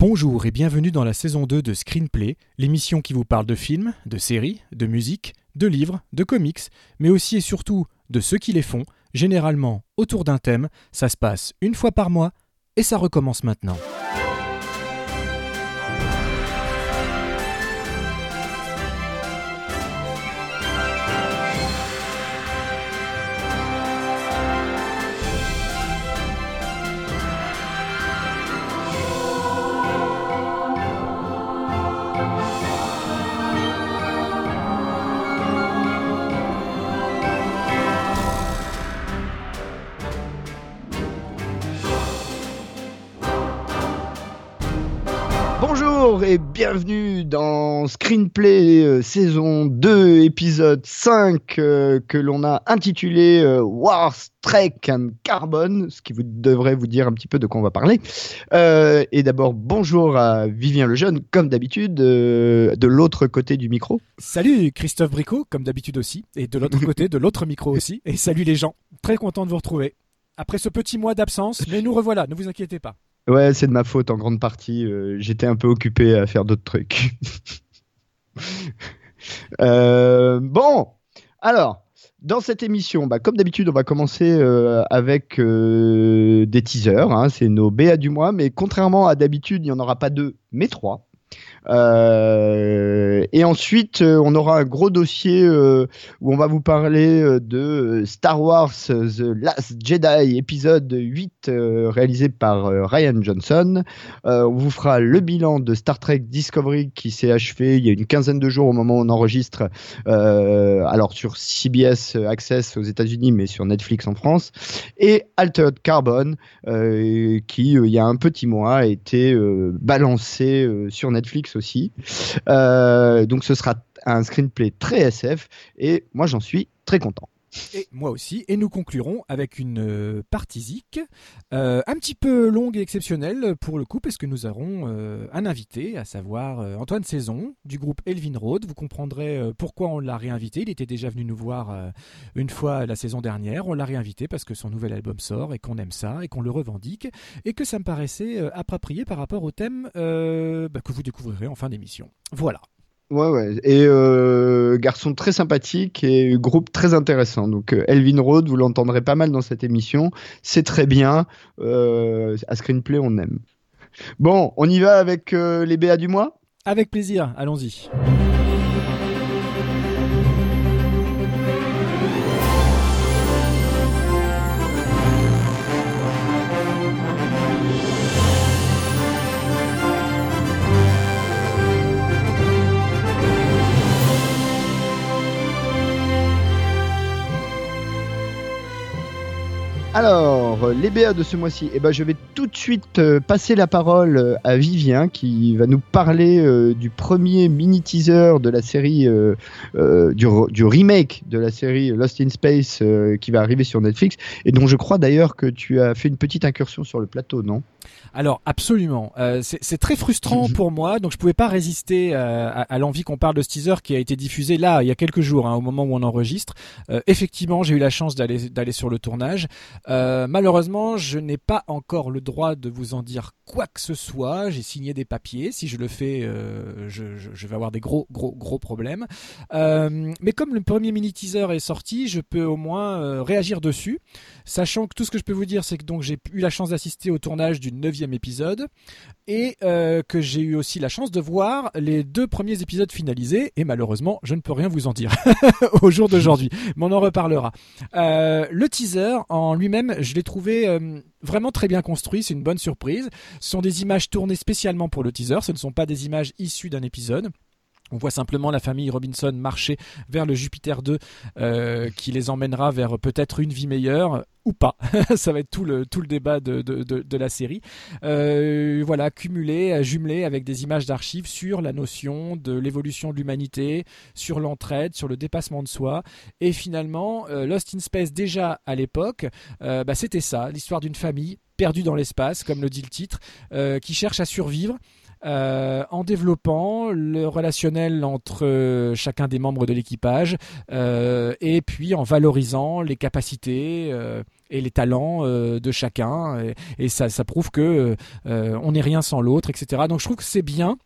Bonjour et bienvenue dans la saison 2 de Screenplay, l'émission qui vous parle de films, de séries, de musique, de livres, de comics, mais aussi et surtout de ceux qui les font, généralement autour d'un thème. Ça se passe une fois par mois et ça recommence maintenant. Bonjour et bienvenue dans Screenplay euh, saison 2 épisode 5 euh, que l'on a intitulé euh, War Trek and Carbon, ce qui vous devrait vous dire un petit peu de quoi on va parler. Et d'abord bonjour à Vivien Lejeune comme d'habitude de l'autre côté du micro. Salut Christophe Bricot, comme d'habitude aussi, et de l'autre côté, de l'autre micro aussi. Et salut les gens, très content de vous retrouver. Après ce petit mois d'absence, mais nous revoilà, ne vous inquiétez pas. Ouais, c'est de ma faute en grande partie. euh, J'étais un peu occupé à faire d'autres trucs. Euh, bon, alors, dans cette émission, bah, comme d'habitude, on va commencer euh, avec des teasers. hein, c'est nos BA du mois, mais contrairement à d'habitude, il n'y en aura pas deux, mais trois. Euh, et ensuite, euh, on aura un gros dossier euh, où on va vous parler de Star Wars The Last Jedi épisode 8 euh, réalisé par Ryan Johnson. On vous fera le bilan de Star Trek Discovery qui s'est achevé il y a une quinzaine de jours au moment où on enregistre. alors sur CBS Access aux États-Unis, mais sur Netflix en France. Et Altered Carbon qui, il y a un petit mois, a été balancé sur Netflix aussi. Euh, donc ce sera un screenplay très SF et moi j'en suis très content. Et moi aussi. Et nous conclurons avec une euh, partie zik, euh, un petit peu longue et exceptionnelle pour le coup, parce que nous aurons euh, un invité, à savoir Antoine Saison du groupe Elvin Road. Vous comprendrez pourquoi on l'a réinvité. Il était déjà venu nous voir une fois la saison dernière. On l'a réinvité parce que son nouvel album sort et qu'on aime ça et qu'on le revendique et que ça me paraissait approprié par rapport au thème bah, que vous découvrirez en fin d'émission. Voilà. Ouais, ouais. Et euh, garçon très sympathique et groupe très intéressant. Donc euh, Elvin Road, vous l'entendrez pas mal dans cette émission. C'est très bien. Euh, à Screenplay, on aime. Bon, on y va avec les BA du mois? Avec plaisir. Allons-y. Alors, euh, les BA de ce mois-ci, eh ben, je vais tout de suite euh, passer la parole euh, à Vivien qui va nous parler du premier mini-teaser de la série, du, du remake de la série Lost in Space qui va arriver sur Netflix et dont je crois d'ailleurs que tu as fait une petite incursion sur le plateau, non? Alors absolument, Euh, c'est très frustrant pour moi, donc je pouvais pas résister euh, à, à l'envie qu'on parle de ce teaser qui a été diffusé là il y a quelques jours, hein, au moment où on enregistre. Euh, effectivement, j'ai eu la chance d'aller d'aller sur le tournage. Malheureusement, je n'ai pas encore le droit de vous en dire quoi que ce soit. J'ai signé des papiers. Si je le fais, je, je- je vais avoir des gros gros gros problèmes. Mais comme le premier mini teaser est sorti, je peux au moins réagir dessus, sachant que tout ce que je peux vous dire, c'est que j'ai eu la chance d'assister au tournage du neuvième épisode et euh, que j'ai eu aussi la chance de voir les deux premiers épisodes finalisés. Et malheureusement, je ne peux rien vous en dire au jour d'aujourd'hui, mais on en reparlera. Euh, le teaser en lui-même, je l'ai trouvé euh, vraiment très bien construit. C'est une bonne surprise. Ce sont des images tournées spécialement pour le teaser. Ce ne sont pas des images issues d'un épisode. On voit simplement la famille Robinson marcher vers le Jupiter 2 euh, qui les emmènera vers peut-être une vie meilleure ou pas. Ça va être tout le, tout le débat de, de, de, la série. Euh, voilà, cumulé, jumelé avec des images d'archives sur la notion de l'évolution de l'humanité, sur l'entraide, sur le dépassement de soi. Et finalement, euh, Lost in Space, déjà à l'époque, euh, bah, c'était ça, l'histoire d'une famille perdue dans l'espace, comme le dit le titre, euh, qui cherche à survivre en développant le relationnel entre chacun des membres de l'équipage et puis en valorisant les capacités et les talents de chacun et, ça, ça, prouve que on n'est rien sans l'autre etc donc je trouve que c'est bien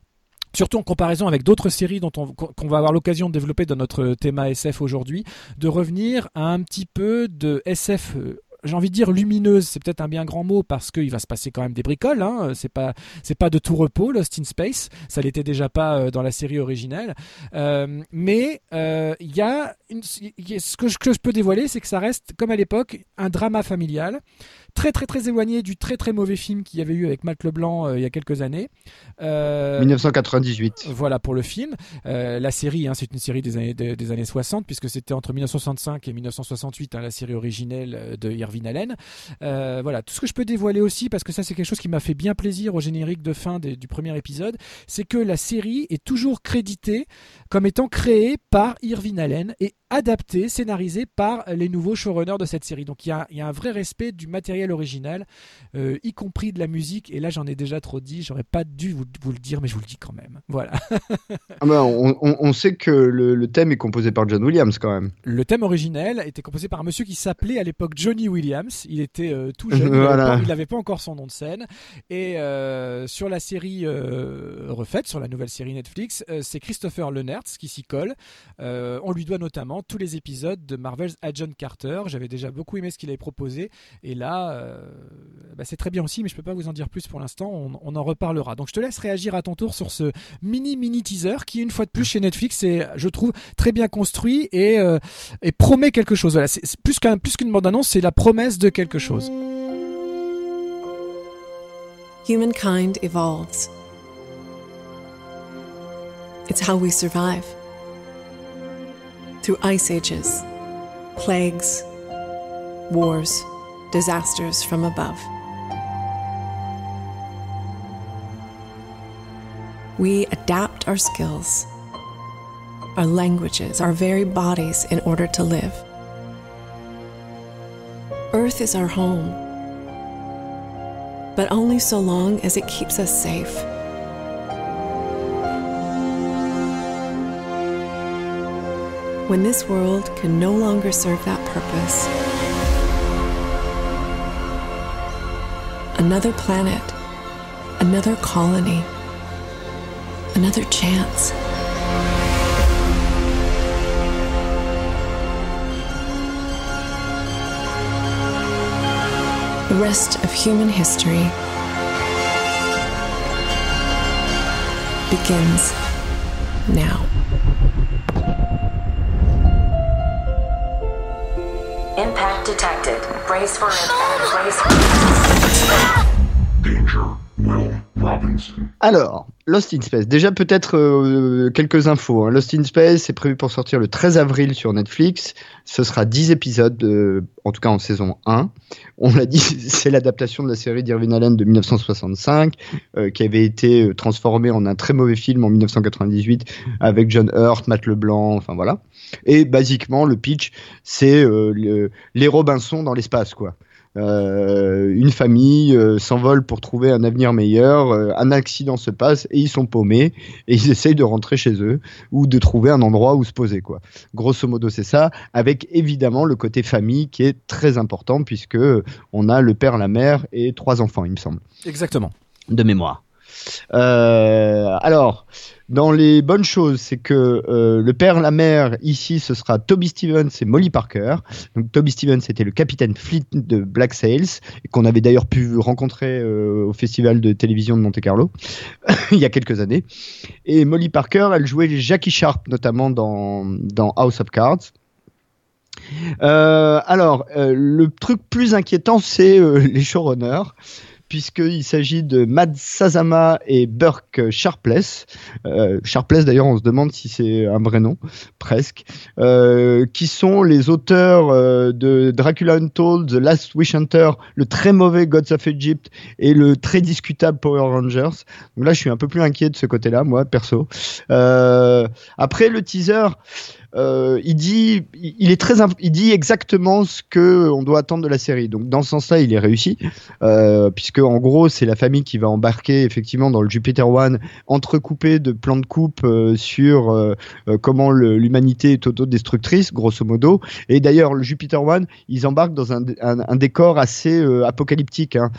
surtout en comparaison avec d'autres séries dont on, qu'on va avoir l'occasion de développer dans notre thème SF aujourd'hui, de revenir à un petit peu de SF euh, j'ai envie de dire lumineuse, c'est peut-être un bien grand mot parce qu'il va se passer quand même des bricoles. Hein. C'est pas c'est pas de tout repos Lost in Space, ça l'était déjà pas euh, dans la série originelle. Euh, mais il y a une, ce que je, que je peux dévoiler, c'est que ça reste comme à l'époque un drama familial très très très éloigné du très très mauvais film qu'il y avait eu avec Matt Leblanc euh, il y a quelques années. 1998. Euh, voilà pour le film. Euh, la série, hein, c'est une série des années, des, années 60 puisque c'était entre 1965 et 1968 hein, la série originelle de Irvin Allen. voilà tout ce que je peux dévoiler aussi parce que ça c'est quelque chose qui m'a fait bien plaisir au générique de fin du premier épisode, c'est que la série est toujours créditée comme étant créée par Irvin Allen et adaptée, scénarisée par les nouveaux showrunners de cette série. Donc il y a un vrai respect du matériel original, euh, y compris de la musique. Et là, j'en ai déjà trop dit, j'aurais pas dû vous, le dire, mais je vous le dis quand même. Voilà. Ah ben, on, sait que le, thème est composé par John Williams quand même. Le thème originel était composé par un monsieur qui s'appelait à l'époque Johnny Williams. Il était euh, tout jeune, il n'avait pas, encore son nom de scène. Et euh, sur la série refaite, sur la nouvelle série Netflix, c'est Christopher Lenertz qui s'y colle. on lui doit notamment tous les épisodes de Marvel's Agent Carter. J'avais déjà beaucoup aimé ce qu'il avait proposé. Et là, euh, bah, c'est très bien aussi, mais je peux pas vous en dire plus pour l'instant. On, en reparlera. Donc je te laisse réagir à ton tour sur ce mini mini teaser qui, une fois de plus, chez Netflix, est, je trouve, très bien construit et, euh, et promet quelque chose. Voilà, c'est plus qu'un plus qu'une bande annonce, c'est la promesse de quelque chose. Humankind evolves. It's how we survive. Through ice ages, plagues, wars. disasters from above. We adapt our skills, our languages, our very bodies in order to live. Earth is our home, but only so long as it keeps us safe. When this world can no longer serve that purpose, another planet, another colony, another chance. The rest of human history begins now. Impact detected. Brace for impact. Brace for Robinson. Alors, Lost in Space. Déjà peut-être euh, quelques infos. Hein. Lost in Space est prévu pour sortir le 13 avril sur Netflix. Ce sera 10 épisodes, euh, en tout cas en saison 1. On l'a dit, c'est l'adaptation de la série d'Irvin Allen de 1965, euh, qui avait été transformée en un très mauvais film en 1998 avec John Hurt, Matt LeBlanc, enfin voilà. Et basiquement, le pitch, c'est les Robinson dans l'espace, quoi. Euh, une famille euh, s'envole pour trouver un avenir meilleur, un accident se passe et ils sont paumés et ils essayent de rentrer chez eux ou de trouver un endroit où se poser quoi. Grosso modo c'est ça, avec évidemment le côté famille qui est très important puisque on a le père, la mère et trois enfants il me semble. Exactement. De mémoire. alors dans les bonnes choses, c'est que euh, le père, la mère, ici, ce sera Toby Stevens et Molly Parker. Donc Toby Stevens, c'était le capitaine Fleet de Black Sails, qu'on avait d'ailleurs pu rencontrer euh, au festival de télévision de Monte Carlo il y a quelques années. Et Molly Parker, elle jouait Jackie Sharp, notamment dans, dans House of Cards. Euh, alors, le truc plus inquiétant, c'est les showrunners puisqu'il s'agit de Mad Sazama et Burke Sharpless. Euh, Sharpless, d'ailleurs, on se demande si c'est un vrai nom, presque, euh, qui sont les auteurs euh, de Dracula Untold, The Last Wish Hunter, le très mauvais Gods of Egypt et le très discutable Power Rangers. Donc là, je suis un peu plus inquiet de ce côté-là, moi, perso. après, le teaser. Euh, il dit, il est très, il dit exactement ce que on doit attendre de la série. Donc dans ce sens-là, il est réussi, euh, puisque en gros c'est la famille qui va embarquer effectivement dans le Jupiter One, entrecoupé de plans de coupe sur comment l'humanité est autodestructrice, grosso modo. Et d'ailleurs le Jupiter One, ils embarquent dans un, un, décor assez apocalyptique. Hein.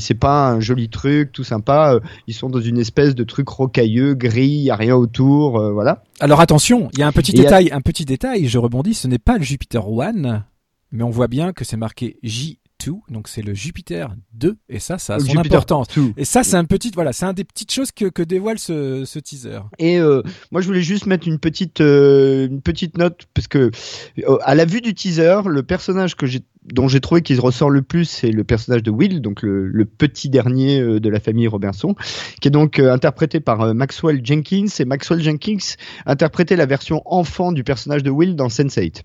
C'est pas un joli truc, tout sympa. Ils sont dans une espèce de truc rocailleux, gris, il y a rien autour, voilà. Alors attention, il y a un petit détail, un petit détail. Je rebondis, ce n'est pas le Jupiter One, mais on voit bien que c'est marqué J 2, donc c'est le Jupiter 2, et ça, ça a son importance. Et ça, c'est un petit, voilà, c'est un des petites choses que, que dévoile ce, ce, teaser. Et euh, moi, je voulais juste mettre une petite, euh, une petite note parce que euh, à la vue du teaser, le personnage que j'ai dont j'ai trouvé qu'il ressort le plus, c'est le personnage de Will, donc le, le petit dernier de la famille Robinson, qui est donc interprété par Maxwell Jenkins. Et Maxwell Jenkins interprétait la version enfant du personnage de Will dans Sense8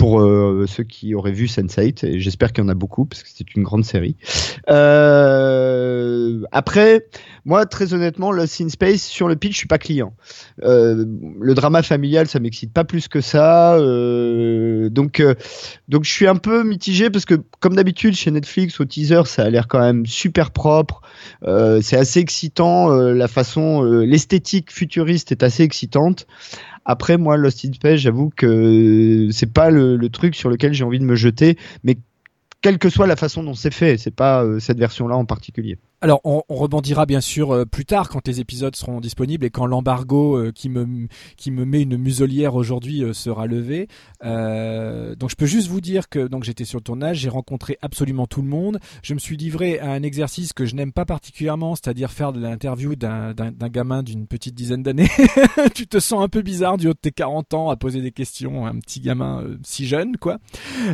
pour euh, ceux qui auraient vu Sense8, et j'espère qu'il y en a beaucoup parce que c'est une grande série. Euh, après, moi très honnêtement, Lost in Space sur le pitch, je suis pas client. Euh, le drama familial, ça m'excite pas plus que ça, donc donc je suis un peu mitigé parce que comme d'habitude chez Netflix au teaser, ça a l'air quand même super propre, c'est assez excitant, la façon, l'esthétique futuriste est assez excitante. Après, moi, Lost in Space, j'avoue que c'est pas le, le, truc sur lequel j'ai envie de me jeter, mais quelle que soit la façon dont c'est fait, c'est pas euh, cette version-là en particulier. Alors, on, on, rebondira bien sûr euh, plus tard quand les épisodes seront disponibles et quand l'embargo euh, qui me qui me met une muselière aujourd'hui euh, sera levé. donc, je peux juste vous dire que donc j'étais sur le tournage, j'ai rencontré absolument tout le monde. Je me suis livré à un exercice que je n'aime pas particulièrement, c'est-à-dire faire de l'interview d'un gamin d'une petite dizaine d'années. tu te sens un peu bizarre du haut de tes 40 ans à poser des questions à un petit gamin si jeune, quoi.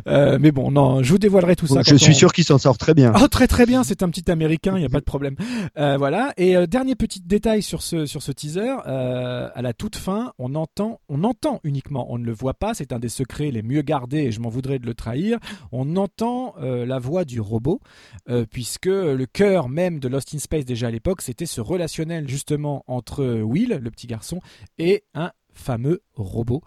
mais bon, non, je vous dévoilerai tout ça. Je suis sûr qu'il s'en sort très bien. Oh, très très bien. C'est un petit américain. Il y a pas de problème. Euh, voilà. Et euh, dernier petit détail sur ce sur ce teaser, euh, à la toute fin, on entend on entend uniquement, on ne le voit pas. C'est un des secrets les mieux gardés et je m'en voudrais de le trahir. On entend la voix du robot puisque le cœur même de Lost in Space déjà à l'époque, c'était ce relationnel justement entre Will, le petit garçon, et un fameux robot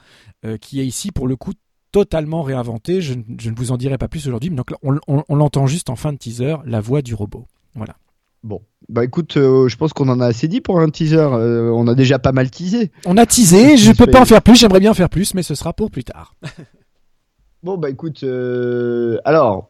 qui est ici pour le coup totalement réinventé. Je, ne vous en dirai pas plus aujourd'hui, mais donc on, on l'entend juste en fin de teaser, la voix du robot. Voilà. Bon, bah écoute, euh, je pense qu'on en a assez dit pour un teaser. Euh, on a déjà pas mal teasé. On a teasé, je peux pas en faire plus, j'aimerais bien faire plus, mais ce sera pour plus tard. bon, bah écoute, euh, alors,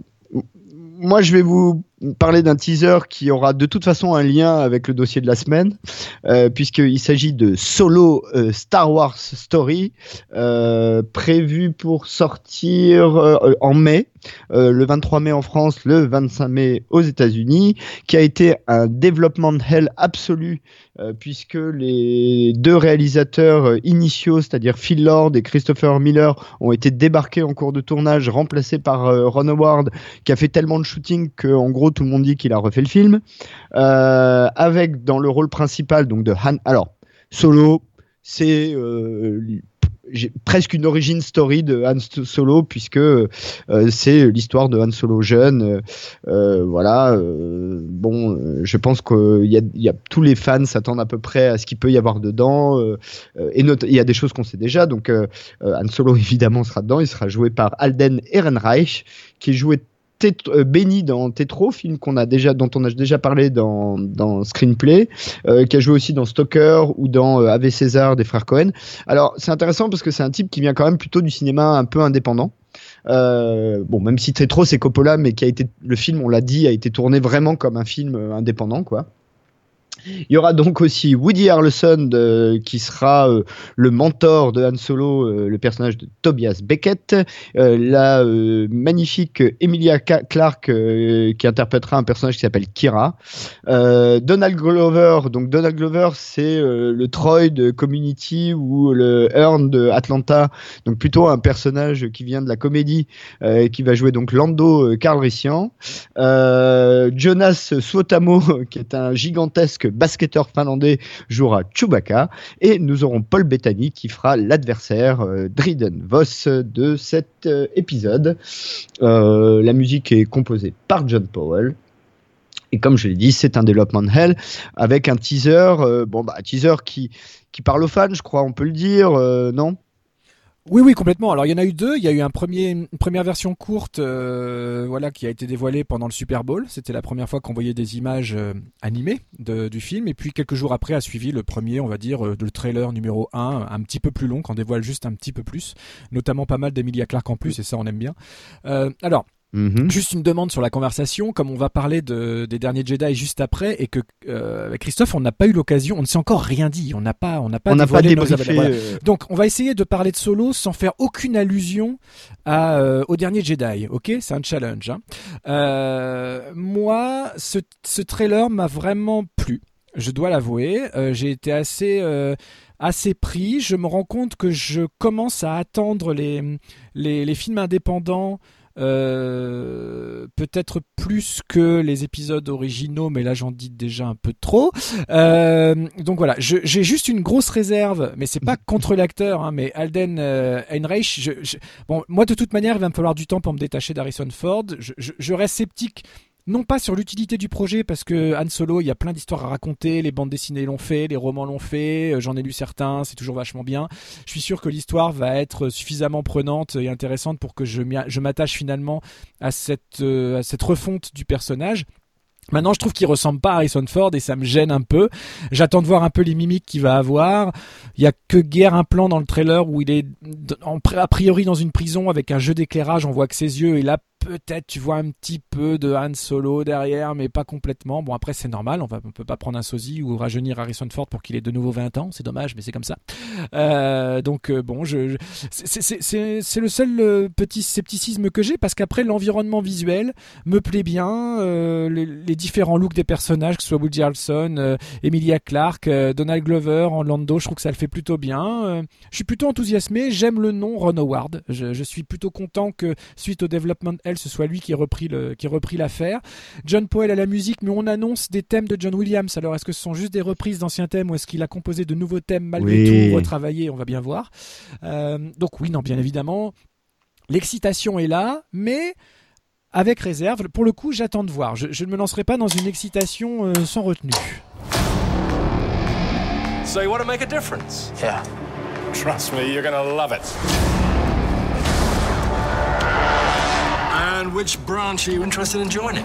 moi je vais vous parler d'un teaser qui aura de toute façon un lien avec le dossier de la semaine, euh, puisqu'il s'agit de Solo euh, Star Wars Story, euh, prévu pour sortir en mai, le 23 mai en France, le 25 mai aux États-Unis, qui a été un développement de hell absolu, puisque les deux réalisateurs initiaux, c'est-à-dire Phil Lord et Christopher Miller, ont été débarqués en cours de tournage, remplacés par Ron Howard, qui a fait tellement de shooting qu'en gros tout le monde dit qu'il a refait le film, euh, avec dans le rôle principal donc de Han. Alors Solo, c'est euh, presque une origin story de Han Solo puisque euh, c'est l'histoire de Han Solo jeune. voilà. bon, je pense y, y a, tous les fans s'attendent à peu près à ce qu'il peut y avoir dedans. et il y a des choses qu'on sait déjà. Donc Han Solo évidemment sera dedans. Il sera joué par Alden Ehrenreich qui est joué euh, dans Tetro, film qu'on a déjà, dont on a déjà parlé dans, dans Screenplay, euh, qui a joué aussi dans Stalker ou dans euh, Ave César des frères Cohen. Alors c'est intéressant parce que c'est un type qui vient quand même plutôt du cinéma un peu indépendant. bon, même si Tetro c'est Coppola, mais qui a été le film, on l'a dit, a été tourné vraiment comme un film indépendant, quoi. Il y aura donc aussi Woody Harrelson qui sera euh, le mentor de Han Solo, euh, le personnage de Tobias Beckett, euh, la magnifique Emilia Clarke qui interprétera un personnage qui s'appelle Kira, Donald Glover, donc Donald Glover c'est le Troy de Community ou le Earn de Atlanta, donc plutôt un personnage qui vient de la comédie qui va jouer donc Lando Calrissian, Jonas Suotamo qui est un gigantesque basketteur finlandais jouera Chewbacca et nous aurons Paul Bettany qui fera l'adversaire euh, Voss de cet euh, épisode. Euh, la musique est composée par John Powell. Et comme je l'ai dit, c'est un développement hell avec un teaser, bon bah teaser qui qui parle aux fans, je crois, on peut le dire, non? Oui, oui, complètement. Alors il y en a eu deux. Il y a eu un premier, une première version courte, euh, voilà, qui a été dévoilée pendant le Super Bowl. C'était la première fois qu'on voyait des images euh, animées de, du film. Et puis quelques jours après a suivi le premier, on va dire, euh, le trailer numéro 1, un petit peu plus long, qu'on dévoile juste un petit peu plus, notamment pas mal d'Emilia Clarke en plus, et ça on aime bien. Euh, alors Mhm. Juste une demande sur la conversation, comme on va parler de, des derniers Jedi juste après, et que euh, Christophe, on n'a pas eu l'occasion, on ne s'est encore rien dit, on n'a pas, on n'a pas On pas nos voilà. euh, Donc, on va essayer de parler de Solo sans faire aucune allusion à, euh, au dernier Jedi, ok? C'est un challenge. Hein. Euh, moi, ce, ce trailer m'a vraiment plu. Je dois l'avouer, j'ai été assez assez pris. Je me rends compte que je commence à attendre les les, les films indépendants. Euh, peut-être plus que les épisodes originaux, mais là j'en dis déjà un peu trop. Euh, donc voilà, j'ai juste une grosse réserve, mais c'est pas contre l'acteur, hein, mais Alden euh. Je, je- bon, moi de toute manière, il va me falloir du temps pour me détacher d'Harrison Ford. Je, je- je reste sceptique. Non pas sur l'utilité du projet, parce que Han Solo, il y a plein d'histoires à raconter, les bandes dessinées l'ont fait, les romans l'ont fait, euh, j'en ai lu certains, c'est toujours vachement bien. Je suis sûr que l'histoire va être suffisamment prenante et intéressante pour que je m'attache finalement à cette, euh, à cette refonte du personnage. Maintenant, je trouve qu'il ressemble pas à Harrison Ford et ça me gêne un peu. J'attends de voir un peu les mimiques qu'il va avoir. Il y a que guère un plan dans le trailer où il est en, a priori dans une prison avec un jeu d'éclairage. On voit que ses yeux et là peut-être tu vois un petit peu de Han Solo derrière, mais pas complètement. Bon après c'est normal. On on peut pas prendre un sosie ou rajeunir Harrison Ford pour qu'il ait de nouveau 20 ans. C'est dommage, mais c'est comme ça. Euh, donc euh, bon, c'est- le seul euh, petit scepticisme que j'ai parce qu'après l'environnement visuel me plaît bien. les, différents looks des personnages, que ce soit Woody Harrelson, Emilia Clarke, Donald Glover, Orlando, je trouve que ça le fait plutôt bien. Je suis plutôt enthousiasmé. J'aime le nom Ron Howard. Je, je suis plutôt content que suite au Development Ce soit lui qui ait repris le, qui ait repris l'affaire. John Powell à la musique, mais on annonce des thèmes de John Williams. Alors est-ce que ce sont juste des reprises d'anciens thèmes ou est-ce qu'il a composé de nouveaux thèmes malgré Oui. tout retravaillés? On va bien voir. Euh, donc oui, non, bien évidemment, l'excitation est là, mais avec réserve. Pour le coup, j'attends de voir. Je, je ne me lancerai pas dans une excitation euh, sans retenue. So you want to make a difference? Yeah. Trust me, you're gonna love it. And which branch are you interested in joining?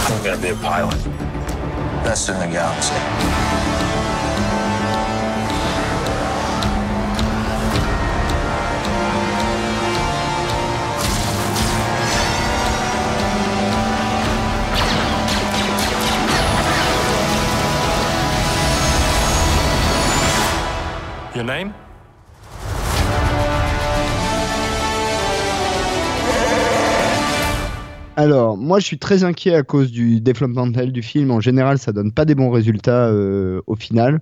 I'm gonna be a pilot. Best in the galaxy. Your name? Alors, moi, je suis très inquiet à cause du developmental du film. En général, ça donne pas des bons résultats euh, au final.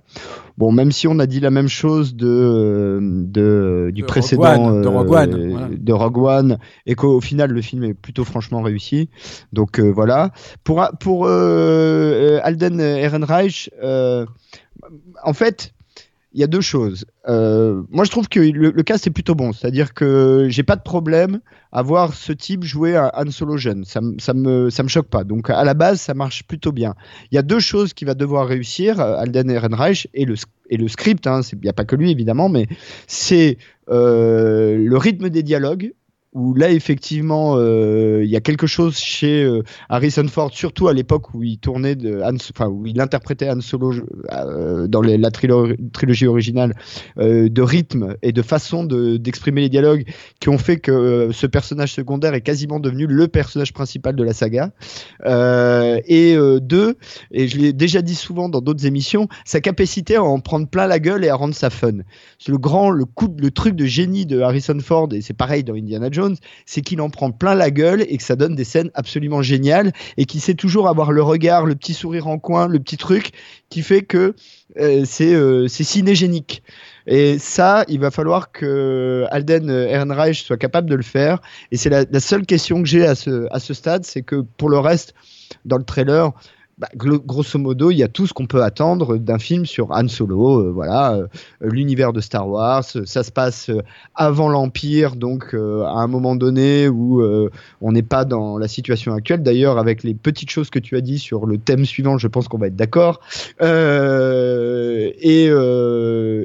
Bon, même si on a dit la même chose de, euh, de du De Rogue précédent One, de euh, Rogue One, voilà. de Rogue One, et qu'au final, le film est plutôt franchement réussi. Donc euh, voilà. Pour pour euh, Alden Ehrenreich, euh, en fait. Il y a deux choses. Euh, moi, je trouve que le, le cast est plutôt bon. C'est-à-dire que j'ai pas de problème à voir ce type jouer à Han Solo jeune. Ça, ça me ça me choque pas. Donc à la base, ça marche plutôt bien. Il y a deux choses qu'il va devoir réussir, euh, Alden Ehrenreich et le et le script. hein. Il n'y a pas que lui évidemment, mais c'est euh, le rythme des dialogues. Où là effectivement euh, il y a quelque chose chez euh, Harrison Ford, surtout à l'époque où il tournait de Han, enfin où il interprétait Han Solo euh, dans la trilo- trilogie originale, de rythme et de façon de- d'exprimer les dialogues qui ont fait que ce personnage secondaire est quasiment devenu le personnage principal de la saga. Et deux, et je l'ai déjà dit souvent dans d'autres émissions, sa capacité à en prendre plein la gueule et à rendre ça fun. C'est le grand, le coup, le truc de génie de Harrison Ford, et c'est pareil dans Indiana Jones, c'est qu'il en prend plein la gueule et que ça donne des scènes absolument géniales et qu'il sait toujours avoir le regard, le petit sourire en coin, le petit truc qui fait que euh, c'est euh, cinégénique. Et ça, il va falloir que Alden Ehrenreich soit capable de le faire. Et c'est la, la seule question que j'ai à ce, à ce stade, c'est que pour le reste, dans le trailer, bah, grosso modo, il y a tout ce qu'on peut attendre d'un film sur Han Solo. Euh, voilà, euh, l'univers de Star Wars. Ça se passe euh, avant l'Empire, donc à un moment donné où on n'est pas dans la situation actuelle. D'ailleurs, avec les petites choses que tu as dit sur le thème suivant, je pense qu'on va être d'accord. Et,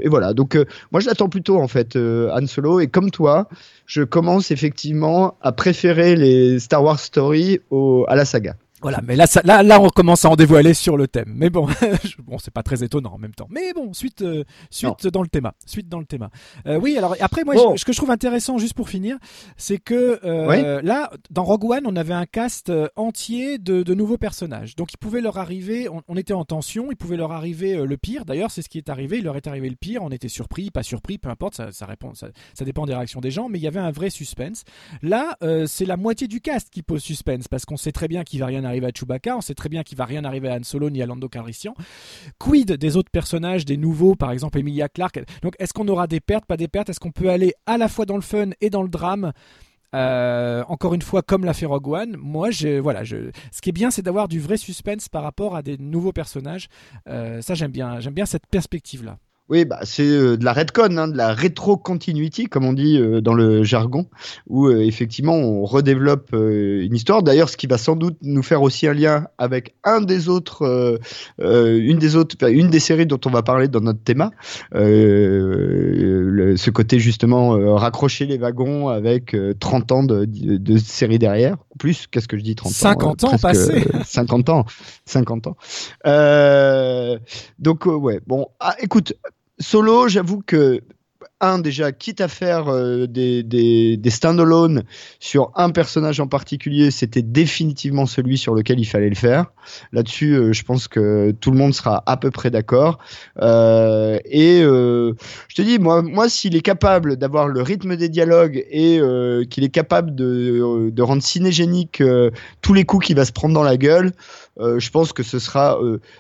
voilà. Donc, moi, je l'attends plutôt en fait, Han Solo. Et comme toi, je commence effectivement à préférer les Star Wars Story au, à la saga. Voilà, mais là, ça, là, là, on commence à en dévoiler sur le thème. Mais bon, bon, c'est pas très étonnant en même temps. Mais bon, suite, euh, suite dans le thème. Suite dans le thème. Euh, oui, alors après, moi, ce que je trouve intéressant, juste pour finir, c'est que euh, là, dans Rogue One, on avait un cast euh, entier de, de nouveaux personnages. Donc, il pouvait leur arriver. On, était en tension. Il pouvait leur arriver euh, le pire. D'ailleurs, c'est ce qui est arrivé. Il leur est arrivé le pire. On était surpris, pas surpris, peu importe. Ça, ça répond. Ça, ça dépend des réactions des gens. Mais il y avait un vrai suspense. Là, c'est la moitié du cast qui pose suspense parce qu'on sait très bien qu'il va rien arriver à Chewbacca. On sait très bien qu'il va rien arriver à Han Solo ni à Lando Calrissian. Quid des autres personnages, des nouveaux, par exemple Emilia Clarke? Donc, est-ce qu'on aura des pertes, pas des pertes? Est-ce qu'on peut aller à la fois dans le fun et dans le drame? Euh, encore une fois, comme l'a fait Rogue One, moi, je, voilà, ce qui est bien, c'est d'avoir du vrai suspense par rapport à des nouveaux personnages. Euh, ça, j'aime bien, j'aime bien cette perspective-là. Oui, bah, c'est euh, de la redcon, hein, de la rétro-continuity, comme on dit euh, dans le jargon, où euh, effectivement on redéveloppe une histoire. D'ailleurs, ce qui va sans doute nous faire aussi un lien avec un des autres, une des autres, une des séries dont on va parler dans notre thème, ce côté justement raccrocher les wagons avec 30 ans de, de, série derrière, plus, qu'est-ce que je dis 30 50 ans, ans passés 50 ans, 50 ans. donc ouais, bon, ah, écoute, Solo, j'avoue que un déjà, quitte à faire euh, des, des, des stand-alone sur un personnage en particulier, c'était définitivement celui sur lequel il fallait le faire. Là-dessus, euh, je pense que tout le monde sera à peu près d'accord. Euh, et je te dis, moi, moi s'il est capable d'avoir le rythme des dialogues et qu'il est capable de, de rendre cinégénique tous les coups qu'il va se prendre dans la gueule, je pense que ce sera,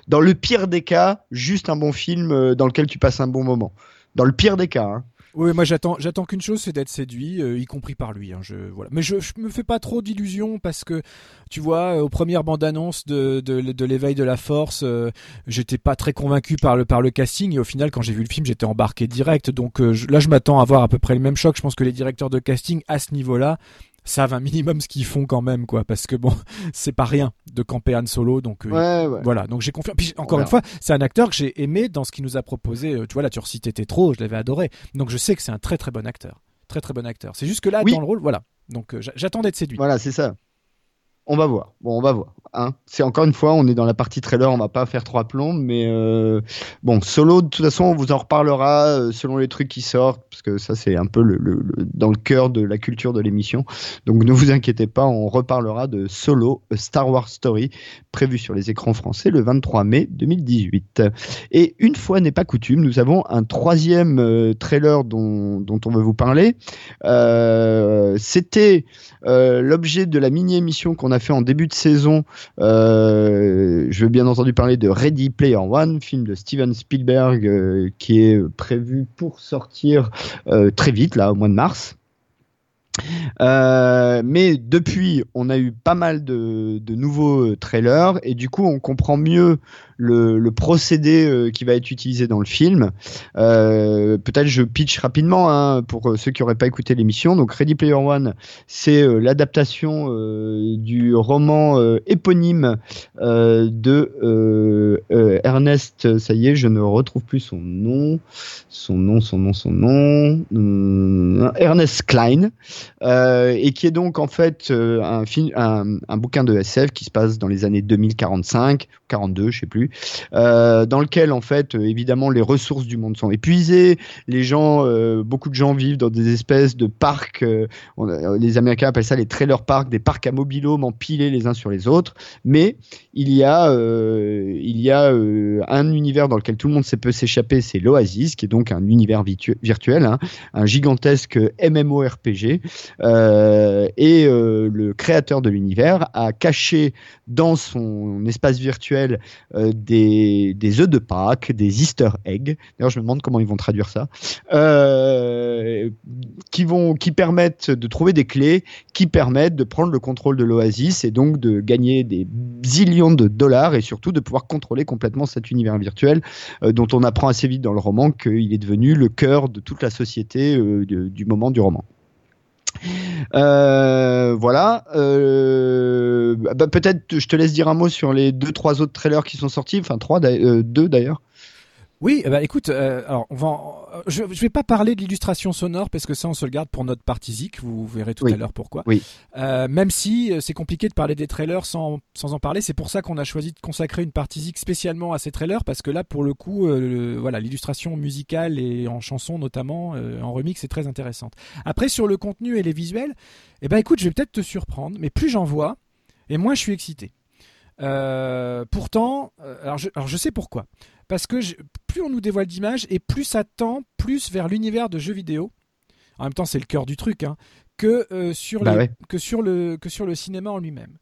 dans le pire des cas, juste un bon film dans lequel tu passes un bon moment dans le pire des cas. Hein. Oui, moi j'attends, j'attends qu'une chose, c'est d'être séduit, euh, y compris par lui. Hein, voilà. Mais je, me fais pas trop d'illusions parce que, tu vois, euh, aux premières bandes annonces de, l'éveil de la force, euh, j'étais pas très convaincu par le, par le casting et au final, quand j'ai vu le film, j'étais embarqué direct. Donc là, je m'attends à avoir à peu près le même choc. Je pense que les directeurs de casting à ce niveau-là savent un minimum ce qu'ils font quand même quoi parce que bon c'est pas rien de camper Han Solo donc euh, voilà. Donc j'ai confiance puis encore une fois c'est un acteur que j'ai aimé dans ce qu'il nous a proposé euh, tu vois là tu recitais trop je l'avais adoré. Donc je sais que c'est un très très bon acteur. Très très bon acteur. C'est juste que là dans le rôle voilà. Donc euh, j'attends d'être séduit voilà c'est ça on va voir. Bon, on va voir. Hein. C'est encore une fois, on est dans la partie trailer, on va pas faire trois plombs, mais euh, bon, solo, de toute façon, on vous en reparlera euh, selon les trucs qui sortent, parce que ça, c'est un peu dans le cœur de la culture de l'émission. Donc, ne vous inquiétez pas, on reparlera de Solo, Star Wars Story, prévu sur les écrans français le 23 mai 2018. Et une fois n'est pas coutume, nous avons un troisième euh, trailer dont, dont, on veut vous parler. C'était l'objet de la mini-émission qu'on a fait en début de saison. Euh, je veux bien entendu parler de Ready Player One, film de Steven Spielberg euh, qui est prévu pour sortir euh, très vite, là, au mois de mars. mais depuis, on a eu pas mal de, de, nouveaux trailers et du coup, on comprend mieux le, procédé euh, qui va être utilisé dans le film. Euh, peut-être je pitch rapidement hein, pour ceux qui n'auraient pas écouté l'émission. Donc Ready Player One, c'est euh, l'adaptation du roman éponyme de Ernest. Ça y est, je ne retrouve plus son nom, son nom, son nom, son nom. Ernest Klein, et qui est donc en fait un, un bouquin de SF qui se passe dans les années 2045, 42, je sais plus, euh, dans lequel en fait euh, évidemment les ressources du monde sont épuisées, les gens, euh, beaucoup de gens vivent dans des espèces de parcs, les Américains appellent ça les trailer parks, des parcs à mobilhome empilés les uns sur les autres, mais il y a, il y a un univers dans lequel tout le monde peut s'échapper, c'est l'Oasis, qui est donc un univers virtuel, hein, un gigantesque MMORPG et le créateur de l'univers a caché dans son espace virtuel euh, des, œufs de Pâques, des Easter eggs. D'ailleurs, je me demande comment ils vont traduire ça, euh, qui vont, qui permettent de trouver des clés, qui permettent de prendre le contrôle de l'Oasis et donc de gagner des zillions de dollars et surtout de pouvoir contrôler complètement cet univers virtuel euh, dont on apprend assez vite dans le roman qu'il est devenu le cœur de toute la société euh, du moment du roman. Euh, voilà. Euh, bah, Peut-être je te laisse dire un mot sur les deux trois autres trailers qui sont sortis, enfin trois, euh, deux d'ailleurs. Oui, ben, écoute, euh, alors on va, en- euh, je, je vais pas parler de l'illustration sonore parce que ça on se le garde pour notre partie zik. Vous verrez tout Oui. à l'heure pourquoi. Oui. Euh, même si c'est compliqué de parler des trailers sans sans en parler, c'est pour ça qu'on a choisi de consacrer une partie zik spécialement à ces trailers parce que là pour le coup, euh, voilà, l'illustration musicale et en chanson notamment, en remix, c'est très intéressante. Après sur le contenu et les visuels, eh ben écoute, je vais peut-être te surprendre, mais plus j'en vois, et moins je suis excité. Pourtant, alors, je, alors je sais pourquoi. Parce que je- plus on nous dévoile d'images et plus ça tend plus vers l'univers de jeux vidéo. En même temps, c'est le cœur du truc, hein, que, euh, sur Bah les- ouais. que, sur le, que sur le cinéma en lui-même.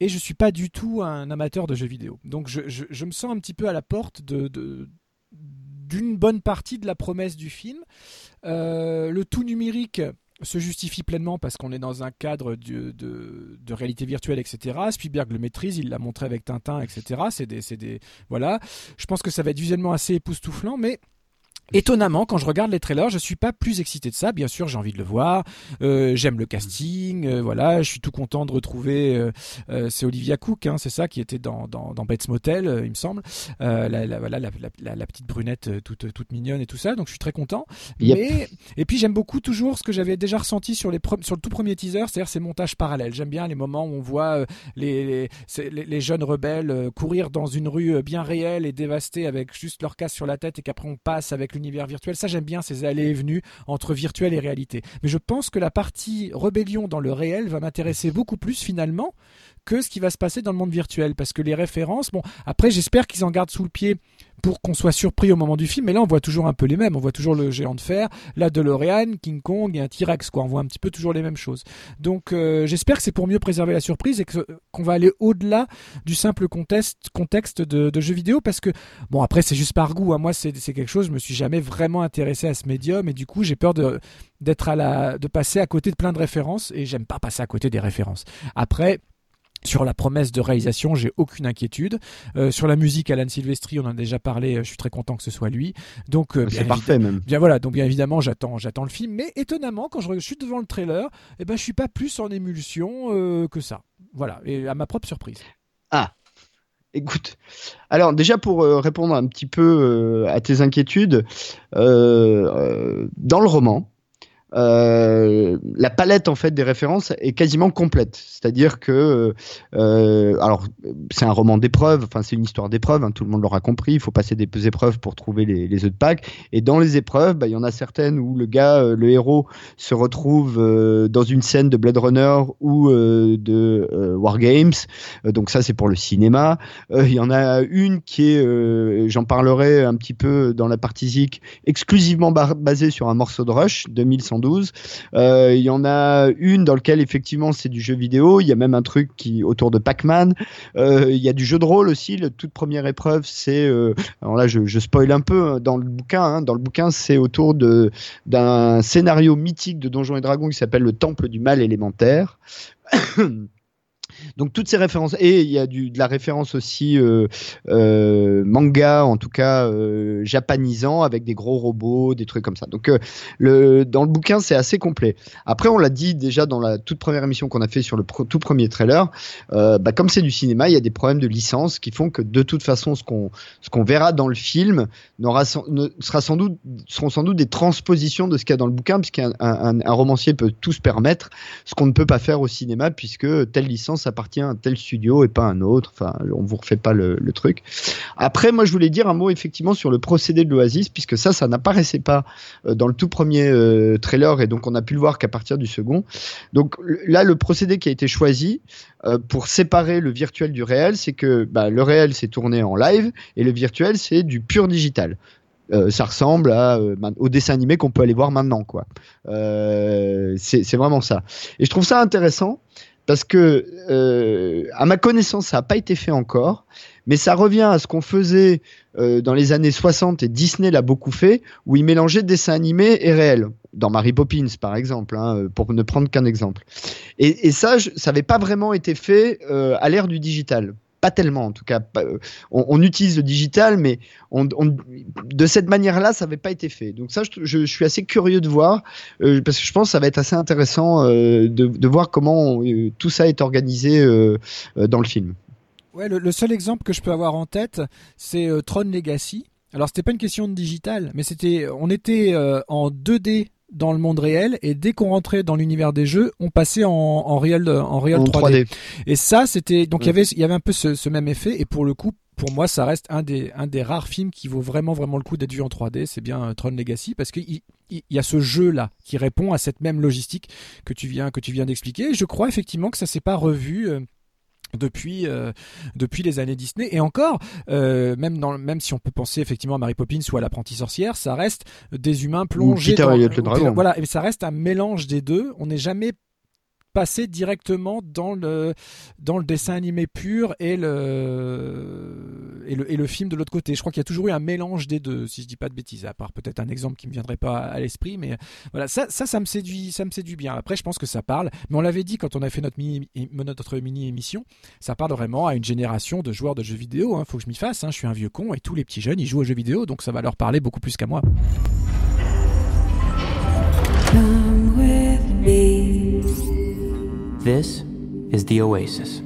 Et je suis pas du tout un amateur de jeux vidéo. Donc je, je- je me sens un petit peu à la porte de, de- d'une bonne partie de la promesse du film. Euh, le tout numérique se justifie pleinement parce qu'on est dans un cadre de, de, réalité virtuelle, etc. Spielberg le maîtrise, il l'a montré avec Tintin, etc. C'est des, voilà. Je pense que ça va être visuellement assez époustouflant, mais Étonnamment, quand je regarde les trailers, je suis pas plus excité de ça. Bien sûr, j'ai envie de le voir. Euh, J'aime le casting. euh, voilà, je suis tout content de retrouver. euh, c'est Olivia Cook, hein, c'est ça, qui était dans, dans, dans Bates Motel, il me semble. La, la, voilà, la, petite brunette toute, toute mignonne et tout ça. Donc, je suis très content. Yep. Mais et puis j'aime beaucoup toujours ce que j'avais déjà ressenti sur les sur le tout premier teaser, c'est-à-dire ces montages parallèles. J'aime bien les moments où on voit les, les, jeunes rebelles courir dans une rue bien réelle et dévastée avec juste leur casque sur la tête et qu'après on passe avec l'univers virtuel. Ça j'aime bien ces allées et venues entre virtuel et réalité. Mais je pense que la partie rébellion dans le réel va m'intéresser beaucoup plus finalement que ce qui va se passer dans le monde virtuel. Parce que les références bon après j'espère qu'ils en gardent sous le pied pour qu'on soit surpris au moment du film. Mais là on voit toujours un peu les mêmes. On voit toujours le géant de fer la DeLorean, King Kong et un T-Rex quoi. On voit un petit peu toujours les mêmes choses. Donc euh, j'espère que c'est pour mieux préserver la surprise et qu'on va aller au-delà du simple contexte, contexte de, de jeux vidéo. Parce que bon après c'est juste par goût hein. moi c'est quelque chose je me suis jamais vraiment intéressé à ce médium et du coup j'ai peur de d'être à la de passer à côté de plein de références et j'aime pas passer à côté des références après sur la promesse de réalisation, j'ai aucune inquiétude. Euh, sur la musique, Alan Silvestri, on en a déjà parlé. euh, Je suis très content que ce soit lui. Donc, euh, C'est parfait même. Bien voilà, donc bien évidemment, j'attends, j'attends le film, mais étonnamment, quand je, suis devant le trailer, eh ben, je suis pas plus en émulsion euh, que ça. Voilà, et à ma propre surprise. Écoute, alors déjà pour euh, répondre un petit peu euh, à tes inquiétudes, euh, dans le roman, euh, la palette en fait des références est quasiment complète. C'est-à-dire que, euh, alors, c'est un roman d'épreuve, enfin c'est une histoire d'épreuve, hein, tout le monde l'aura compris. Il faut passer des épreuves pour trouver les, œufs de Pâques. Et dans les épreuves, bah, il y en a certaines où le gars, euh, le héros, se retrouve dans une scène de Blade Runner ou de War Games. donc ça, c'est pour le cinéma. Il y en a une qui est, j'en parlerai un petit peu dans la partie zik, exclusivement basée sur un morceau de Rush, 2100 euh, il y en a une dans laquelle effectivement c'est du jeu vidéo. Il y a même un truc qui autour de Pac-Man. Euh, il y a du jeu de rôle aussi. La toute première épreuve, c'est euh, alors là je, je, spoil un peu hein, dans le bouquin. Hein. Dans le bouquin, c'est autour de d'un scénario mythique de Donjons et Dragons qui s'appelle le Temple du Mal élémentaire. Donc toutes ces références et il y a du, de la référence aussi euh, euh, manga en tout cas euh, japanisant avec des gros robots, des trucs comme ça. Donc euh, le, dans le bouquin c'est assez complet. Après on l'a dit déjà dans la toute première émission qu'on a fait sur le tout premier trailer, bah, comme c'est du cinéma, il y a des problèmes de licence qui font que de toute façon ce qu'on ce qu'on verra dans le film n'aura sera sans doute seront sans doute des transpositions de ce qu'il y a dans le bouquin puisqu'un un, un, un romancier peut tout se permettre ce qu'on ne peut pas faire au cinéma puisque telle licence appartient à tel studio et pas à un autre. Enfin, on vous refait pas le, truc. Après, moi, je voulais dire un mot effectivement sur le procédé de l'Oasis puisque ça, ça n'apparaissait pas euh, dans le tout premier euh, trailer et donc on a pu le voir qu'à partir du second. Donc là, le procédé qui a été choisi euh, pour séparer le virtuel du réel, c'est que bah, le réel c'est tourné en live et le virtuel c'est du pur digital. ça ressemble au dessin animé qu'on peut aller voir maintenant. c'est vraiment ça. Et je trouve ça intéressant parce que, euh, à ma connaissance, ça n'a pas été fait encore, mais ça revient à ce qu'on faisait euh, dans les années 60 et Disney l'a beaucoup fait, où ils mélangeaient dessin animé et réel. Dans Mary Poppins, par exemple, hein, pour ne prendre qu'un exemple. Et, ça, ça n'avait pas vraiment été fait euh, à l'ère du digital pas tellement en tout cas. Euh, on, utilise le digital, mais de cette manière-là, ça n'avait pas été fait. Donc ça, je, suis assez curieux de voir, euh, parce que je pense que ça va être assez intéressant euh, de, voir comment tout ça est organisé dans le film. Le, seul exemple que je peux avoir en tête, c'est Tron Legacy. Alors c'était pas une question de digital, mais c'était, on était en 2D dans le monde réel et dès qu'on rentrait dans l'univers des jeux, on passait en, en réel en réel en 3D. 3D. Et ça, c'était donc il y avait il y avait un peu ce, ce, même effet et pour le coup, pour moi, ça reste un des un des rares films qui vaut vraiment vraiment le coup d'être vu en 3D. C'est bien euh, Tron Legacy parce qu'il il y a ce jeu là qui répond à cette même logistique que tu viens que tu viens d'expliquer. Je crois effectivement que ça s'est pas revu. Euh, depuis euh, depuis les années Disney et encore euh, même dans même si on peut penser effectivement à Mary Poppins ou à l'apprentie sorcière ça reste des humains plongés dans, le dragon. voilà et ça reste un mélange des deux on n'est jamais passer directement dans le dans le dessin animé pur et le et le, film de l'autre côté. Je crois qu'il y a toujours eu un mélange des deux, si je dis pas de bêtises, à part peut-être un exemple qui me viendrait pas à l'esprit, mais voilà, ça, ça, me séduit, ça me séduit bien. Après, je pense que ça parle, mais on l'avait dit quand on a fait notre mini, notre mini émission, ça parle vraiment à une génération de joueurs de jeux vidéo. Hein, faut que je m'y fasse. Hein, je suis un vieux con et tous les petits jeunes ils jouent aux jeux vidéo, donc ça va leur parler beaucoup plus qu'à moi. This is the Oasis.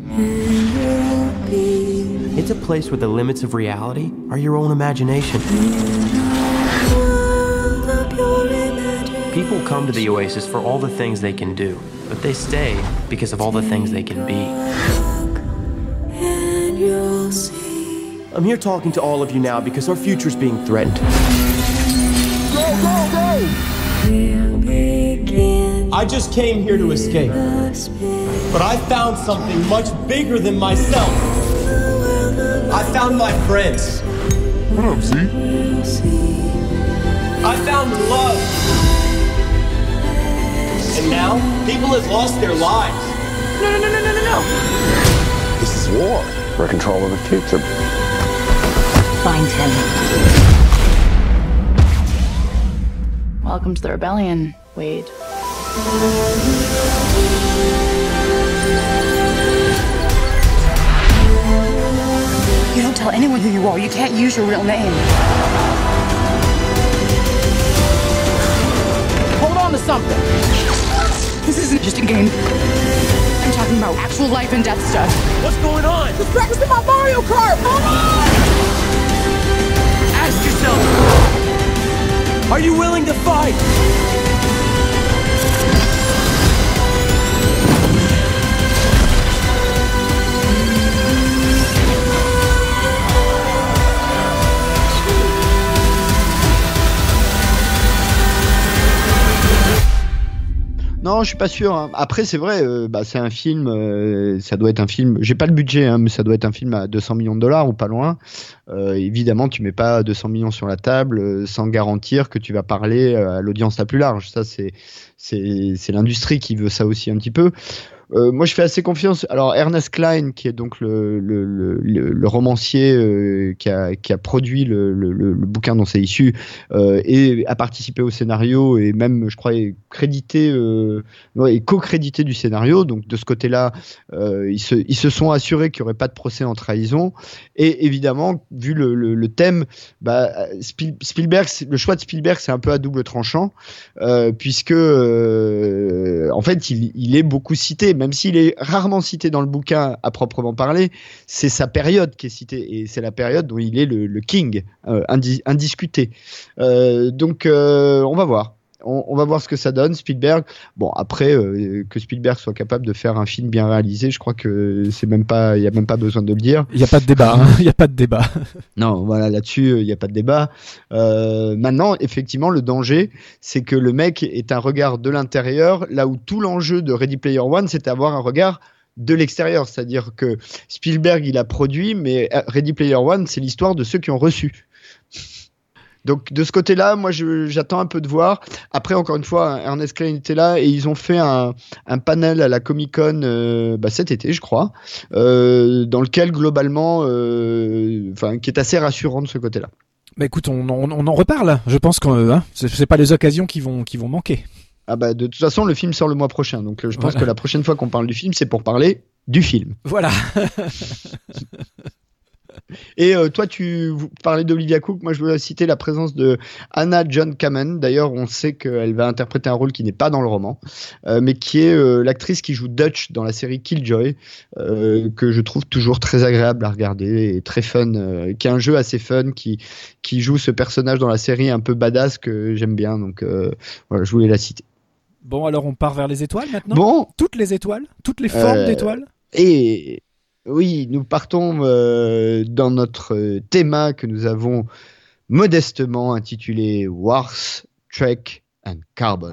It's a place where the limits of reality are your own imagination. People come to the Oasis for all the things they can do, but they stay because of all the things they can be. I'm here talking to all of you now because our future is being threatened. Go, go, go! I just came here to escape. But I found something much bigger than myself. I found my friends. What up, Z? I found love. And now, people have lost their lives. No, no, no, no, no, no, no. This is war. We're control of the future. Find him. Welcome to the rebellion, Wade. You don't tell anyone who you are. You can't use your real name. Hold on to something. This isn't just a game. I'm talking about actual life and death stuff. What's going on? Just practicing my Mario Kart. Ask yourself, are you willing to fight? Non, je suis pas sûr. Hein. Après, c'est vrai, euh, bah, c'est un film, euh, ça doit être un film. J'ai pas le budget, hein, mais ça doit être un film à 200 millions de dollars ou pas loin. Euh, évidemment, tu mets pas 200 millions sur la table sans garantir que tu vas parler à l'audience la plus large. Ça, c'est l'industrie qui veut ça aussi un petit peu. Euh, moi, je fais assez confiance. Alors, Ernest Klein, qui est donc le, le, le, romancier euh, qui, a, qui, a, produit le, bouquin dont c'est issu, euh, et a participé au scénario et même, je crois, est crédité, ouais, co-crédité du scénario. Donc, de ce côté-là, ils, se, ils se sont assurés qu'il n'y aurait pas de procès en trahison. Et évidemment, vu le, thème, bah, Spielberg, le choix de Spielberg, c'est un peu à double tranchant, puisque, en fait, il, il est beaucoup cité même s'il est rarement cité dans le bouquin à proprement parler, c'est sa période qui est citée et c'est la période dont il est le, king euh, indi indiscuté. Euh, donc euh, on va voir. On, on, va voir ce que ça donne. Spielberg, bon après euh, que Spielberg soit capable de faire un film bien réalisé, je crois que c'est même pas, il y a même pas besoin de le dire. Il n'y a pas de débat. Il n'y a pas de débat. non, voilà là-dessus, il n'y a pas de débat. Euh, maintenant, effectivement, le danger, c'est que le mec est un regard de l'intérieur, là où tout l'enjeu de Ready Player One, c'est avoir un regard de l'extérieur, c'est-à-dire que Spielberg il a produit, mais Ready Player One c'est l'histoire de ceux qui ont reçu. Donc de ce côté-là, moi j'attends un peu de voir. Après, encore une fois, Ernest Cline était là et ils ont fait un, un panel à la Comic Con euh, bah, cet été, je crois, euh, dans lequel globalement, euh, enfin, qui est assez rassurant de ce côté-là. Bah écoute, on, on, on en reparle. Je pense que hein, c'est pas les occasions qui vont qui vont manquer. Ah bah de toute façon, le film sort le mois prochain, donc je pense Voilà. que la prochaine fois qu'on parle du film, c'est pour parler du film. Voilà. Et euh, toi, tu parlais d'Olivia Cook. Moi, je voulais citer la présence de Anna John Kamen. D'ailleurs, on sait qu'elle va interpréter un rôle qui n'est pas dans le roman, euh, mais qui est euh, l'actrice qui joue Dutch dans la série Killjoy, que je trouve toujours très agréable à regarder et très fun, qui est un jeu assez fun, qui qui joue ce personnage dans la série un peu badass que j'aime bien. Donc voilà, je voulais la citer. Bon, alors on part vers les étoiles maintenant? Bon, Toutes les étoiles, toutes les formes d'étoiles? Et oui, nous partons euh, dans notre euh, théma que nous avons modestement intitulé Wars, Trek and Carbon.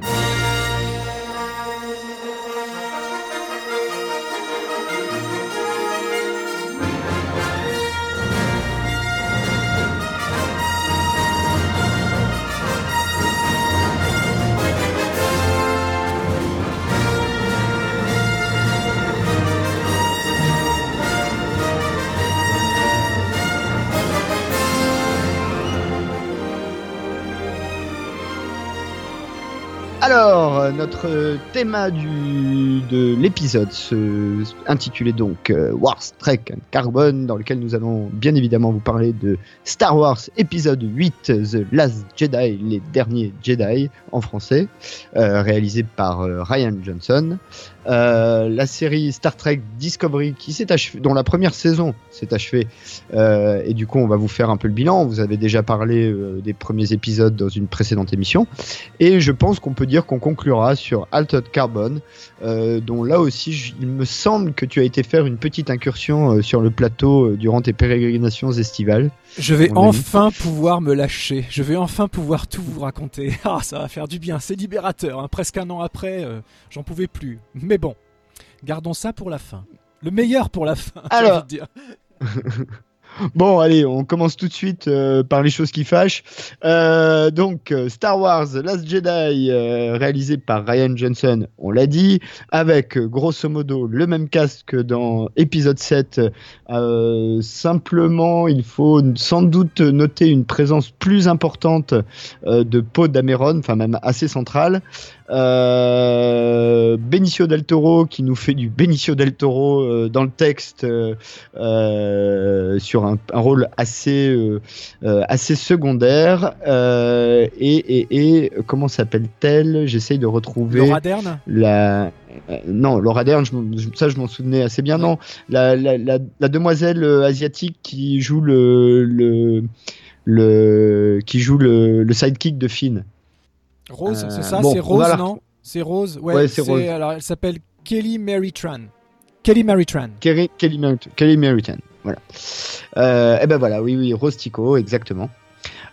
Alors, notre thème du, de l'épisode se intitulé donc euh, Wars, Trek Carbon, dans lequel nous allons bien évidemment vous parler de Star Wars épisode 8, The Last Jedi, les derniers Jedi en français, euh, réalisé par euh, Ryan Johnson. Euh, la série Star Trek Discovery qui s'est achevée, dont la première saison s'est achevée, euh, et du coup on va vous faire un peu le bilan. Vous avez déjà parlé euh, des premiers épisodes dans une précédente émission. Et je pense qu'on peut dire qu'on conclura sur Altered Carbon, dont là aussi, il me semble que tu as été faire une petite incursion sur le plateau durant tes pérégrinations estivales. Je vais enfin pouvoir me lâcher. Je vais enfin pouvoir tout vous raconter. Ah, ça va faire du bien. C'est libérateur. hein. Presque un an après, j'en pouvais plus. Mais bon, gardons ça pour la fin. Le meilleur pour la fin. j'ai Alors. envie de dire. Bon, allez, on commence tout de suite euh, par les choses qui fâchent. Euh, donc, euh, Star Wars Last Jedi, euh, réalisé par Ryan Johnson, on l'a dit, avec grosso modo le même cast que dans épisode 7. Euh, simplement, il faut sans doute noter une présence plus importante de Poe Dameron, enfin même assez centrale. Euh, Benicio del Toro qui nous fait du Benicio del Toro euh, dans le texte euh, sur un, un rôle assez assez secondaire. Et, et, et comment s'appelle-t-elle? J'essaye de retrouver Laura Dern? la non Laura Dern je ça je m'en souvenais assez bien. Non la, la, la, la demoiselle asiatique qui joue le le, le qui joue le, le sidekick de Finn Rose, Euh, c'est ça bon, C'est Rose, la- non C'est Rose Ouais, Ouais, c'est Rose. Alors, elle s'appelle Kelly Mary Tran. Kelly Mary Tran. Kelly, Kelly, Merritt- Kelly Merritan, voilà. Euh, et ben voilà, oui, oui, Rostico, exactement.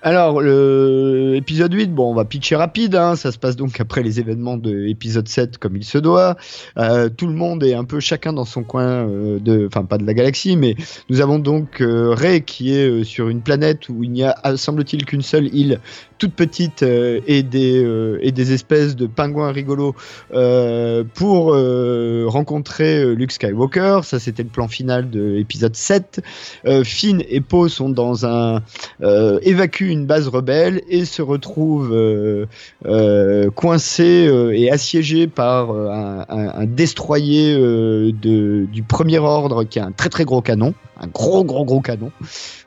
Alors, le épisode 8, bon, on va pitcher rapide, hein, ça se passe donc après les événements de l'épisode 7 comme il se doit. Euh, tout le monde est un peu chacun dans son coin, euh, de, enfin pas de la galaxie, mais nous avons donc euh, Ray qui est euh, sur une planète où il n'y a, semble-t-il, qu'une seule île toute petite euh, et, des, euh, et des espèces de pingouins rigolos euh, pour rencontrer Luke Skywalker. Ça, c'était le plan final de l'épisode 7. Euh, Finn et Poe sont dans un évacuent une base rebelle et se retrouvent coincés et assiégés par un, destroyer de, du premier ordre qui a un très très gros canon, un gros gros gros canon.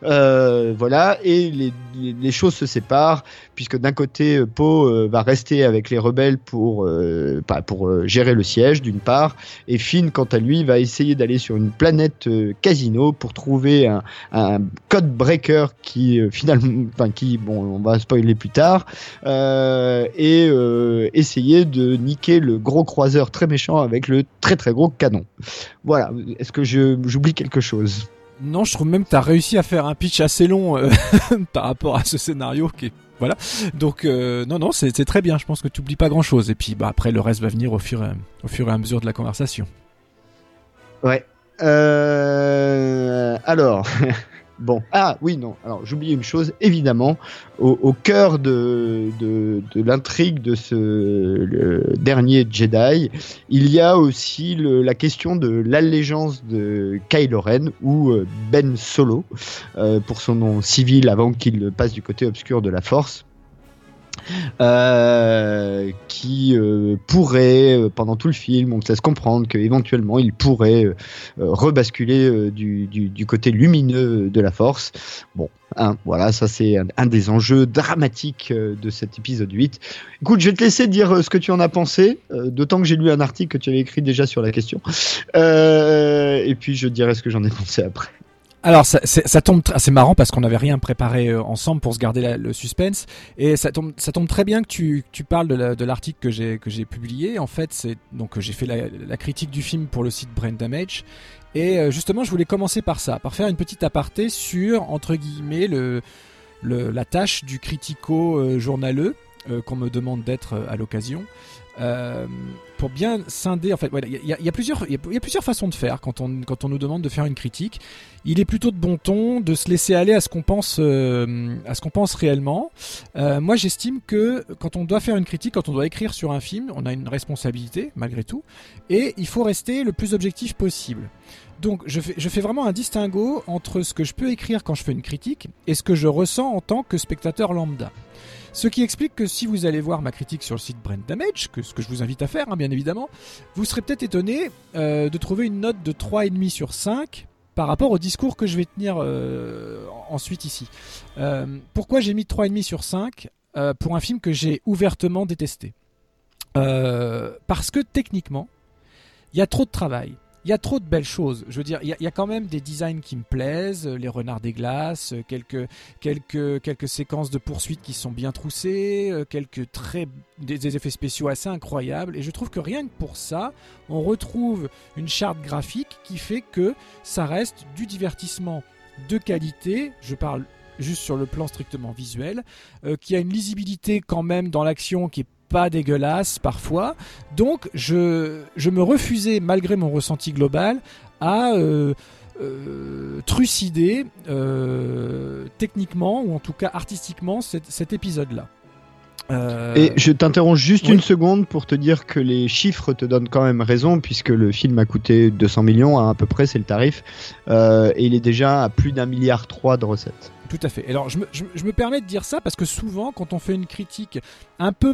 Euh, voilà, et les, les, choses se séparent puisque d'un côté euh, Poe euh, va rester avec les rebelles pour pour gérer le siège d'une part, et Finn quant à lui va essayer d'aller sur une planète casino pour trouver un, un code breaker qui finalement, enfin qui bon, on va spoiler plus tard, et essayer de niquer le gros croiseur très méchant avec le très très gros canon. Voilà. Est-ce que j'oublie quelque chose? Non, je trouve même que tu as réussi à faire un pitch assez long euh, par rapport à ce scénario. Voilà. Donc, euh, non, non, c'est très bien. Je pense que tu oublies pas grand chose. Et puis, bah, après, le reste va venir au fur, et, au fur et à mesure de la conversation. Ouais. Euh, alors, Bon, ah oui, non. Alors j'oublie une chose, évidemment, au, cœur de, de, l'intrigue de ce dernier Jedi, il y a aussi la question de l'allégeance de Kylo Ren ou euh, Ben Solo, euh, pour son nom civil avant qu'il passe du côté obscur de la Force. Euh, qui euh, pourrait, euh, pendant tout le film, on te laisse comprendre qu'éventuellement il pourrait rebasculer du, côté lumineux de la force. Bon, hein, voilà, ça c'est un, un des enjeux dramatiques de cet épisode 8. Écoute, je vais te laisser dire ce que tu en as pensé, d'autant que j'ai lu un article que tu avais écrit déjà sur la question. Et puis je dirai ce que j'en ai pensé après. Alors ça, tombe, c'est marrant parce qu'on n'avait rien préparé euh, ensemble pour se garder la- le suspense et ça tombe, très bien que tu, parles de la- de l'article que j'ai publié. En fait, c'est donc euh, j'ai fait la, critique du film pour le site Brain Damage et euh, justement je voulais commencer par ça, par faire une petite aparté sur entre guillemets le, le la tâche du critico journaleux qu'on me demande d'être à l'occasion. Euh, pour bien scinder, en fait, il y, a- plusieurs, y y a plusieurs façons de faire quand on, quand on nous demande de faire une critique il est plutôt de bon ton de se laisser aller à ce qu'on pense, euh, à ce qu'on pense réellement. Euh, moi, j'estime que quand on doit faire une critique, quand on doit écrire sur un film, on a une responsabilité malgré tout, et il faut rester le plus objectif possible. Donc, je fais vraiment un distinguo entre ce que je peux écrire quand je fais une critique et ce que je ressens en tant que spectateur lambda. Ce qui explique que si vous allez voir ma critique sur le site Brand Damage, que ce que je vous invite à faire, hein, bien évidemment, vous serez peut-être étonné euh, de trouver une note de 3,5 sur 5 par rapport au discours que je vais tenir euh, ensuite ici. Euh, pourquoi j'ai mis 3,5 sur 5 euh, pour un film que j'ai ouvertement détesté? Parce que techniquement, il y a trop de travail. Il y a trop de belles choses. Je veux dire, il y, a, quand même des designs qui me plaisent, les renards des glaces, euh, quelques, quelques, quelques séquences de poursuites qui sont bien troussées, euh, quelques très, des, effets spéciaux assez incroyables. Et je trouve que rien que pour ça, on retrouve une charte graphique qui fait que ça reste du divertissement de qualité. Je parle juste sur le plan strictement visuel, euh, qui a une lisibilité quand même dans l'action qui est pas dégueulasse parfois. Donc je, je me refusais, malgré mon ressenti global, à euh, euh, trucider euh, techniquement ou en tout cas artistiquement cet, cet épisode-là. Euh, Et je t'interromps juste oui. une seconde pour te dire que les chiffres te donnent quand même raison, puisque le film a coûté 200 millions, hein, à peu près, c'est le tarif, euh, et il est déjà à plus d'un milliard trois de recettes. Tout à fait. Alors je me, je, je me permets de dire ça parce que souvent quand on fait une critique un peu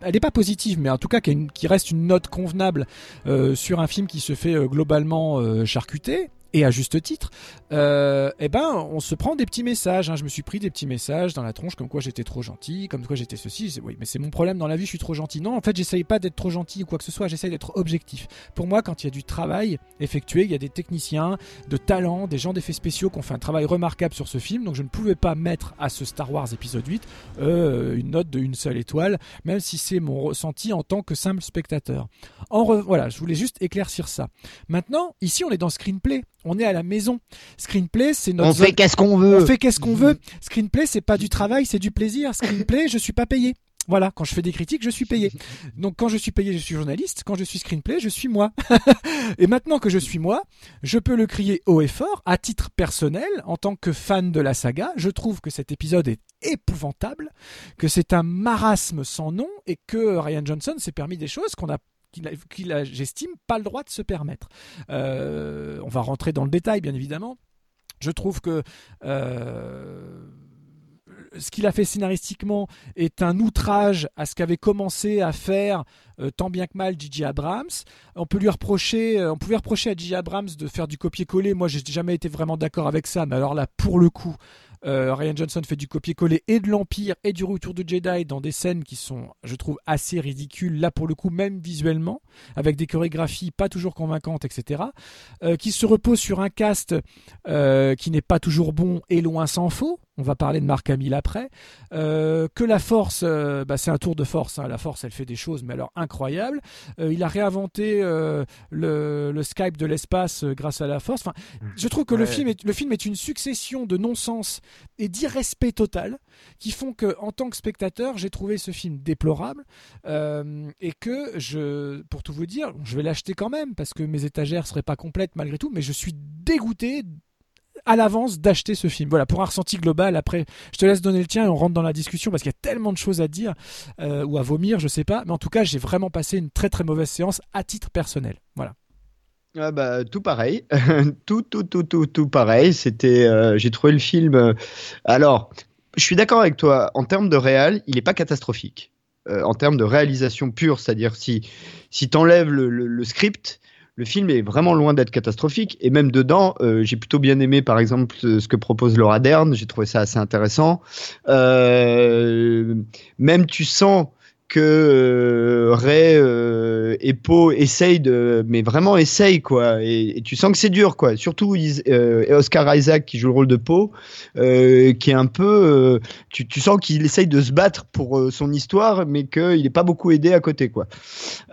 elle n'est pas positive, mais en tout cas qui reste une note convenable euh, sur un film qui se fait euh, globalement euh, charcuter et à juste titre, euh, eh ben on se prend des petits messages. hein. Je me suis pris des petits messages dans la tronche comme quoi j'étais trop gentil, comme quoi j'étais ceci. Oui, mais c'est mon problème dans la vie, je suis trop gentil. Non, en fait, j'essaye pas d'être trop gentil ou quoi que ce soit. J'essaye d'être objectif. Pour moi, quand il y a du travail effectué, il y a des techniciens de talent, des gens d'effets spéciaux qui ont fait un travail remarquable sur ce film. Donc je ne pouvais pas mettre à ce Star Wars épisode 8 euh, une note de une seule étoile, même si c'est mon ressenti en tant que simple spectateur. En voilà, je voulais juste éclaircir ça. Maintenant, ici, on est dans screenplay. On est à la maison. Screenplay, c'est notre On zone- fait qu'est-ce qu'on veut on fait qu'est-ce qu'on veut. Screenplay, c'est pas du travail, c'est du plaisir. Screenplay, je suis pas payé. Voilà, quand je fais des critiques, je suis payé. Donc quand je suis payé, je suis journaliste. Quand je suis screenplay, je suis moi. et maintenant que je suis moi, je peux le crier haut et fort, à titre personnel, en tant que fan de la saga. Je trouve que cet épisode est épouvantable, que c'est un marasme sans nom, et que Ryan Johnson s'est permis des choses qu'on a qu'il a, j'estime, pas le droit de se permettre. Euh, on va rentrer dans le détail, bien évidemment. Je trouve que euh, ce qu'il a fait scénaristiquement est un outrage à ce qu'avait commencé à faire euh, tant bien que mal J.J. Abrams. On peut lui reprocher, on pouvait reprocher à J.J. Abrams de faire du copier-coller. Moi, j'ai jamais été vraiment d'accord avec ça, mais alors là, pour le coup, euh, Ryan Johnson fait du copier-coller et de l'Empire et du Retour de Jedi dans des scènes qui sont, je trouve, assez ridicules, là pour le coup, même visuellement, avec des chorégraphies pas toujours convaincantes, etc., euh, qui se repose sur un cast euh, qui n'est pas toujours bon et loin s'en faut. On va parler de Marc Hamill après. Euh, que la force, euh, bah, c'est un tour de force. hein. La force, elle fait des choses, mais alors incroyables. Euh, il a réinventé le, le Skype de l'espace grâce à la force. Enfin, je trouve que le, film est, le film est une succession de non-sens et d'irrespect total qui font que, en tant que spectateur, j'ai trouvé ce film déplorable et que je, pour tout vous dire, je vais l'acheter quand même parce que mes étagères seraient pas complètes malgré tout, mais je suis dégoûté à l'avance d'acheter ce film. Voilà, pour un ressenti global. Après, je te laisse donner le tien et on rentre dans la discussion parce qu'il y a tellement de choses à dire euh, ou à vomir, je sais pas. Mais en tout cas, j'ai vraiment passé une très très mauvaise séance à titre personnel. Voilà. Ah bah, tout pareil, tout, tout, tout, tout, tout pareil. C'était, euh, j'ai trouvé le film. euh, alors, je suis d'accord avec toi. En termes de réal, il n'est pas catastrophique. En termes de réalisation pure, c'est-à-dire si si t'enlèves le, le, le script, le film est vraiment loin d'être catastrophique. Et même dedans, euh, j'ai plutôt bien aimé, par exemple, ce que propose Laura Dern. J'ai trouvé ça assez intéressant. Euh, même tu sens que euh, Ray euh, et Poe essayent de, mais vraiment essayent quoi, et, tu sens que c'est dur quoi. Surtout euh, Oscar Isaac qui joue le rôle de Poe, qui est un peu, tu, sens qu'il essaye de se battre pour son histoire, mais qu'il n'est pas beaucoup aidé à côté quoi.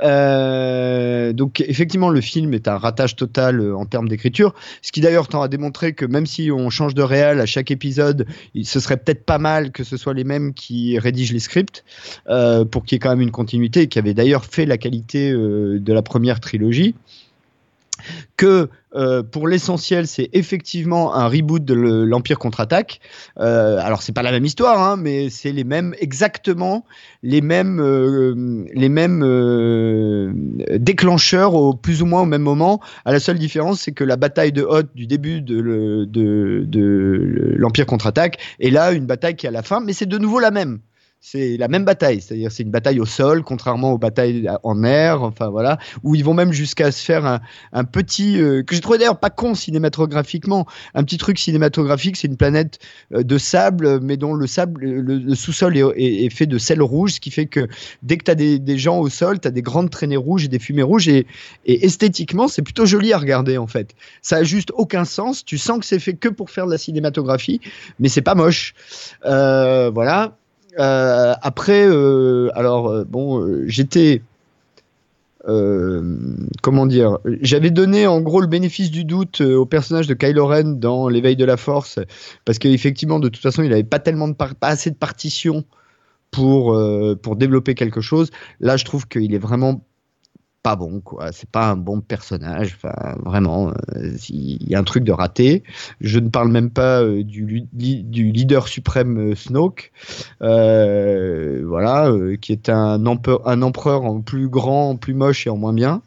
Donc effectivement le film est un ratage total en termes d'écriture, ce qui d'ailleurs tend à démontrer que même si on change de réal à chaque épisode, ce serait peut-être pas mal que ce soit les mêmes qui rédigent les scripts euh, pour qu'il y ait quand même une continuité, et qui avait d'ailleurs fait la qualité euh, de la première trilogie. Que euh, pour l'essentiel, c'est effectivement un reboot de le- l'Empire contre-attaque. Euh, alors c'est pas la même histoire, hein, mais c'est les mêmes, exactement les mêmes, euh, les mêmes déclencheurs au plus ou moins au même moment. À la seule différence, c'est que la bataille de Hoth du début de l'Empire contre-attaque est là une bataille qui est à la fin, mais c'est de nouveau la même c'est la même bataille, c'est-à-dire c'est une bataille au sol, contrairement aux batailles en air, enfin voilà, où ils vont même jusqu'à se faire un, petit, euh, que j'ai trouvé d'ailleurs pas con cinématographiquement, un petit truc cinématographique, c'est une planète euh, de sable, mais dont le sable, le, sous-sol est, fait de sel rouge, ce qui fait que dès que tu as des, gens au sol, tu as des grandes traînées rouges et des fumées rouges, et, et esthétiquement, c'est plutôt joli à regarder en fait. Ça a juste aucun sens, tu sens que c'est fait que pour faire de la cinématographie, mais c'est pas moche. Euh, voilà. Euh, après, euh, alors euh, bon, j'étais, comment dire, j'avais donné en gros le bénéfice du doute au personnage de Kylo Ren dans l'éveil de la Force, parce qu'effectivement, de toute façon, il n'avait pas tellement de pas assez de partitions pour pour développer quelque chose. Là, je trouve qu'il est vraiment pas bon quoi. C'est pas un bon personnage. Enfin vraiment euh, il y a un truc de raté. Je ne parle même pas euh, du, du leader suprême euh, Snoke voilà qui est un empereur, un empereur en plus grand en plus moche et en moins bien.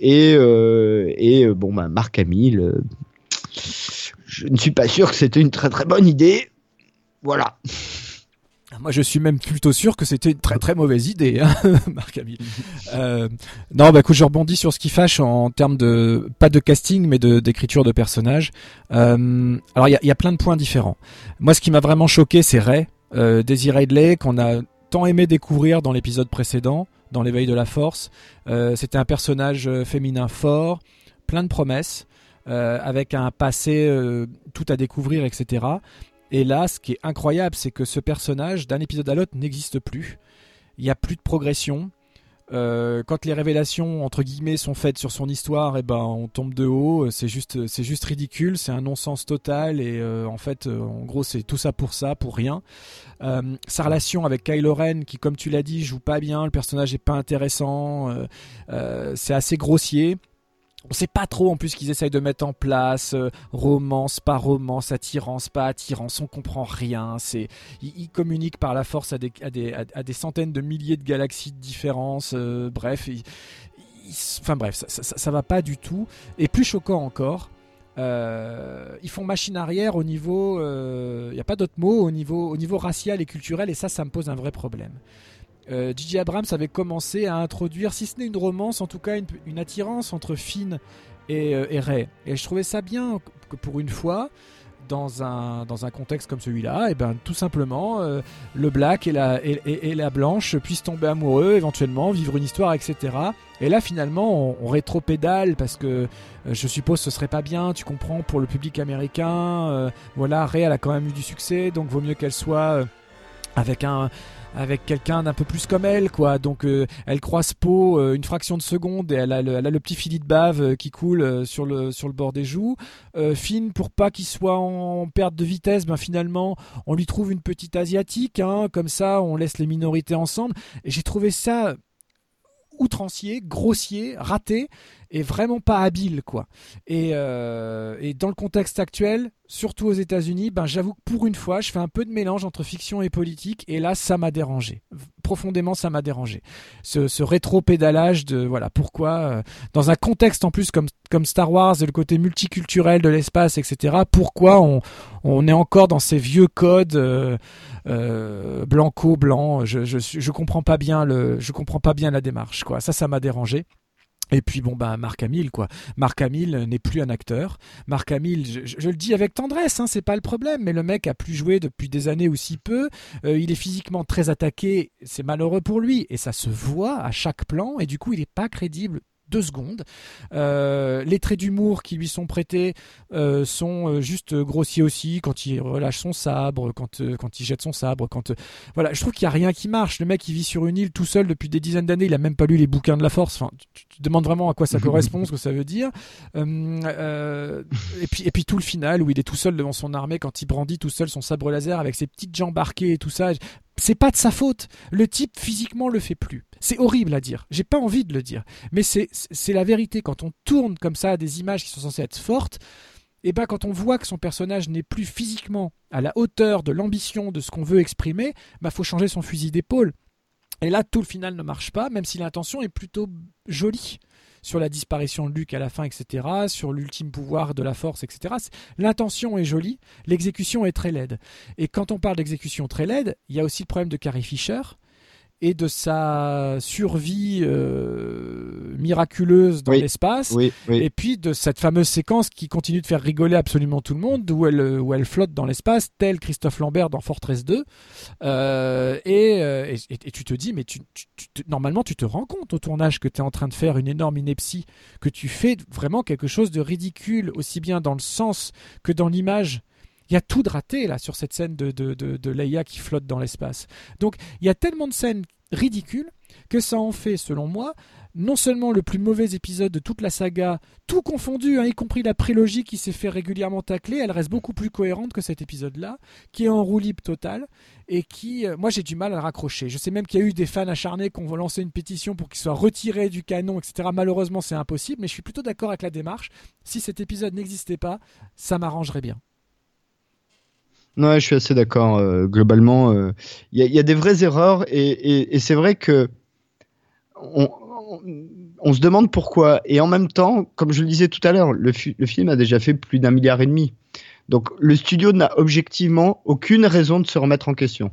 Et et bon bah Marc Hamill je ne suis pas sûr que c'était une très très bonne idée. Voilà Moi, je suis même plutôt sûr que c'était une très très mauvaise idée, hein, Marc Hamill. Euh, non, bah écoute, je rebondis sur ce qui fâche en termes de pas de casting, mais de d'écriture de personnages. Euh, alors, il y a, il y a plein de points différents. Moi, ce qui m'a vraiment choqué, c'est Ray, euh, Daisy Ridley, qu'on a tant aimé découvrir dans l'épisode précédent, dans l'éveil de la Force. Euh, c'était un personnage euh, féminin fort, plein de promesses, euh, avec un passé euh, tout à découvrir, etc. Et là, ce qui est incroyable, c'est que ce personnage, d'un épisode à l'autre, n'existe plus. Il n'y a plus de progression. Euh, quand les révélations entre guillemets sont faites sur son histoire, et ben on tombe de haut. C'est juste, c'est juste ridicule. C'est un non-sens total. Et euh, en fait, euh, en gros, c'est tout ça pour ça, pour rien. Sa relation avec Kylo Ren, qui, comme tu l'as dit, joue pas bien. Le personnage est pas intéressant. c'est assez grossier. On sait pas trop en plus qu'ils essayent de mettre en place euh, romance, pas romance, attirance, pas attirance, on comprend rien. C'est ils, communiquent par la force à des, à des, à- des centaines de milliers de galaxies de différence. euh, bref, enfin bref, ça- ça va pas du tout. Et plus choquant encore, euh, ils font machine arrière au niveau, il n'y a pas d'autre mot, au niveau, au niveau racial et culturel, et ça, ça me pose un vrai problème. Euh, J.J. Abrams avait commencé à introduire, si ce n'est une romance, en tout cas une, attirance entre Finn et, euh, et Ray. Et je trouvais ça bien que pour une fois, dans un, dans un contexte comme celui-là, et ben tout simplement, euh, le black et la, et, la blanche puissent tomber amoureux, éventuellement, vivre une histoire, etc. Et là, finalement, on, on rétropédale parce que euh, je suppose ce serait pas bien, tu comprends, pour le public américain. euh, voilà, Ray, elle a quand même eu du succès, donc vaut mieux qu'elle soit avec un avec quelqu'un d'un peu plus comme elle, quoi. Donc euh, elle croise Poe euh, une fraction de seconde et elle a le, petit filet de bave euh, qui coule sur le sur le bord des joues. Finn, pour pas qu'il soit en perte de vitesse, ben finalement on lui trouve une petite asiatique, hein, comme ça on laisse les minorités ensemble. J'ai trouvé ça outrancier, grossier, raté. est vraiment pas habile, quoi. Et, euh, et dans le contexte actuel, surtout aux États-Unis, ben j'avoue que pour une fois, je fais un peu de mélange entre fiction et politique, et là, ça m'a dérangé. Profondément, ça m'a dérangé. Ce, rétro-pédalage de voilà pourquoi euh, dans un contexte en plus comme comme Star Wars, le côté multiculturel de l'espace, etc. Pourquoi on on est encore dans ces vieux codes euh, euh, blanco blanc je, je je comprends pas bien le je comprends pas bien la démarche quoi. Ça, ça m'a dérangé. Et puis bon bah Marc Hamill quoi. Marc Hamill n'est plus un acteur. Marc Hamill, je, le dis avec tendresse, hein, c'est pas le problème, mais le mec a plus joué depuis des années ou si peu. Euh, il est physiquement très attaqué, c'est malheureux pour lui et ça se voit à chaque plan et du coup il est pas crédible deux secondes. Euh, les traits d'humour qui lui sont prêtés euh, sont euh, juste grossiers aussi quand il relâche son sabre, quand euh, quand il jette son sabre, quand voilà, je trouve qu'il y a rien qui marche. Le mec il vit sur une île tout seul depuis des dizaines d'années, il a même pas lu les bouquins de la Force. Enfin, tu, tu te demandes vraiment à quoi ça correspond, ce que ça veut dire. Et puis et puis tout le final où il est tout seul devant son armée quand il brandit tout seul son sabre laser avec ses petites jambes arquées et tout ça. C'est pas de sa faute. Le type physiquement le fait plus. C'est horrible à dire. J'ai pas envie de le dire, mais c'est la vérité. Quand on tourne comme ça des images qui sont censées être fortes, et ben quand on voit que son personnage n'est plus physiquement à la hauteur de l'ambition de ce qu'on veut exprimer, bah faut changer son fusil d'épaule. Et là, tout le final ne marche pas, même si l'intention est plutôt jolie sur la disparition de Luke à la fin, etc., sur l'ultime pouvoir de la force, etc. L'intention est jolie, l'exécution est très laide. Et quand on parle d'exécution très laide, il y a aussi le problème de Carrie Fisher et de sa survie euh, miraculeuse dans Oui. l'espace. Oui, oui. Et puis de cette fameuse séquence qui continue de faire rigoler absolument tout le monde, où elle, où elle flotte dans l'espace, tel Christophe Lambert dans Fortress 2. Euh, et, euh, et, et tu te dis, mais tu, tu- tu te- normalement, tu te rends compte au tournage que tu es en train de faire une énorme ineptie, que tu fais vraiment quelque chose de ridicule, aussi bien dans le sens que dans l'image. Il y a tout de raté là sur cette scène de, Leia qui flotte dans l'espace. Donc il y a tellement de scènes ridicules que ça en fait, selon moi, non seulement le plus mauvais épisode de toute la saga, tout confondu, hein, y compris la prélogie qui s'est fait régulièrement tacler, elle reste beaucoup plus cohérente que cet épisode-là, qui est en roue libre totale et qui, euh, moi, j'ai du mal à le raccrocher. Je sais même qu'il y a eu des fans acharnés qui ont lancé une pétition pour qu'il soit retiré du canon, etc. Malheureusement, c'est impossible, mais je suis plutôt d'accord avec la démarche. Si cet épisode n'existait pas, ça m'arrangerait bien. Ouais, je suis assez d'accord. euh, globalement, euh, il y, a- il y a des vraies erreurs et, et- et c'est vrai que on, on- on se demande pourquoi. Et en même temps, comme je le disais tout à l'heure, le, fi- le film a déjà fait plus d'un milliard et demi. Donc le studio n'a objectivement aucune raison de se remettre en question.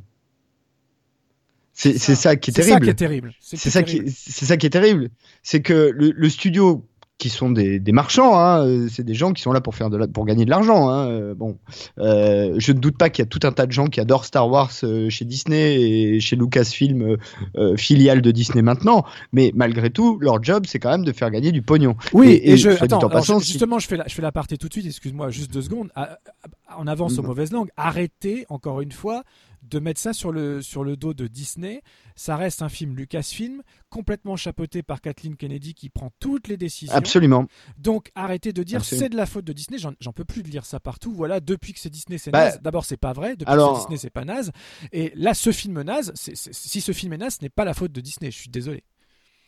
C'est ça qui est C'est ça terrible. qui est terrible. C'est ça, terrible. qui, c'est ça qui est terrible. C'est que le, le studio, qui sont des, des marchands, hein, euh, c'est des gens qui sont là pour, faire de la, pour gagner de l'argent. Hein, euh, bon, euh, je ne doute pas qu'il y a tout un tas de gens qui adorent Star Wars chez Disney et chez Lucasfilm, euh, filiale de Disney maintenant. Mais malgré tout, leur job, c'est quand même de faire gagner du pognon. Oui, Et- et, et je, attends, en alors, passant, je- si- justement, je fais la, je fais l'aparté tout de suite. Excuse-moi, juste deux secondes. Ah, ah, On avance aux Mm. mauvaises langues. Arrêtez encore une fois de mettre ça sur le sur le dos de Disney. Ça reste un film Lucasfilm complètement chapeauté par Kathleen Kennedy qui prend toutes les décisions. Absolument. Donc arrêtez de dire c'est de la faute de Disney. J'en peux plus de lire ça partout. Voilà, depuis que c'est Disney, c'est Bah, naze. D'abord, c'est pas vrai. Depuis alors- que c'est Disney, c'est pas naze. Et là, ce film naze, c'est- si ce film est naze, ce n'est pas la faute de Disney. Je suis désolé.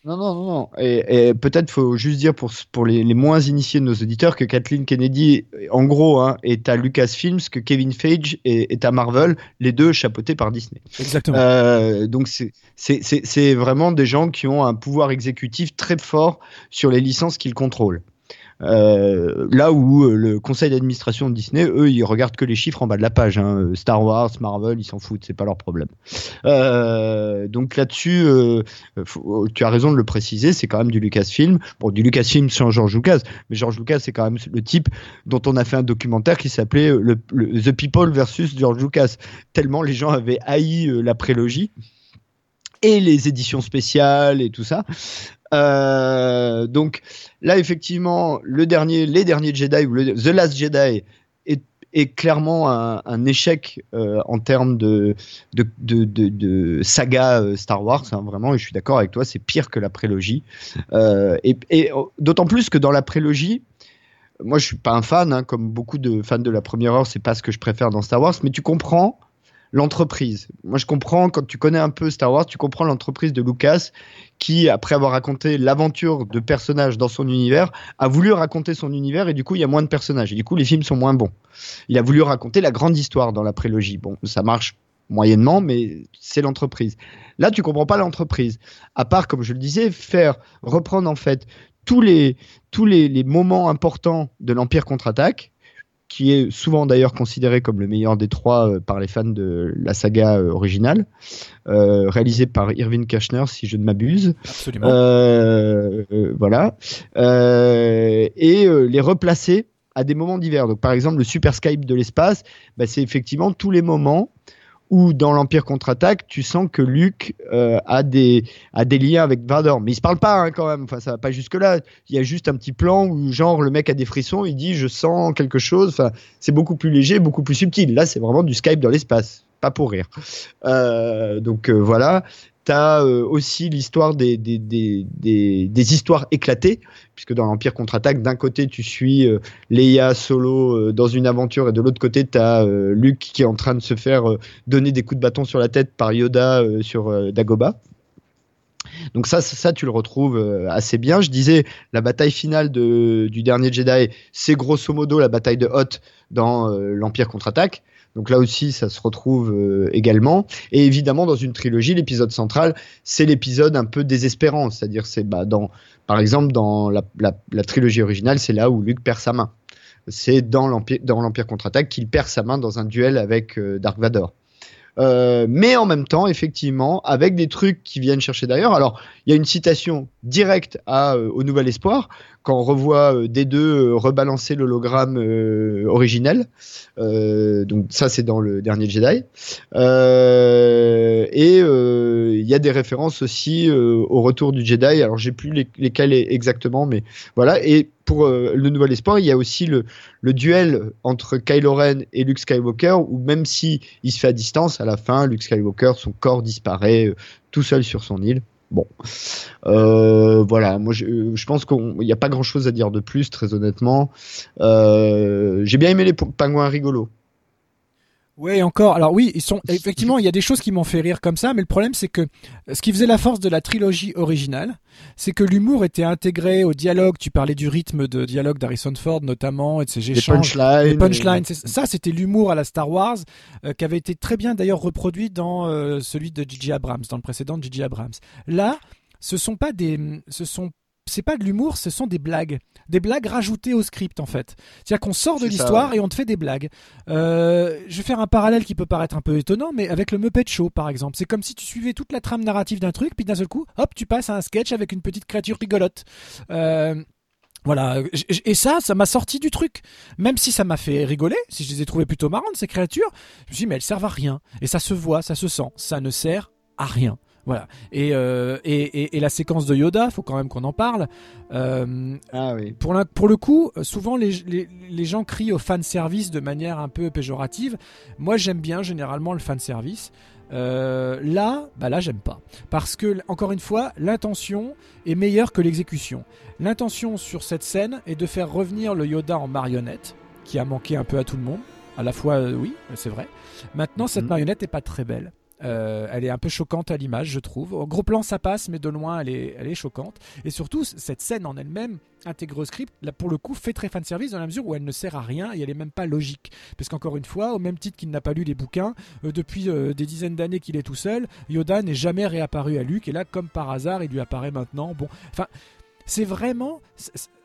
Non, non, non, non. Et, et peut-être faut juste dire pour, pour les, les moins initiés de nos auditeurs que Kathleen Kennedy, en gros, hein, est à Lucasfilms, que Kevin Feige est, est à Marvel, les deux chapeautés par Disney. Exactement. Euh, donc c'est vraiment des gens qui ont un pouvoir exécutif très fort sur les licences qu'ils contrôlent. Euh, là où euh, le conseil d'administration de Disney, eux, ils regardent que les chiffres en bas de la page. hein. Star Wars, Marvel, ils s'en foutent, c'est pas leur problème. Euh, donc là-dessus, euh, faut- tu as raison de le préciser, c'est quand même du Lucasfilm. Bon, du Lucasfilm sans George Lucas, mais George Lucas, c'est quand même le type dont on a fait un documentaire qui s'appelait euh, The People versus George Lucas. Tellement les gens avaient haï euh, la prélogie et les éditions spéciales et tout ça. Euh, donc là, effectivement, les derniers Jedi ou The Last Jedi est, clairement un, échec euh, en termes de, saga euh, Star Wars. hein, vraiment, je suis d'accord avec toi, c'est pire que la prélogie. Et euh, d'autant plus que dans la prélogie, moi, je suis pas un fan, hein, comme beaucoup de fans de la première heure, c'est pas ce que je préfère dans Star Wars, mais tu comprends l'entreprise. Moi, je comprends quand tu connais un peu Star Wars, tu comprends l'entreprise de Lucas qui, après avoir raconté l'aventure de personnages dans son univers, a voulu raconter son univers et du coup, il y a moins de personnages et du coup, les films sont moins bons. Il a voulu raconter la grande histoire dans la prélogie. Bon, ça marche moyennement, mais c'est l'entreprise. Là, tu comprends pas l'entreprise. À part, comme je le disais, faire reprendre en fait tous les tous les, les moments importants de l'Empire contre-attaque qui est souvent d'ailleurs considéré comme le meilleur des trois euh, par les fans de la saga euh, originale, euh, réalisé par Irving Kashner, si je ne m'abuse. Absolument. Voilà. Et les replacer à des moments divers. Donc, par exemple, le Super Skype de l'espace, bah, c'est effectivement tous les moments où dans l'Empire contre-attaque, tu sens que Luke euh, a, des, liens avec Vader. Mais ils se parlent pas hein, quand même, enfin ça va pas jusque-là. Il y a juste un petit plan où genre le mec a des frissons, il dit je sens quelque chose. Enfin, c'est beaucoup plus léger, beaucoup plus subtil. Là, c'est vraiment du Skype dans l'espace, pas pour rire. Euh, donc euh, voilà. T'as euh, aussi l'histoire des, des, des, des, histoires éclatées, puisque dans l'Empire contre-attaque, d'un côté tu suis euh, Leia solo euh, dans une aventure, et de l'autre côté t'as Luke qui est en train de se faire donner des coups de bâton sur la tête par Yoda sur Dagobah. Donc ça, ça, tu le retrouves assez bien. Je disais, la bataille finale de, du dernier Jedi, c'est grosso modo la bataille de Hoth dans l'Empire contre-attaque. Donc là aussi, ça se retrouve euh, également. Et évidemment, dans une trilogie, l'épisode central, c'est l'épisode un peu désespérant. C'est-à-dire, c'est bah, dans, par exemple, dans la, trilogie originale, c'est là où Luke perd sa main. C'est dans l'Empire, contre-attaque qu'il perd sa main dans un duel avec euh, Dark Vador. Euh, mais en même temps, effectivement, avec des trucs qui viennent chercher d'ailleurs. Alors, il y a une citation directe au Nouvel Espoir, quand on revoit euh, des deux euh, rebalancer l'hologramme euh, originel. Donc ça, c'est dans le dernier Jedi. Et il y a des références aussi au retour du Jedi. Alors, j'ai plus les, lesquelles exactement, mais voilà. Et pour le Nouvel Espoir, il y a aussi le, duel entre Kylo Ren et Luke Skywalker, où même si il se fait à distance, à la fin, Luke Skywalker, son corps disparaît tout seul sur son île. Bon, euh, voilà. Moi, je, pense qu'il n'y a pas grand-chose à dire de plus, très honnêtement. Euh, J'ai bien aimé les pingouins rigolos. Ouais, encore. Alors oui, ils sont effectivement, il y a des choses qui m'ont fait rire comme ça, mais le problème c'est que ce qui faisait la force de la trilogie originale, c'est que l'humour était intégré au dialogue. Tu parlais du rythme de dialogue d'Harrison Ford notamment et de ses Les échanges. punchlines. Les punchlines, et- c'est- ça c'était l'humour à la Star Wars euh, qui avait été très bien d'ailleurs reproduit dans euh, celui de J.J. Abrams, dans le précédent de J.J. Abrams. Là, ce sont pas des, ce sont c'est pas de l'humour, ce sont des blagues, des blagues rajoutées au script en fait. C'est-à-dire qu'on sort de l'histoire ouais. et on te fait des blagues. Euh, je vais faire un parallèle qui peut paraître un peu étonnant, mais avec le Muppet Show par exemple, c'est comme si tu suivais toute la trame narrative d'un truc, puis d'un seul coup, hop, tu passes à un sketch avec une petite créature rigolote. Euh, voilà, et ça, ça m'a sorti du truc. Même si ça m'a fait rigoler, si je les ai trouvées plutôt marrantes, ces créatures, je me suis dit, mais elles servent à rien. Et ça se voit, ça se sent. Ça ne sert à rien. Voilà. Et, euh, et, et, et la séquence de Yoda, faut quand même qu'on en parle. Euh, Ah oui. pour, l'un- pour le coup, souvent les, les, les gens crient au fan service de manière un peu péjorative. Moi, j'aime bien généralement le fan service. Euh, là, bah là, j'aime pas. Parce que, encore une fois, l'intention est meilleure que l'exécution. L'intention sur cette scène est de faire revenir le Yoda en marionnette, qui a manqué un peu à tout le monde. À la fois, oui, c'est vrai. Maintenant, cette Mhm. marionnette n'est pas très belle. Euh, elle est un peu choquante à l'image, je trouve. Au gros plan, ça passe, mais de loin, elle est, elle est choquante. Et surtout, cette scène en elle-même, intégrée au script, pour le coup, fait très fan service dans la mesure où elle ne sert à rien et elle est même pas logique. Parce qu'encore une fois, au même titre qu'il n'a pas lu les bouquins, euh, depuis euh, des dizaines d'années qu'il est tout seul, Yoda n'est jamais réapparu à Luke. Et là, comme par hasard, il lui apparaît maintenant. Bon, enfin, c'est vraiment.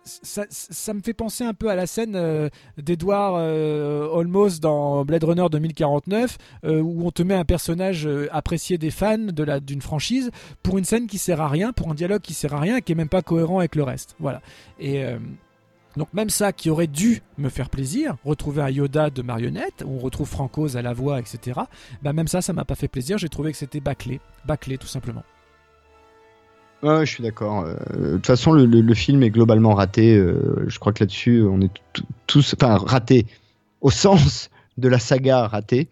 Ça, me fait penser un peu à la scène euh, d'Edward euh, Olmos dans Blade Runner 2049, euh, où on te met un personnage euh, apprécié des fans de d'une franchise pour une scène qui sert à rien, pour un dialogue qui sert à rien, qui est même pas cohérent avec le reste. Voilà. Et euh, donc même ça qui aurait dû me faire plaisir, retrouver un Yoda de marionnette, où on retrouve Francoz à la voix, etc. Bah même ça, ça m'a pas fait plaisir. J'ai trouvé que c'était bâclé, bâclé tout simplement. Ouais, je suis d'accord. Euh, De toute façon, le, film est globalement raté. euh, je crois que là-dessus, on est tous, enfin, raté au sens de la saga raté.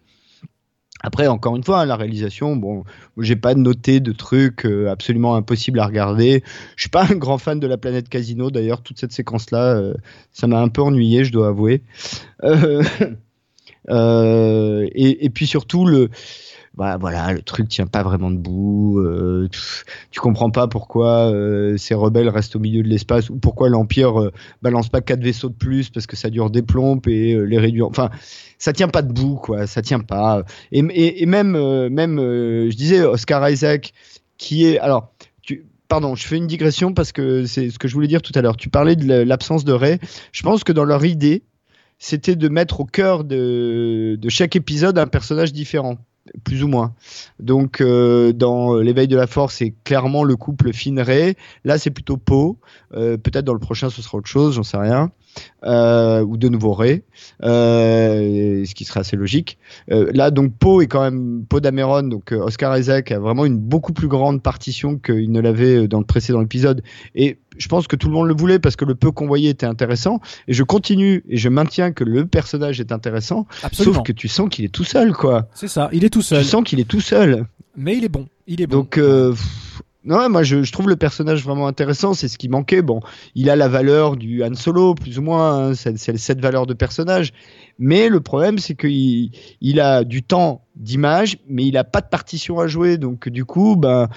Après, encore une fois, hein, la réalisation, bon, j'ai pas noté de trucs euh, absolument impossibles à regarder. Je suis pas un grand fan de la planète Casino, d'ailleurs, toute cette séquence-là, ça m'a un peu ennuyé, je dois avouer. Et, puis surtout le bah, voilà, le truc tient pas vraiment debout. Euh, tu comprends pas pourquoi euh, ces rebelles restent au milieu de l'espace ou pourquoi l'Empire euh, balance pas quatre vaisseaux de plus parce que ça dure des plombes et les réduire. Enfin, ça tient pas debout, quoi. Ça tient pas. Et, et, même, même, je disais Oscar Isaac, qui est alors. Pardon, je fais une digression parce que c'est ce que je voulais dire tout à l'heure. Tu parlais de l'absence de Ray. Je pense que dans leur idée, c'était de mettre au cœur de, de chaque épisode un personnage différent plus ou moins. Donc euh, dans l'éveil de la force, c'est clairement le couple Finn-Ray. Là, c'est plutôt Poe. Euh, Peut-être dans le prochain, ce sera autre chose, j'en sais rien. Euh, ou de nouveau Ray, euh, ce qui serait assez logique. Euh, là, donc Poe est quand même Poe Dameron, donc euh, Oscar Isaac a vraiment une beaucoup plus grande partition qu'il ne l'avait dans le précédent épisode. Et je pense que tout le monde le voulait parce que le peu qu'on voyait était intéressant. Et je continue et je maintiens que le personnage est intéressant. Absolument. Sauf que tu sens qu'il est tout seul, quoi. C'est ça, il est tout seul. Tu sens qu'il est tout seul. Mais il est bon. Il est bon. Donc, euh, non, moi je, trouve le personnage vraiment intéressant. C'est ce qui manquait. Bon, il a la valeur du Han Solo, plus ou moins. Hein, c'est cette valeur de personnage. Mais le problème, c'est qu'il il a du temps d'image, mais il a pas de partition à jouer. Donc, du coup, ben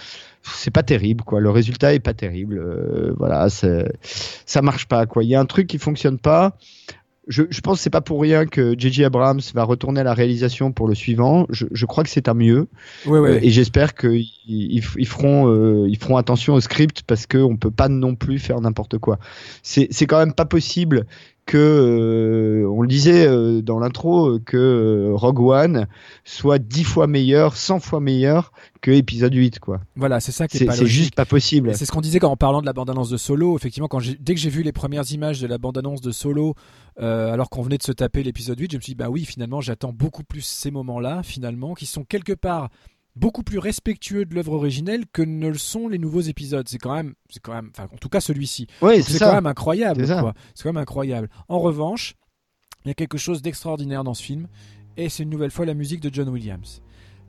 c'est pas terrible quoi le résultat est pas terrible euh, voilà ça marche pas quoi il y a un truc qui fonctionne pas je, je pense que c'est pas pour rien que J.J. Abrams va retourner à la réalisation pour le suivant. Je, je crois que c'est un mieux. Ouais, ouais. Euh, et j'espère qu'ils ils, ils feront, euh, ils feront attention au script parce qu'on peut pas non plus faire n'importe quoi. C'est quand même pas possible que, euh, on le disait euh, dans l'intro, que euh, Rogue One soit dix fois meilleur, 100 fois meilleur que épisode 8 quoi. Voilà, c'est ça qui est, pas C'est juste pas possible. C'est ce qu'on disait quand en parlant de la bande-annonce de Solo, effectivement quand dès que j'ai vu les premières images de la bande-annonce de Solo euh, alors qu'on venait de se taper l'épisode 8, je me suis dit bah oui, finalement, j'attends beaucoup plus ces moments-là finalement qui sont quelque part beaucoup plus respectueux de l'œuvre originelle que ne le sont les nouveaux épisodes. C'est quand même, c'est quand même, enfin, en tout cas celui-ci. Oui, c'est quand même incroyable. C'est quand même incroyable. En revanche, il y a quelque chose d'extraordinaire dans ce film, et c'est une nouvelle fois la musique de John Williams.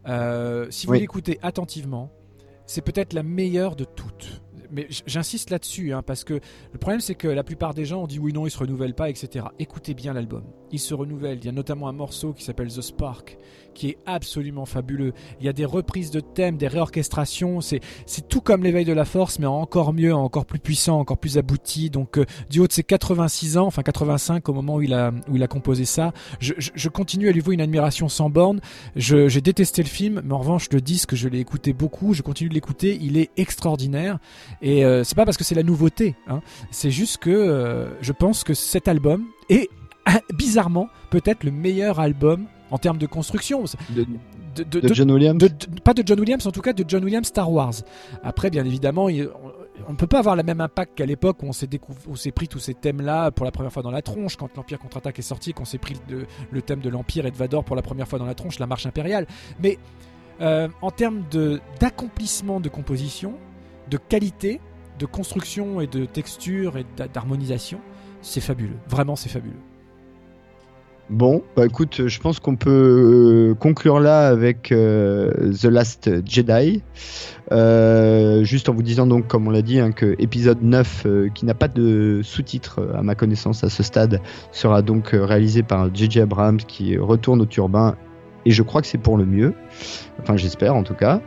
Euh, si vous Oui. l'écoutez attentivement, c'est peut-être la meilleure de toutes. Mais j'insiste là-dessus, hein, parce que le problème c'est que la plupart des gens ont dit oui non, il se renouvelle pas, etc. Écoutez bien l'album, il se renouvelle. Il y a notamment un morceau qui s'appelle The Spark, qui est absolument fabuleux. Il y a des reprises de thèmes, des réorchestrations. C'est tout comme l'éveil de la force, mais encore mieux, encore plus puissant, encore plus abouti. Donc euh, du haut de ses 86 ans, enfin 85 au moment où il a composé ça, je, continue à lui vouer une admiration sans borne. J'ai détesté le film, mais en revanche le disque, je l'ai écouté beaucoup. Je continue de l'écouter. Il est extraordinaire. Et euh, c'est pas parce que c'est la nouveauté. Hein. C'est juste que euh, je pense que cet album est bizarrement peut-être le meilleur album en termes de construction. De, De, de- John Williams. pas de John Williams, en tout cas de John Williams Star Wars. Après, bien évidemment, il- on ne peut pas avoir le même impact qu'à l'époque où on s'est pris tous ces thèmes-là pour la première fois dans la tronche, quand l'Empire contre-attaque est sorti, qu'on s'est pris le, le thème de l'Empire et de Vador pour la première fois dans la tronche, la marche impériale. Mais euh, en termes de- d'accomplissement de composition, de qualité, de construction et de texture et d'harmonisation, c'est fabuleux. Vraiment, c'est fabuleux. Bon, bah écoute, je pense qu'on peut euh, conclure là avec euh, The Last Jedi. Euh, juste en vous disant donc, comme on l'a dit, hein, que épisode 9, euh, qui n'a pas de sous-titres euh, à ma connaissance à ce stade, sera donc réalisé par J.J. Abrams qui retourne au turbin. Et je crois que c'est pour le mieux. Enfin, j'espère en tout cas.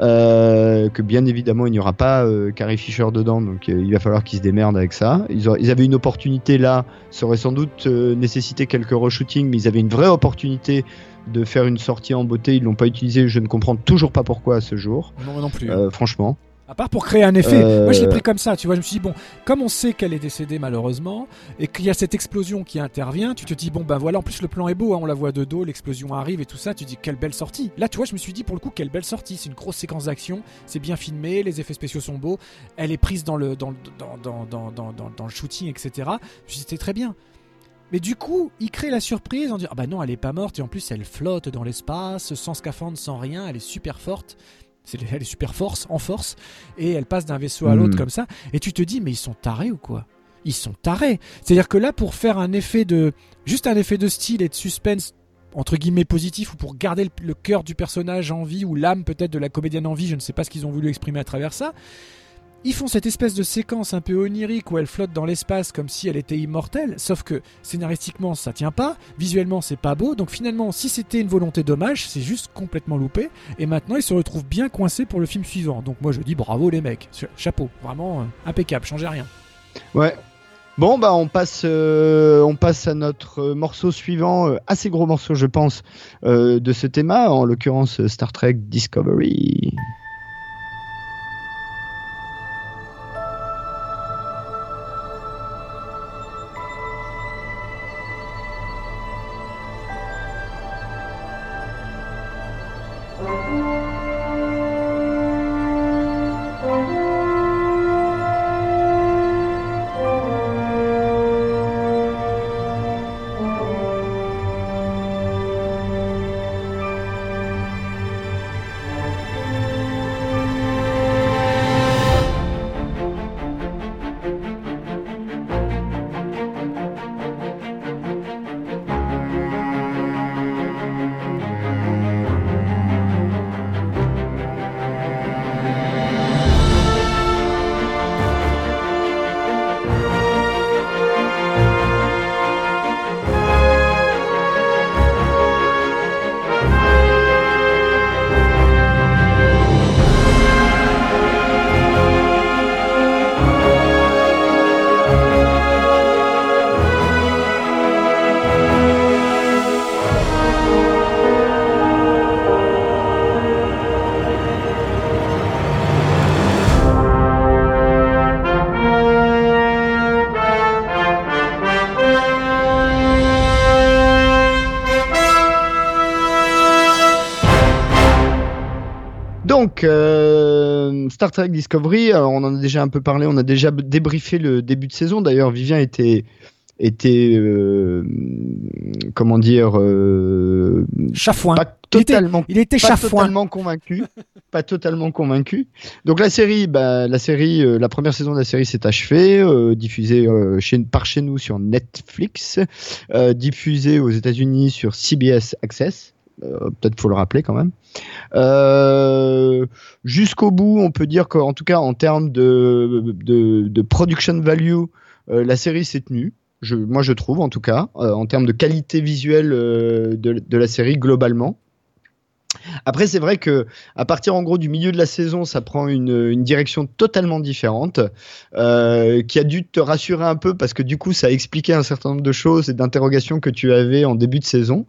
Euh, que bien évidemment, il n'y aura pas euh, Carrie Fisher dedans, donc euh, il va falloir qu'ils se démerdent avec ça. Ils, auraient- ils avaient une opportunité là, ça aurait sans doute nécessité quelques reshootings, mais ils avaient une vraie opportunité de faire une sortie en beauté. Ils l'ont pas utilisé. Je ne comprends toujours pas pourquoi à ce jour. Non, moi non plus. Franchement. À part pour créer un effet. Euh, Moi, je l'ai pris comme ça, tu vois. Je me suis dit, bon, comme on sait qu'elle est décédée malheureusement, et qu'il y a cette explosion qui intervient, tu te dis, bon, ben voilà, en plus le plan est beau, hein, on la voit de dos, l'explosion arrive et tout ça, tu te dis, quelle belle sortie. Là, tu vois, je me suis dit, pour le coup, quelle belle sortie. C'est une grosse séquence d'action, c'est bien filmé, les effets spéciaux sont beaux, elle est prise dans le, dans, le- dans, dans, dans, dans, dans- dans le shooting, etc. Je me suis dit, c'était très bien. Mais du coup, il crée la surprise en disant Ah bah non, elle est pas morte et en plus elle flotte dans l'espace, sans scaphandre, sans rien, elle est super forte. C'est- Elle est super force, en force, et elle passe d'un vaisseau à l'autre comme ça. Et tu te dis Mais ils sont tarés ou quoi? Ils sont tarés. C'est-à-dire que là, pour faire un effet de. Juste un effet de style et de suspense entre guillemets positif ou pour garder le, le cœur du personnage en vie ou l'âme peut-être de la comédienne en vie, je ne sais pas ce qu'ils ont voulu exprimer à travers ça. Ils font cette espèce de séquence un peu onirique où elle flotte dans l'espace comme si elle était immortelle, sauf que scénaristiquement ça tient pas, visuellement c'est pas beau, donc finalement si c'était une volonté dommage, c'est juste complètement loupé, et maintenant ils se retrouvent bien coincés pour le film suivant. Donc moi je dis bravo les mecs, chapeau, vraiment euh, impeccable, changez rien. Ouais, Bon, bah on passe, euh, on passe à notre morceau suivant, euh, assez gros morceau je pense, de ce thème, en l'occurrence Star Trek Discovery. Trek Discovery, alors on en a déjà un peu parlé, on a déjà débriefé le début de saison. D'ailleurs, Vivien était, était euh, comment dire, euh, chafouin. Pas totalement, il était, pas totalement convaincu, pas totalement convaincu. Donc la série, bah, la série, euh, la première saison de la série s'est achevée, euh, diffusée euh, chez, par chez nous sur Netflix, diffusée aux États-Unis sur CBS Access. Peut-être faut le rappeler quand même. Jusqu'au bout, on peut dire qu'en tout cas en termes de, production value, la série s'est tenue. Je, moi, je trouve en tout cas, en termes de qualité visuelle de, de la série globalement. Après, c'est vrai que à partir en gros du milieu de la saison, ça prend une, direction totalement différente, euh, qui a dû te rassurer un peu parce que du coup, ça a expliqué un certain nombre de choses et d'interrogations que tu avais en début de saison,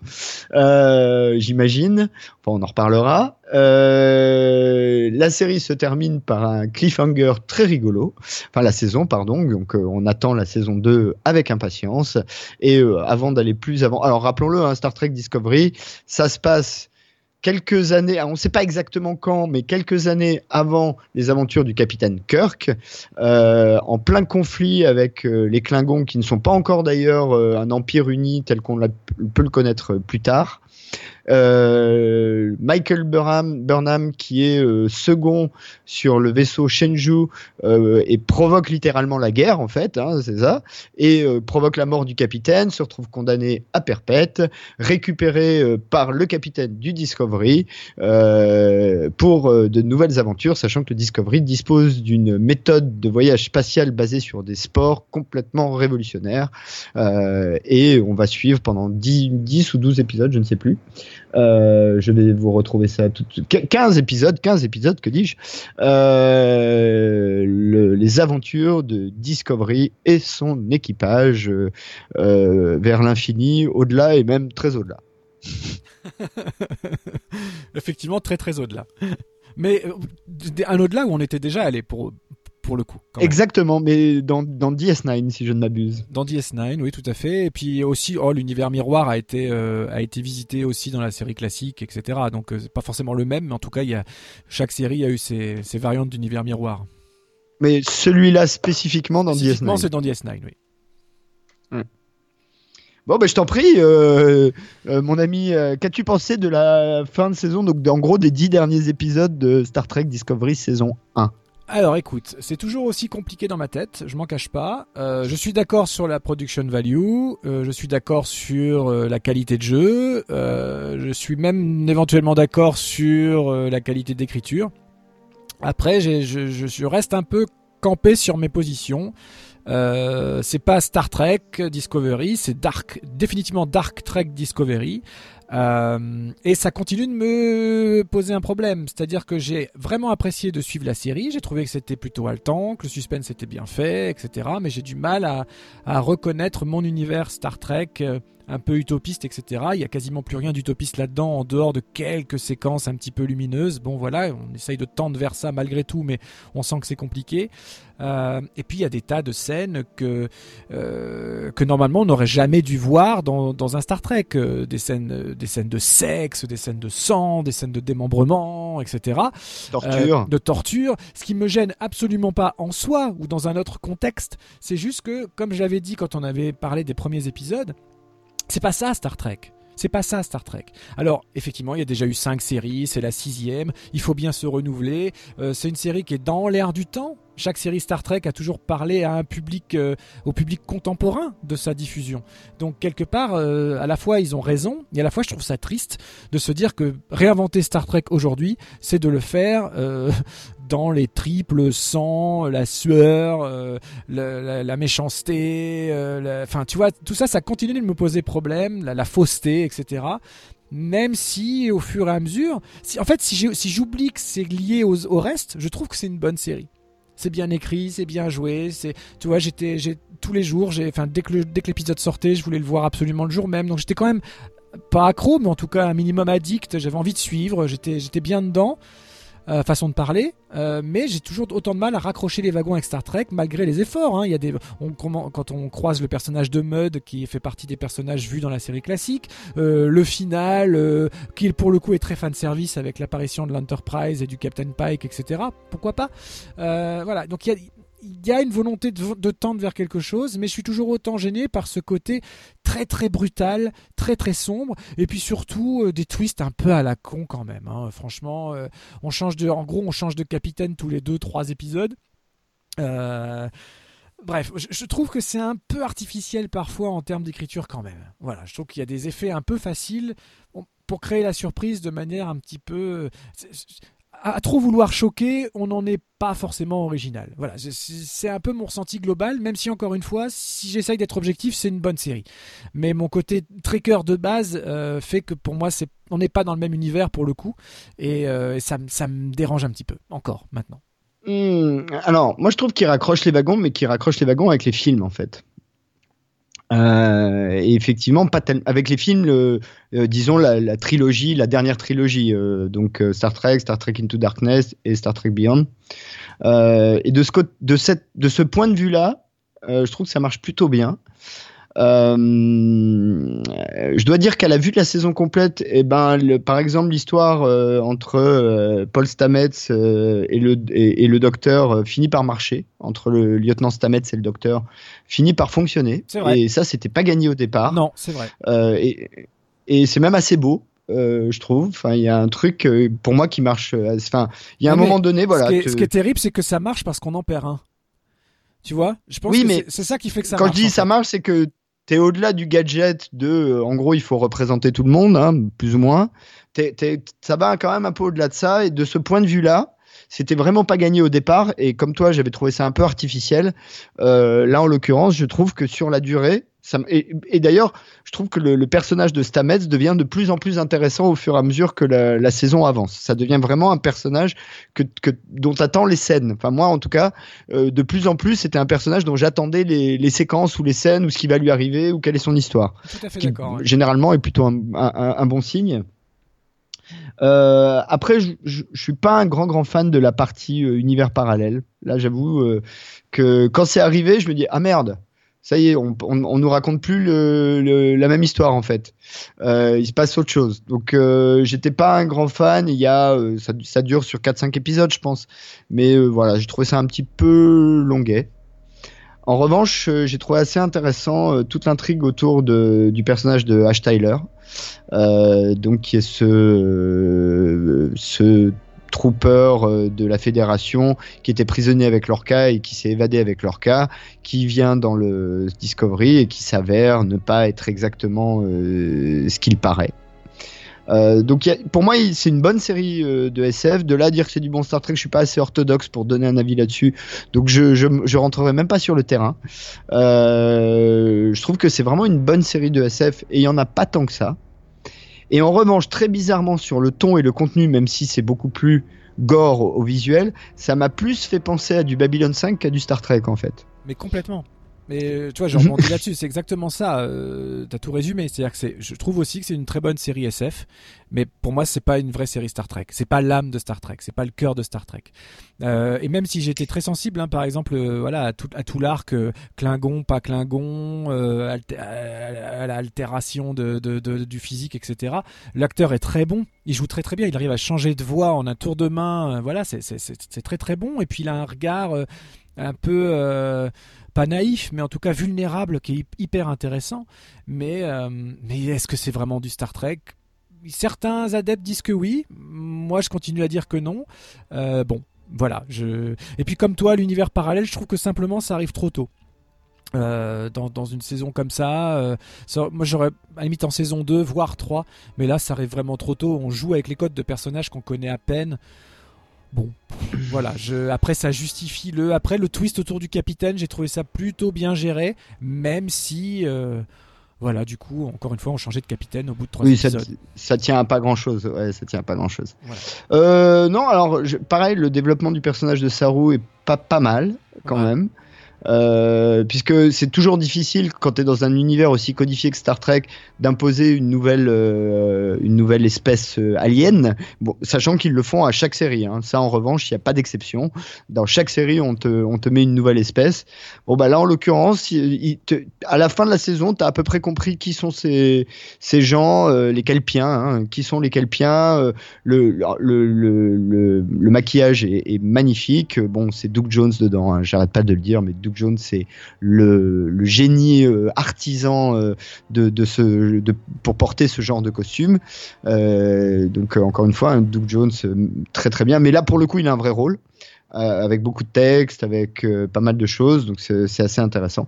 euh, j'imagine. Enfin, on en reparlera. Euh, la série se termine par un cliffhanger très rigolo. Enfin, la saison, pardon. Donc, on attend la saison 2 avec impatience. Et avant d'aller plus avant, alors rappelons-le, hein, Star Trek Discovery, ça se passe quelques années, on ne sait pas exactement quand, mais quelques années avant les aventures du capitaine Kirk, euh, en plein conflit avec euh, les Klingons, qui ne sont pas encore d'ailleurs euh, un empire uni tel qu'on peut le connaître plus tard. Euh, Michael Burnham, qui est euh, second sur le vaisseau Shenzhou euh, et provoque littéralement la guerre en fait, hein, c'est ça, et provoque la mort du capitaine, se retrouve condamné à perpète, récupéré par le capitaine du Discovery pour de nouvelles aventures, sachant que le Discovery dispose d'une méthode de voyage spatial basée sur des sports complètement révolutionnaires et on va suivre pendant 10, 10 ou 12 épisodes, je ne sais plus. Euh, je vais vous retrouver ça tout de suite. 15 épisodes, 15 épisodes, que dis-je euh, Les aventures de Discovery et son équipage euh, vers l'infini, au-delà et même très au-delà. Effectivement, très très au-delà. Mais un au-delà où on était déjà allé pour, le coup. Exactement, mais dans, dans, DS9 si je ne m'abuse. Dans DS9, oui, tout à fait. Et puis aussi, oh, l'univers miroir a été euh, a été visité aussi dans la série classique, etc. Donc euh, c'est pas forcément le même, mais en tout cas, il y a chaque série a eu ses, ses variantes d'univers miroir. Mais celui-là spécifiquement dans DS9. c'est dans DS9, oui. Bon, ben, je t'en prie, euh, mon ami, qu'as-tu pensé de la fin de saison, donc en gros des dix derniers épisodes de Star Trek Discovery saison 1 alors écoute, c'est toujours aussi compliqué dans ma tête, je m'en cache pas. Euh, je suis d'accord sur la production value, euh, je suis d'accord sur euh, la qualité de jeu, je suis même éventuellement d'accord sur la qualité d'écriture. Après, je, je, reste un peu camper sur mes positions. C'est pas Star Trek Discovery, c'est Dark, définitivement Dark Trek Discovery. Euh, et ça continue de me poser un problème, c'est-à-dire que j'ai vraiment apprécié de suivre la série, j'ai trouvé que c'était plutôt haletant, que le suspense était bien fait, etc. Mais j'ai du mal à, reconnaître mon univers Star Trek euh, un peu utopiste, etc. Il y a quasiment plus rien d'utopiste là-dedans, en dehors de quelques séquences un petit peu lumineuses. Bon voilà, on essaye de tendre vers ça malgré tout, mais on sent que c'est compliqué. Euh, et puis il y a des tas de scènes que euh, que normalement on n'aurait jamais dû voir dans, dans un Star Trek, euh, des scènes des scènes de sexe, des scènes de sang, des scènes de démembrement, etc. Torture. Euh, de torture. Ce qui me gêne absolument pas en soi ou dans un autre contexte, c'est juste que comme je l'avais dit quand on avait parlé des premiers épisodes. C'est pas ça Star Trek. C'est pas ça Star Trek. Alors effectivement, il y a déjà eu cinq séries, c'est la sixième. Il faut bien se renouveler. Euh, c'est une série qui est dans l'air du temps. Chaque série Star Trek a toujours parlé à un public, euh, au public contemporain de sa diffusion. Donc quelque part, euh, à la fois ils ont raison, et à la fois je trouve ça triste de se dire que réinventer Star Trek aujourd'hui, c'est de le faire dans les triples sang, la sueur, euh, la, la, méchanceté, euh, enfin tu vois, tout ça, ça continue de me poser problème, la, fausseté, etc. Même si au fur et à mesure, si, en fait, si j'oublie que c'est lié au, reste, je trouve que c'est une bonne série c'est bien écrit, c'est bien joué, c'est tu vois, j'étais j'ai tous les jours, enfin dès que l'épisode sortait, je voulais le voir absolument le jour même. Donc j'étais quand même pas accro, mais en tout cas un minimum addict, j'avais envie de suivre, j'étais bien dedans euh, façon de parler, euh, mais j'ai toujours autant de mal à raccrocher les wagons avec Star Trek malgré les efforts. Hein. Il y a des, quand on croise le personnage de Mud qui fait partie des personnages vus dans la série classique, euh, le final qui pour le coup est très fan service avec l'apparition de l'Enterprise et du Captain Pike, etc. Pourquoi pas? Voilà, donc il y a il y a une volonté de, tendre vers quelque chose, mais je suis toujours autant gêné par ce côté très très brutal, très très sombre, et puis surtout euh, des twists un peu à la con quand même. Hein. Franchement, euh, on change de, en gros, on change de capitaine tous les deux trois épisodes. Euh, Bref, je, je, trouve que c'est un peu artificiel parfois en termes d'écriture quand même. Voilà, je trouve qu'il y a des effets un peu faciles pour créer la surprise de manière un petit peu à trop vouloir choquer, on n'en est pas forcément original. Voilà, c'est un peu mon ressenti global, même si encore une fois, si j'essaye d'être objectif, c'est une bonne série. Mais mon côté trekker de base euh, fait que pour moi, on n'est pas dans le même univers pour le coup, et, euh, ça, me dérange un petit peu, encore maintenant. Mmh, alors, moi je trouve qu'il raccroche les wagons, mais qu'il raccroche les wagons avec les films en fait. Euh, et effectivement, pas avec les films, le, euh, disons la, la, trilogie, la dernière trilogie, euh, donc euh, Star Trek, Star Trek Into Darkness et Star Trek Beyond. Euh, et de ce, de, cette, de ce point de vue-là, je trouve que ça marche plutôt bien. Euh, je dois dire qu'à la vue de la saison complète, et eh ben, le, par exemple, l'histoire euh, entre euh, Paul Stamets et, le, et, et, le docteur finit par marcher, entre le lieutenant Stamets et le docteur, finit par fonctionner. Et ça, c'était pas gagné au départ. Non, c'est vrai. et, et c'est même assez beau. Euh, je trouve. Enfin, il y a un truc euh, pour moi qui marche. Enfin, il y a un mais moment donné, voilà. Ce qui est, ce qui est terrible, c'est que ça marche parce qu'on en perd un. Tu vois? Je pense oui, que mais c'est ça qui fait que ça quand marche. je dis ça marche, c'est que t'es au-delà du gadget de, euh, en gros, il faut représenter tout le monde, hein, plus ou moins. T'es, t'es, ça va quand même un peu au-delà de ça. Et de ce point de vue-là, c'était vraiment pas gagné au départ. Et comme toi, j'avais trouvé ça un peu artificiel. Euh, là, en l'occurrence, je trouve que sur la durée, ça, et, et d'ailleurs, je trouve que le, le, personnage de Stamets devient de plus en plus intéressant au fur et à mesure que la, la saison avance. Ça devient vraiment un personnage que, que dont attend les scènes. Enfin, moi, en tout cas, euh, de plus en plus, c'était un personnage dont j'attendais les, les, séquences ou les scènes ou ce qui va lui arriver ou quelle est son histoire. Tout à fait d'accord. Ouais. Généralement, est plutôt un, un, un bon signe. Euh, après, je, je, je, suis pas un grand grand fan de la partie euh, univers parallèle. Là, j'avoue euh, que quand c'est arrivé, je me dis ah merde, ça y est, on, on, on nous raconte plus la même histoire en fait. Euh, il se passe autre chose. Donc euh, j'étais pas un grand fan. Il y a euh, ça, dure sur 4-5 épisodes, je pense. Mais voilà, j'ai trouvé ça un petit peu longuet. En revanche, j'ai trouvé assez intéressant toute l'intrigue autour du personnage de Ash Tyler, donc qui est ce, ce trooper de la fédération qui était prisonnier avec Lorca et qui s'est évadé avec Lorca, qui vient dans le Discovery et qui s'avère ne pas être exactement euh, ce qu'il paraît. Euh, donc pour moi, c'est une bonne série euh, de SF. De là à dire que c'est du bon Star Trek, je suis pas assez orthodoxe pour donner un avis là-dessus. Donc je, je je rentrerai même pas sur le terrain. Euh, je trouve que c'est vraiment une bonne série de SF et il y en a pas tant que ça. Et en revanche, très bizarrement sur le ton et le contenu, même si c'est beaucoup plus gore au, visuel, ça m'a plus fait penser à du Babylon 5 qu'à du Star Trek en fait. Mais complètement. Mais euh, tu vois, je rebondis là-dessus, c'est exactement ça. Euh, T'as tout résumé. C'est-à-dire que c'est, je trouve aussi que c'est une très bonne série SF, mais pour moi, c'est pas une vraie série Star Trek. C'est pas l'âme de Star Trek. C'est pas le cœur de Star Trek. Euh, et même si j'étais très sensible, hein, par exemple, euh, voilà, à tout, à tout l'arc euh, Klingon, pas Klingon, euh, alté- à, l'altération de, de, de- du physique, etc. L'acteur est très bon. Il joue très très bien. Il arrive à changer de voix en un tour de main. voilà, c'est, c'est, c'est, c'est très très bon. Et puis il a un regard euh, un peu euh, pas naïf, mais en tout cas vulnérable, qui est hy- hyper intéressant. Mais, euh, mais est-ce que c'est vraiment du Star Trek? Certains adeptes disent que oui. Moi, je continue à dire que non. Euh, bon, voilà. Je... Et puis, comme toi, l'univers parallèle, je trouve que simplement ça arrive trop tôt. Dans, dans une saison comme ça, ça- moi j'aurais à la limite en saison 2 voire 3 mais là ça arrive vraiment trop tôt on joue avec les codes de personnages qu'on connaît à peine bon voilà je, après ça justifie le après le twist autour du capitaine j'ai trouvé ça plutôt bien géré même si euh, voilà du coup encore une fois on changeait de capitaine au bout de trois Oui, ça, épisodes ça tient à pas grand chose. Ouais, ça tient à pas grand chose. Voilà. Euh, non, alors je- pareil, le développement du personnage de Saru est pas pas mal quand Ouais. même. Euh, puisque c'est toujours difficile quand tu es dans un univers aussi codifié que Star Trek d'imposer une nouvelle euh, une nouvelle espèce euh, alien sachant qu'ils le font à chaque série hein. ça en revanche il n'y a pas d'exception dans chaque série on te on te met une nouvelle espèce bon bah là en l'occurrence à la fin de la saison tu as à peu près compris qui sont ces ces gens les Kelpiens hein. qui sont les Kelpiens le, le, le, le, maquillage est, est magnifique. Bon, c'est Doug Jones dedans, hein, j'arrête pas de le dire, mais Doug Jones, c'est le, génie euh, artisan euh, de, ce, pour porter ce genre de costume. Euh, donc, encore une fois, un Doug Jones, très très bien. Mais là, pour le coup, il a un vrai rôle, avec beaucoup de texte, avec pas mal de choses, donc c'est assez intéressant.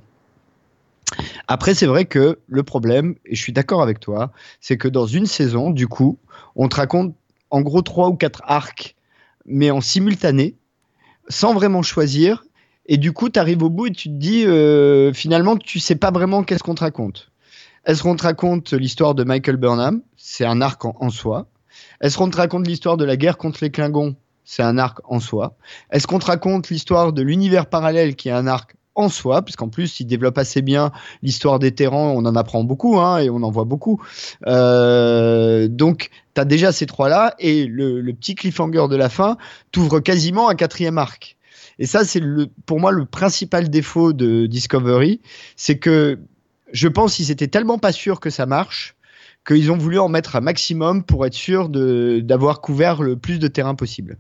Après, c'est vrai que le problème, et je suis d'accord avec toi, c'est que dans une saison, du coup, on te raconte en gros trois ou quatre arcs, mais en simultané, sans vraiment choisir. Et du coup, tu arrives au bout et tu te dis, euh, finalement, tu sais pas vraiment qu'est-ce qu'on te raconte. Est-ce qu'on te raconte l'histoire de Michael Burnham? C'est un arc en, soi. Est-ce qu'on te raconte l'histoire de la guerre contre les Klingons? C'est un arc en soi. Est-ce qu'on te raconte l'histoire de l'univers parallèle qui est un arc en soi, puisqu'en plus il développe assez bien l'histoire des terrans, on en apprend beaucoup hein, et on en voit beaucoup. Euh, donc tu as déjà ces trois-là et le, le petit cliffhanger de la fin t'ouvre quasiment un quatrième arc. Et ça, c'est le, pour moi le principal défaut de Discovery, c'est que je pense qu'ils étaient tellement pas sûrs que ça marche qu'ils ont voulu en mettre un maximum pour être sûr d'avoir couvert le plus de terrain possible.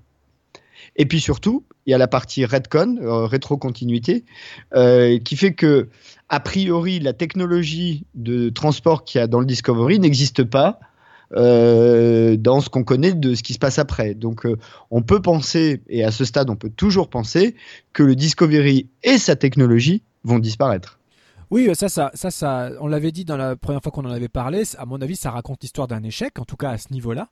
Et puis surtout, il y a la partie retcon, euh, rétrocontinuité, euh, qui fait que, a priori, la technologie de transport qu'il y a dans le Discovery n'existe pas euh, dans ce qu'on connaît de ce qui se passe après. Donc, euh, on peut penser, et à ce stade, on peut toujours penser, que le Discovery et sa technologie vont disparaître. Oui, ça, ça, ça, ça, on l'avait dit dans la première fois qu'on en avait parlé. À mon avis, ça raconte l'histoire d'un échec, en tout cas à ce niveau-là.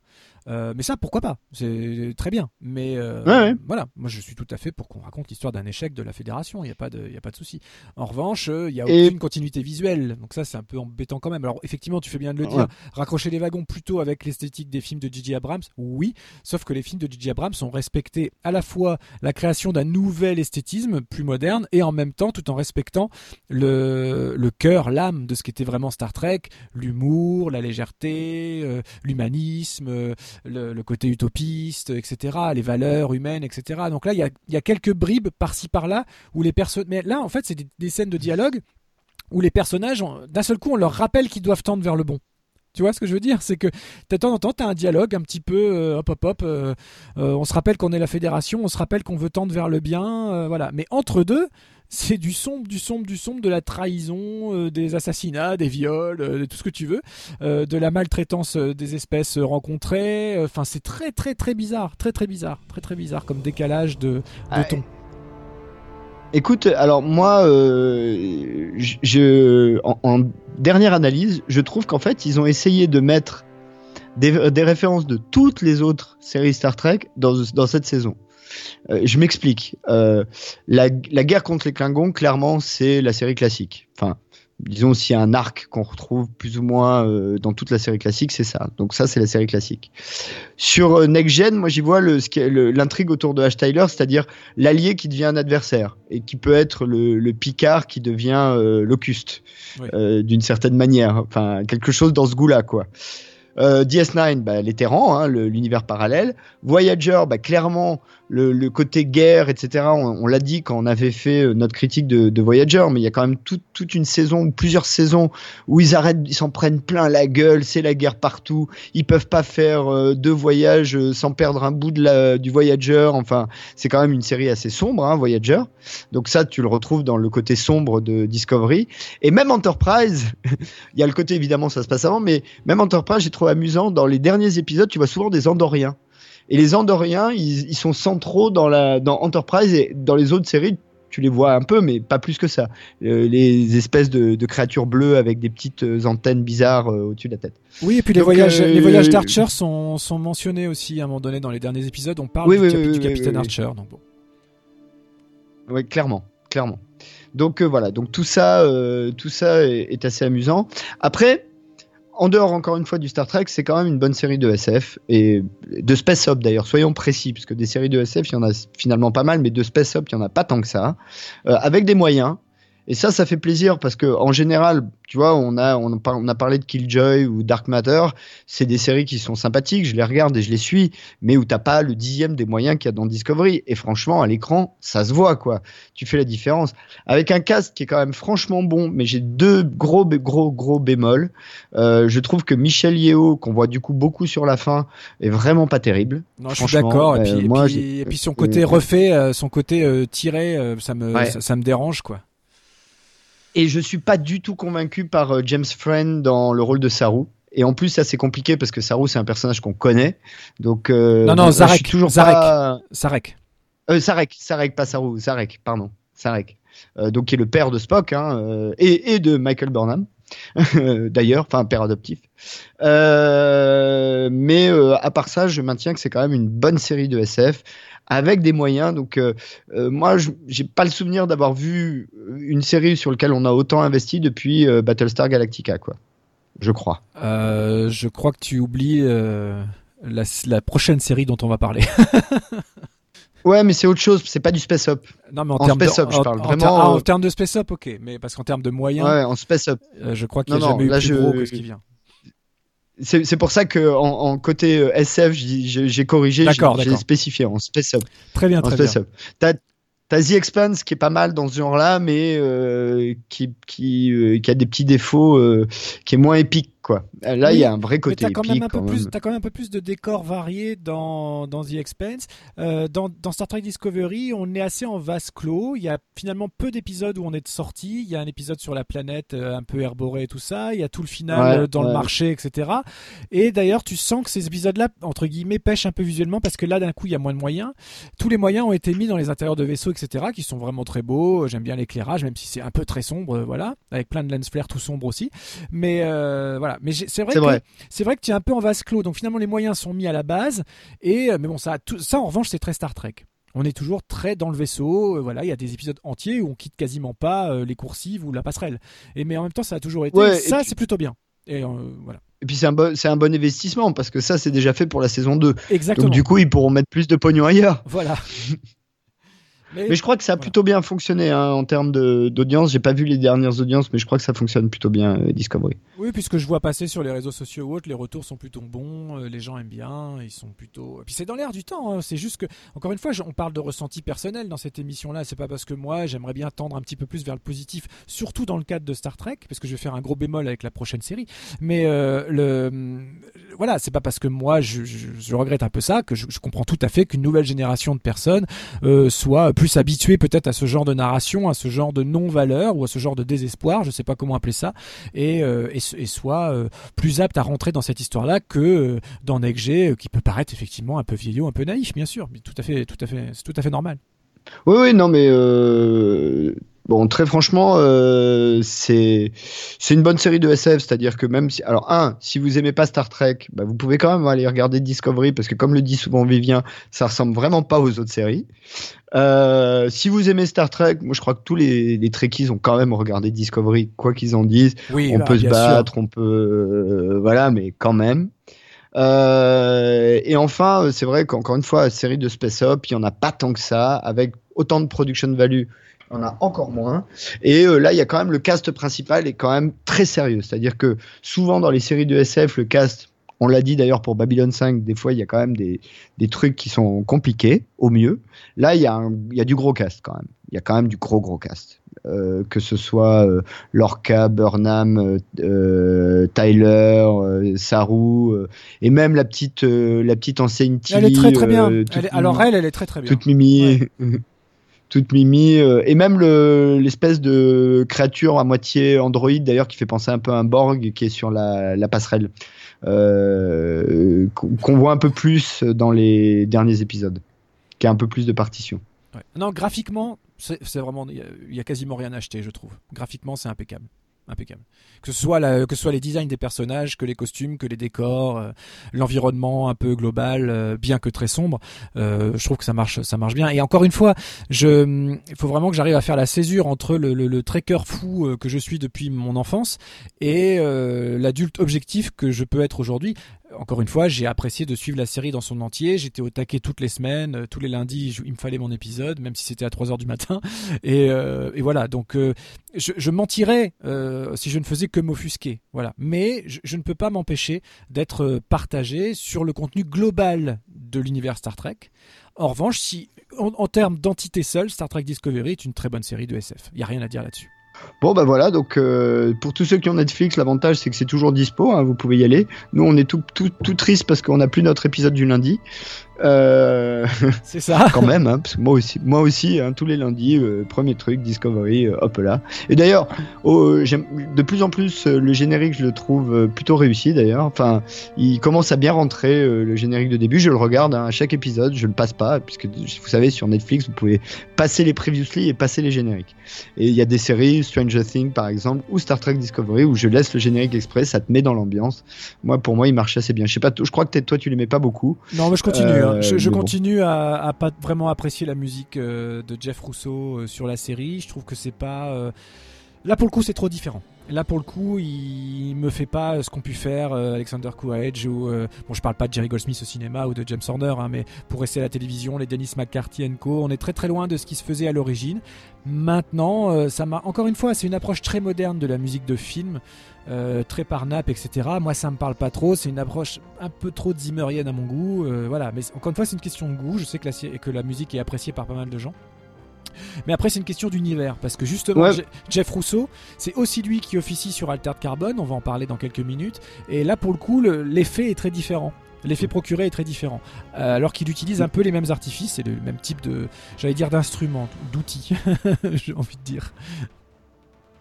Euh, mais ça, pourquoi pas? C'est très bien. Mais euh, Ouais, ouais. voilà, moi je suis tout à fait pour qu'on raconte l'histoire d'un échec de la fédération. Il n'y a pas de, y a pas de souci. En revanche, euh, il n'y a Et- aucune continuité visuelle. Donc ça, c'est un peu embêtant quand même. Alors effectivement, tu fais bien de le dire. Ouais. Raccrocher les wagons plutôt avec l'esthétique des films de J.J. Abrams, oui. Sauf que les films de J.J. Abrams ont respecté à la fois la création d'un nouvel esthétisme plus moderne et en même temps tout en respectant le, le cœur, l'âme de ce qu'était vraiment Star Trek, l'humour, la légèreté, euh, l'humanisme, le, côté utopiste, etc., les valeurs humaines, etc. Donc là, il y a, quelques bribes par-ci par-là où les personnes. Mais là, en fait, c'est des, des scènes de dialogue où les personnages, d'un seul coup, on leur rappelle qu'ils doivent tendre vers le bon. Tu vois ce que je veux dire? C'est que de temps en temps, tu as un dialogue un petit peu euh, hop hop hop. euh, euh, on se rappelle qu'on est la fédération, on se rappelle qu'on veut tendre vers le bien, voilà. Mais entre deux, c'est du sombre, du sombre, du sombre, de la trahison, euh, des assassinats, des viols, euh, de tout ce que tu veux, euh, de la maltraitance des espèces rencontrées. Enfin, c'est très très très bizarre, très très bizarre, très très bizarre comme décalage de, de Ah, ton. Écoute, alors moi, euh, je- en, en dernière analyse, je trouve qu'en fait, ils ont essayé de mettre des, des références de toutes les autres séries Star Trek dans, dans cette saison. Euh, je m'explique. Euh, la, la guerre contre les Klingons, clairement, c'est la série classique. Enfin, disons s'il y a un arc qu'on retrouve plus ou moins euh, dans toute la série classique, c'est ça. Donc ça, c'est la série classique. Sur euh, Next Gen, moi j'y vois l'intrigue autour de Ash Tyler, c'est-à-dire l'allié qui devient un adversaire et qui peut être le, le Picard qui devient euh, Locust Oui. euh, d'une certaine manière. Enfin, quelque chose dans ce goût-là, quoi. Euh, DS9, bah, les Terrans, hein, l'univers parallèle. Voyager, bah, clairement, le, côté guerre, etc. On, l'a dit quand on avait fait euh, notre critique de, Voyager, mais il y a quand même toute- une saison ou plusieurs saisons où ils arrêtent, ils s'en prennent plein la gueule, c'est la guerre partout. Ils peuvent pas faire euh, deux voyages euh, sans perdre un bout de du Voyager. Enfin, c'est quand même une série assez sombre, hein, Voyager. Donc ça, tu le retrouves dans le côté sombre de Discovery. Et même Enterprise, il y a le côté évidemment, ça se passe avant, mais même Enterprise, j'ai trouvé amusant. Dans les derniers épisodes, tu vois souvent des Andoriens. Et les Andoriens, ils, ils sont centraux dans, la, dans Enterprise et dans les autres séries, tu les vois un peu, mais pas plus que ça. Euh, les espèces de, de créatures bleues avec des petites euh, antennes bizarres euh, au-dessus de la tête. Oui, et puis les Donc, voyages, euh, les voyages d'Archer sont, sont mentionnés aussi à un moment donné dans les derniers épisodes. On parle Oui, du, oui, capi- oui, du oui, capitaine. Archer. Donc bon. Oui, clairement, clairement. Donc euh, voilà, donc tout ça, euh, tout ça est, est assez amusant. Après, en dehors encore une fois du Star Trek, c'est quand même une bonne série de SF et de space op d'ailleurs. Soyons précis, parce que des séries de SF, il y en a finalement pas mal, mais de space op, il y en a pas tant que ça, Euh, avec des moyens. Et ça, ça fait plaisir parce que en général, tu vois, on a on, a parlé de Killjoy ou Dark Matter, c'est des séries qui sont sympathiques, je les regarde et je les suis, mais où t'as pas le dixième des moyens qu'il y a dans Discovery. Et franchement, à l'écran, ça se voit quoi. Tu fais la différence avec un cast qui est quand même franchement bon, mais j'ai deux gros gros gros bémols. Euh, je trouve que Michel Yeo, qu'on voit du coup beaucoup sur la fin, est vraiment pas terrible. Non, je suis d'accord. Et, euh, puis, et puis- j'ai- et puis son côté euh, refait, euh, son côté tiré, ça me, Ouais. ça, ça me dérange quoi. Et je suis pas du tout convaincu par euh, James Friend dans le rôle de Saru. Et en plus, ça c'est compliqué parce que Saru c'est un personnage qu'on connaît. Donc euh, Non, non, donc, je Zarek, suis toujours Zarek. pas. Sarek. Euh, Sarek, Sarek, pas Saru, Sarek, pardon, Sarek. Euh, donc qui est le père de Spock hein, euh, et, et de Michael Burnham. D'ailleurs, enfin père adoptif. Euh, mais euh, à part ça, je maintiens que c'est quand même une bonne série de SF avec des moyens. Donc euh, euh, moi, je- j'ai pas le souvenir d'avoir vu une série sur laquelle on a autant investi depuis euh, Battlestar Galactica, quoi. Je crois. Euh, je crois que tu oublies euh, la, la prochaine série dont on va parler. Ouais, mais c'est autre chose. C'est pas du space up. non, mais en, En termes space de, up, je parle. en Vraiment, ter- ah, en euh, termes de space up, ok. Mais parce qu'en termes de moyens, Ouais, en space up. euh, je crois qu'il n'y a Non, non, jamais eu là, plus je- gros que ce qui vient. C'est c'est pour ça que en, en côté euh, SF, j'ai- corrigé, j'ai spécifié en space up. Très bien, En très space bien. t'as The Expanse qui est pas mal dans ce genre-là, mais euh, qui qui euh, qui a des petits défauts, euh, qui est moins épique quoi. Là, il Oui, y a un vrai côté t'as quand épique. même un peu quand plus, même. t'as quand même un peu plus de décors variés dans, dans The Expanse. Euh, dans, dans Star Trek Discovery, on est assez en vase clos. Il y a finalement peu d'épisodes où on est de sortie. Il y a un épisode sur la planète euh, un peu herboré et tout ça. Il y a tout le final Ouais, euh, dans le marché, etc. Et d'ailleurs, tu sens que ces épisodes-là, entre guillemets, pêchent un peu visuellement parce que là, d'un coup, il y a moins de moyens. Tous les moyens ont été mis dans les intérieurs de vaisseaux, etc., qui sont vraiment très beaux. J'aime bien l'éclairage, même si c'est un peu très sombre, euh, voilà, avec plein de lens flares tout sombre aussi. Mais euh, voilà. Mais c'est vrai C'est vrai. vrai que tu es un peu en vase clos, donc finalement les moyens sont mis à la base. Et euh, mais bon, ça, tout- ça en revanche, c'est très Star Trek. On est toujours très dans le vaisseau. euh, voilà, il y a des épisodes entiers où on quitte quasiment pas euh, les coursives ou la passerelle. Et mais en même temps, ça a toujours été. Ouais, ça, c'est plutôt bien. Et euh, voilà. Et puis c'est un bon un bon investissement parce que ça c'est déjà fait pour la saison 2. Exactement. Donc du coup, ils pourront mettre plus de pognon ailleurs. Voilà. Mais je crois que ça a Voilà. plutôt bien fonctionné hein, en termes d'audience. J'ai pas vu les dernières audiences, mais je crois que ça fonctionne plutôt bien euh, Discovery. Oui, puisque je vois passer sur les réseaux sociaux ou autres, les retours sont plutôt bons, euh, les gens aiment bien, ils sont plutôt. Et puis c'est dans l'air du temps. hein, C'est juste que, encore une fois, on parle de ressenti personnel dans cette émission-là. C'est pas parce que moi j'aimerais bien tendre un petit peu plus vers le positif, surtout dans le cadre de Star Trek, parce que je vais faire un gros bémol avec la prochaine série. Mais euh, le, voilà, c'est pas parce que moi je, je- je regrette un peu ça que je, je comprends tout à fait qu'une nouvelle génération de personnes euh, soit plus habituée peut-être à ce genre de narration, à ce genre de non-valeur ou à ce genre de désespoir, je sais pas comment appeler ça, et, euh, euh, plus apte à rentrer dans cette histoire-là que euh, dans Next G, euh, qui peut paraître effectivement un peu vieillot, un peu naïf, bien sûr, mais tout à fait, tout à fait, c'est tout à fait normal. Oui, oui, non, mais Bon, très franchement, euh, c'est c'est une bonne série de SF, c'est-à-dire que même si, alors un, si vous aimez pas Star Trek, bah, vous pouvez quand même aller regarder Discovery parce que comme le dit souvent Vivien, ça ressemble vraiment pas aux autres séries. Euh, si vous aimez Star Trek, moi je crois que tous les, les Trekkies ont quand même regardé Discovery, quoi qu'ils en disent. Oui, on bah, peut se sûr. battre, on peut, euh, voilà, mais quand même. Euh, et enfin, c'est vrai qu'encore une fois, série de Space Up, il y en a pas tant que ça, avec autant de production value, il y en a encore moins. Et euh, là, il y a quand même le cast principal est quand même très sérieux. C'est-à-dire que souvent dans les séries de SF, le cast, on l'a dit d'ailleurs pour Babylon 5, des fois il y a quand même des, des trucs qui sont compliqués, au mieux. Là, il y, a un- il y a du gros cast quand même. Il y a quand même du gros gros cast. Euh, que ce soit euh, Lorca, Burnham, euh, Tyler, Saru, et même la petite, la petite enseigne Elle est très très bien. toute Elle est- alors elle, elle est très très bien. toute mimi, toute mimi, euh, et même le- l'espèce de créature à moitié androïde d'ailleurs qui fait penser un peu à un Borg qui est sur la, passerelle, euh, qu'on voit un peu plus dans les derniers épisodes, qui a un peu plus de partition. Non, graphiquement, c'est vraiment, il y a- il y, a quasiment rien à acheter, je trouve. Graphiquement, c'est impeccable, impeccable. Que ce soit la- que ce soit les designs des personnages, que les costumes, que les décors, euh, l'environnement un peu global, euh, bien que très sombre, euh, je trouve que ça marche, ça marche bien. Et encore une fois, je, il faut vraiment que j'arrive à faire la césure entre le, le, le fou que je suis depuis mon enfance et l'adulte objectif que je peux être aujourd'hui. Encore une fois, j'ai apprécié de suivre la série dans son entier. J'étais au taquet toutes les semaines, euh, tous les lundis, il me fallait mon épisode, même si c'était à 3 heures du matin. Et, euh, et voilà, donc euh, je, mentirais si je ne faisais que m'offusquer. Voilà, mais je, ne peux pas m'empêcher d'être partagé sur le contenu global de l'univers Star Trek. En revanche, si en, en termes d'entité seule, Star Trek Discovery est une très bonne série de SF. Il y a rien à dire là-dessus. Bon bah voilà, donc euh, pour tous ceux qui ont Netflix, l'avantage c'est que c'est toujours dispo, hein, vous pouvez y aller. Nous on est tout, tout, tout triste parce qu'on n'a plus notre épisode du lundi. Euh, C'est ça. quand même, hein, parce que moi aussi, moi aussi, hein, tous les lundis, euh, premier truc, Discovery, euh, hop là. Et d'ailleurs, oh, j'aime de plus en plus le générique, je le trouve plutôt réussi d'ailleurs. Enfin, il commence à bien rentrer le générique de début. Je le regarde hein, à chaque épisode, je le passe pas, puisque vous savez sur Netflix, vous pouvez passer les previously et passer les génériques. Et il y a des séries, Stranger Things par exemple, ou Star Trek Discovery, où je laisse le générique exprès, ça te met dans l'ambiance. Moi, pour moi, il marche assez bien. Je sais pas, je crois que peut-être toi tu l'aimais pas beaucoup. Non, mais je continue. Euh. Je, bon. continue à, à pas vraiment apprécier la musique euh, de Jeff Rousseau euh, sur la série. Je trouve que c'est pas. euh, Là, pour le coup, c'est trop différent. Là, pour le coup, il me fait pas ce qu'ont pu faire euh, Alexander Courage ou. euh, Bon, je parle pas de Jerry Goldsmith au cinéma ou de James Horner, hein, mais pour rester à la télévision, les Dennis McCarthy Co. On est très très loin de ce qui se faisait à l'origine. Maintenant, euh, ça m'a. Encore une fois, c'est une approche très moderne de la musique de film. Euh, très par nappe, etc. Moi, ça me parle pas trop. C'est une approche un peu trop zimmerienne à mon goût. euh, voilà. Mais encore une fois, c'est une question de goût. Je sais que la, sé- que la musique est appréciée par pas mal de gens. Mais après, c'est une question d'univers. Parce que justement, Ouais. Jeff Rousseau, c'est aussi lui qui officie sur Altered Carbon. On va en parler dans quelques minutes. Et là, pour le coup, le- l'effet est très différent. L'effet procuré est très différent. Euh, alors qu'il utilise un peu les mêmes artifices. C'est le même type de, j'allais dire, d'instrument, d'outil. J'ai envie de dire.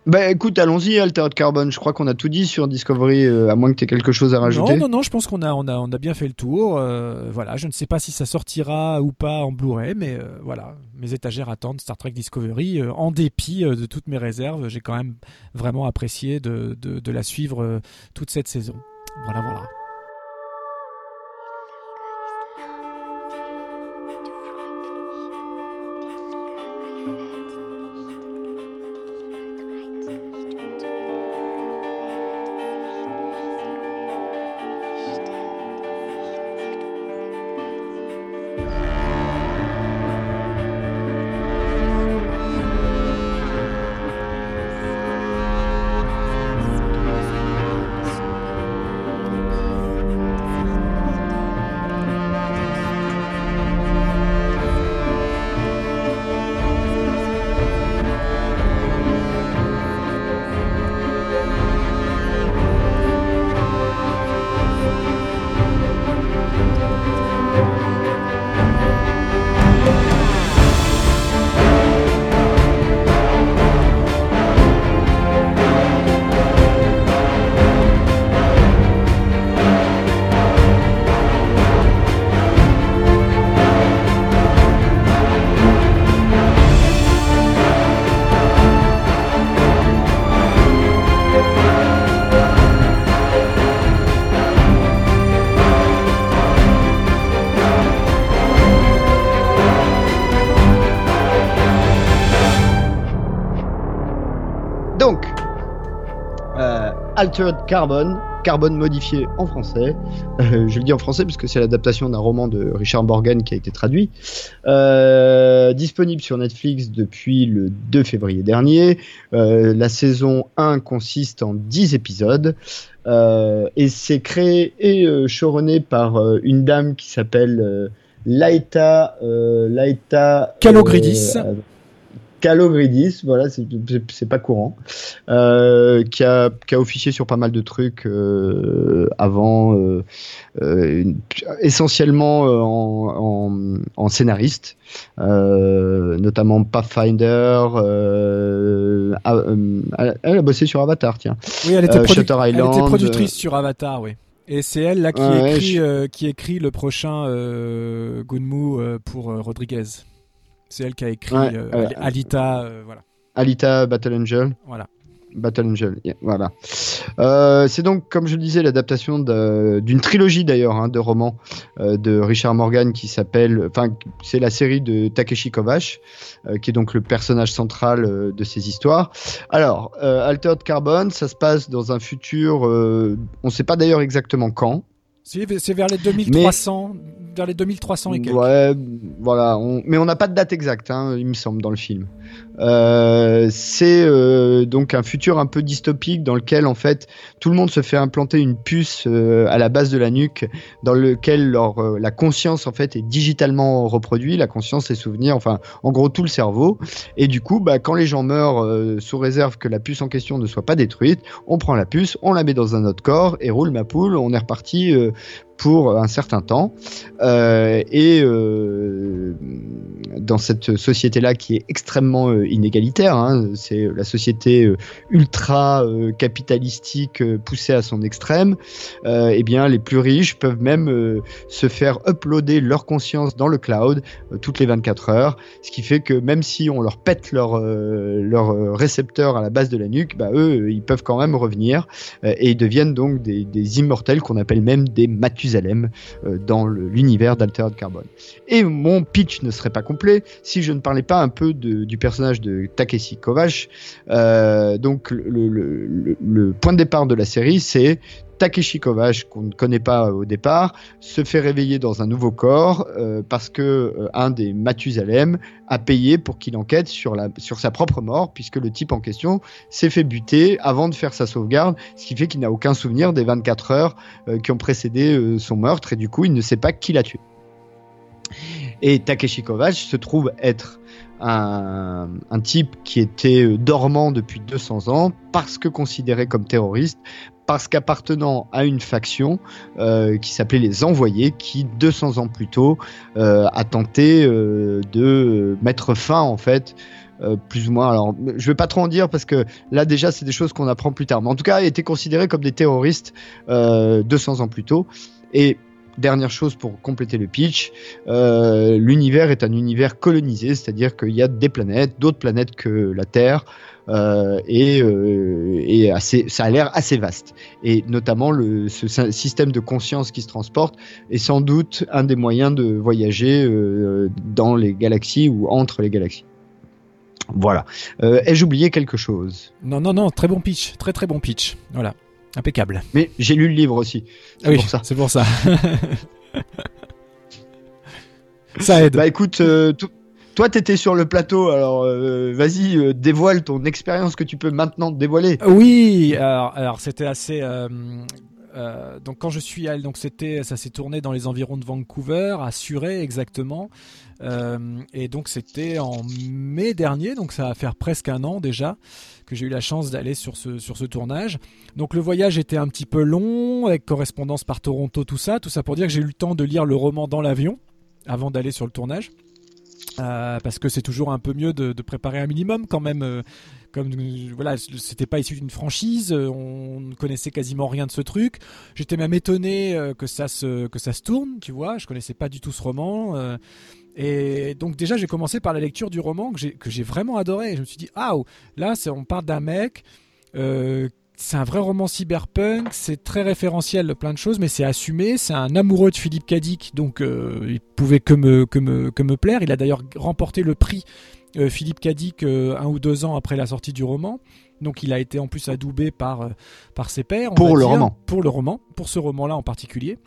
Bah écoute, allons-y, Altered Carbon. Je crois qu'on a tout dit sur Discovery, euh, à moins que tu aies quelque chose à rajouter. Non, non, non, je pense qu'on a, on a, on a bien fait le tour. euh, voilà, je ne sais pas si ça sortira ou pas en Blu-ray, mais euh, voilà, mes étagères attendent Star Trek Discovery. euh, en dépit euh, de toutes mes réserves, j'ai quand même vraiment apprécié de, de, de la suivre euh, toute cette saison. Voilà, voilà. Altered Carbon, carbone modifié en français. Euh, je le dis en français parce que c'est l'adaptation d'un roman de Richard Morgan qui a été traduit. Euh, disponible sur Netflix depuis le 2 février dernier. Euh, la saison 1 consiste en 10 épisodes. Et c'est créé et showrunné par une dame qui s'appelle Laeta Laeta Kalogridis. Kalogridis, voilà, c'est- pas courant, euh, qui, a, qui a officié sur pas mal de trucs euh, avant, euh, essentiellement en, en, en scénariste, notamment Pathfinder. Ah, elle, a bossé sur Avatar, tiens. Oui, elle était, produ- Shutter elle était Island, productrice sur Avatar, oui. Et c'est elle là qui Ouais, écrit, je- qui écrit le prochain Gunmu pour Rodriguez. C'est elle qui a écrit Ouais, euh. Alita, euh, voilà. Alita Battle Angel. Voilà. Battle Angel, yeah, voilà. Euh, c'est donc, comme je le disais, l'adaptation d'une trilogie d'ailleurs hein, de romans euh, de Richard Morgan qui s'appelle, enfin, c'est la série de Takeshi Kovacs, euh, qui est donc le personnage central de ces histoires. Alors, Altered Carbon, ça se passe dans un futur, on ne sait pas d'ailleurs exactement quand. C'est c'est vers les 2300, vers les 2300 et quelques. Ouais, voilà. on- Mais on n'a pas de date exacte, hein, il me semble, dans le film. Euh, c'est euh, donc un futur un peu dystopique dans lequel en fait tout le monde se fait implanter une puce euh, à la base de la nuque, dans lequel leur, la conscience en fait est digitalement reproduite, la conscience, les souvenirs, enfin en gros tout le cerveau. Et du coup, bah, quand les gens meurent sous réserve que la puce en question ne soit pas détruite, on prend la puce, on la met dans un autre corps et roule ma poule, on est reparti pour un certain temps. Euh, et euh, dans cette société-là qui est extrêmement euh, inégalitaire, hein, c'est la société ultra capitalistique poussée à son extrême, eh bien les plus riches peuvent même se faire uploader leur conscience dans le cloud toutes les 24 heures, ce qui fait que même si on leur pète leur, leur récepteur à la base de la nuque, bah, eux, ils peuvent quand même revenir et ils deviennent donc des, des immortels qu'on appelle même des Euh, dans l'univers d'Altered Carbon. Et mon pitch ne serait pas complet si je ne parlais pas un peu du personnage de Takeshi Kovacs. Euh, donc le point de départ de la série, c'est Takeshi Kovacs, qu'on ne connaît pas au départ, se fait réveiller dans un nouveau corps euh, parce que euh, un des Mathusalem a payé pour qu'il enquête sur, la, sur sa propre mort, puisque le type en question s'est fait buter avant de faire sa sauvegarde, ce qui fait qu'il n'a aucun souvenir des 24 heures euh, qui ont précédé euh, son meurtre, et du coup il ne sait pas qui l'a tué. Et Takeshi Kovacs se trouve être un, type qui était euh, dormant depuis 200 ans parce que considéré comme terroriste, parce qu'appartenant à une faction euh, qui s'appelait les Envoyés, qui 200 ans plus tôt euh, a tenté euh, de mettre fin en fait. plus ou moins. Alors, je vais pas trop en dire parce que là déjà c'est des choses qu'on apprend plus tard. Mais en tout cas, étaient considérés comme des terroristes euh, 200 ans plus tôt. Et dernière chose pour compléter le pitch, l'univers est un univers colonisé, c'est-à-dire qu'il y a des planètes, d'autres planètes que la Terre, euh, et, euh, et assez, ça a l'air assez vaste. Et notamment le, ce sy- système de conscience qui se transporte est sans doute un des moyens de voyager euh, dans les galaxies ou entre les galaxies. Voilà. Ai-je oublié quelque chose? Non, non, non, très bon pitch, très très bon pitch. Voilà, impeccable. Mais j'ai lu le livre aussi. C'est oui, pour ça. c'est pour ça. ça aide. Bah écoute, euh, to- toi t'étais sur le plateau, alors euh, vas-y, euh, dévoile ton expérience que tu peux maintenant dévoiler. Oui, alors, c'était assez. euh, euh, donc quand je suis allé, donc c'était, ça s'est tourné dans les environs de Vancouver, à Surrey exactement, Euh, et donc c'était en mai dernier, donc ça va faire presque un an déjà que j'ai eu la chance d'aller sur ce sur ce tournage. Donc le voyage était un petit peu long, avec correspondance par Toronto, tout ça, tout ça pour dire que j'ai eu le temps de lire le roman dans l'avion avant d'aller sur le tournage. Euh, parce que c'est toujours un peu mieux de, préparer un minimum quand même. euh, comme voilà, c'était pas issu d'une franchise, euh, on ne connaissait quasiment rien de ce truc. J'étais même étonné que ça se que ça se tourne, tu vois. Je connaissais pas du tout ce roman. et donc déjà j'ai commencé par la lecture du roman que j'ai vraiment adoré. Je me suis dit ah là on parle d'un mec c'est un vrai roman cyberpunk, c'est très référentiel de plein de choses, mais c'est assumé. C'est un amoureux de Philippe Cadic, donc euh, il pouvait que me, que, me, que me plaire. Il a d'ailleurs remporté le prix euh, Philippe Cadic euh, un ou deux ans après la sortie du roman. Donc il a été en plus adoubé par, par ses pairs. Pour le dire, roman. Pour le roman, pour ce roman-là en particulier.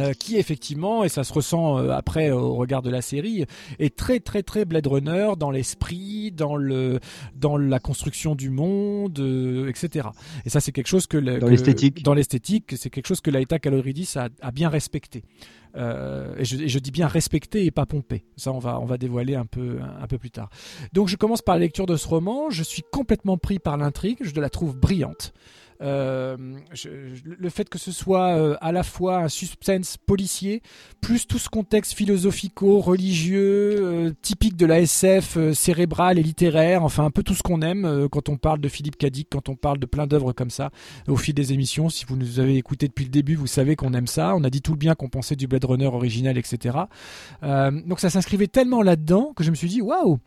Euh, qui effectivement, et ça se ressent euh, après au regard de la série, est très très très Blade Runner dans l'esprit, dans le dans la construction du monde, euh, etc. Et ça c'est quelque chose que le- Dans que- l'esthétique. dans l'esthétique, c'est quelque chose que Laeta Kaloridis a, a bien respecté. Euh, et, je, et je dis bien respecté et pas pompé. Ça, on va, on va dévoiler un peu, un, peu plus tard. Donc, je commence par la lecture de ce roman. Je suis complètement pris par l'intrigue. Je la trouve brillante. Euh, le fait que ce soit euh, à la fois un suspense policier, plus tout ce contexte philosophico-religieux, euh, typique de la SF cérébrale et littéraire, enfin un peu tout ce qu'on aime quand on parle de Philippe Cadic, quand on parle de plein d'œuvres comme ça au fil des émissions. Si vous nous avez écouté depuis le début, vous savez qu'on aime ça. On a dit tout le bien qu'on pensait du Blade Runner original, etc. Donc ça s'inscrivait tellement là-dedans que je me suis dit waouh.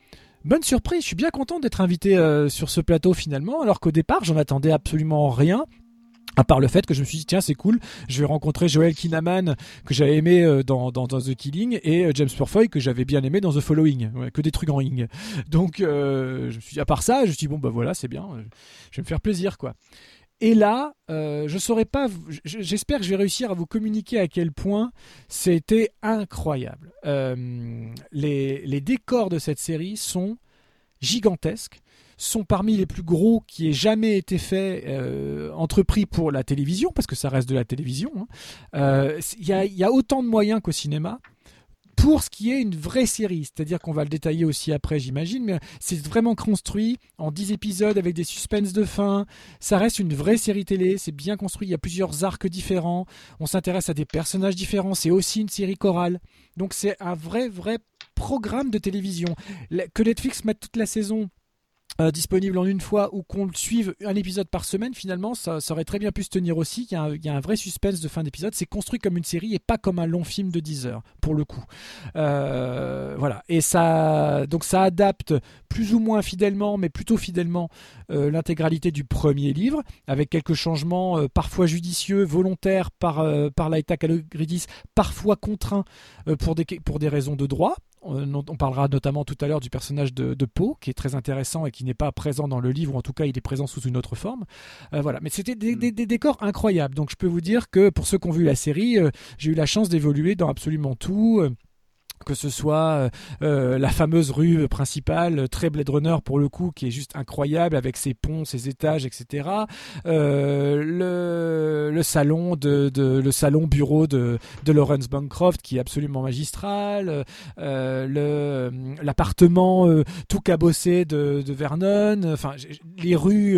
Bonne surprise, je suis bien content d'être invité euh, sur ce plateau finalement, alors qu'au départ j'en attendais absolument rien. À part le fait que je me suis dit, tiens, c'est cool, je vais rencontrer Joel Kinnaman, que j'avais aimé euh, dans, The Killing, et euh, James Purfoy, que j'avais bien aimé dans The Following. Que des trucs en ing. Donc, je me suis à part ça, je me suis dit, bon, bah voilà, c'est bien, je vais me faire plaisir, quoi. Et là, euh, je saurais pas, j'espère que je vais réussir à vous communiquer à quel point c'était incroyable. Euh, les, décors de cette série sont gigantesques, sont parmi les plus gros qui aient jamais été faits, euh, entrepris pour la télévision, parce que ça reste de la télévision. hein. Il y a autant de moyens qu'au cinéma. Pour ce qui est une vraie série, c'est-à-dire qu'on va le détailler aussi après, j'imagine, mais c'est vraiment construit en 10 épisodes avec des suspens de fin. Ça reste une vraie série télé, c'est bien construit, il y a plusieurs arcs différents, on s'intéresse à des personnages différents, c'est aussi une série chorale. Donc c'est un vrai, vrai programme de télévision. Que Netflix mette toute la saison euh, disponible en une fois ou qu'on le suive un épisode par semaine, finalement, ça, aurait très bien pu se tenir aussi. Il y a un, vrai suspense de fin d'épisode. C'est construit comme une série et pas comme un long film de 10 heures, pour le coup. Euh, voilà. Et ça, donc ça adapte plus ou moins fidèlement, mais plutôt fidèlement, euh, l'intégralité du premier livre, avec quelques changements parfois judicieux, volontaires par, par Laeta Kalogridis, parfois contraints pour, des, pour des raisons de droit. On, on parlera notamment tout à l'heure du personnage de, de Poe, qui est très intéressant et qui n'est pas présent dans le livre, ou en tout cas il est présent sous une autre forme. Euh, voilà, mais c'était des, des- des décors incroyables. Donc je peux vous dire que pour ceux qui ont vu la série, euh, j'ai eu la chance d'évoluer dans absolument tout. Que ce soit euh, euh, la fameuse rue principale, euh, très Blade Runner pour le coup, qui est juste incroyable avec ses ponts, ses étages, etc. Le, le salon de, de- le salon bureau de, de Lawrence Bancroft qui est absolument magistral. Euh, l'appartement tout cabossé de, de Vernon. Enfin, les rues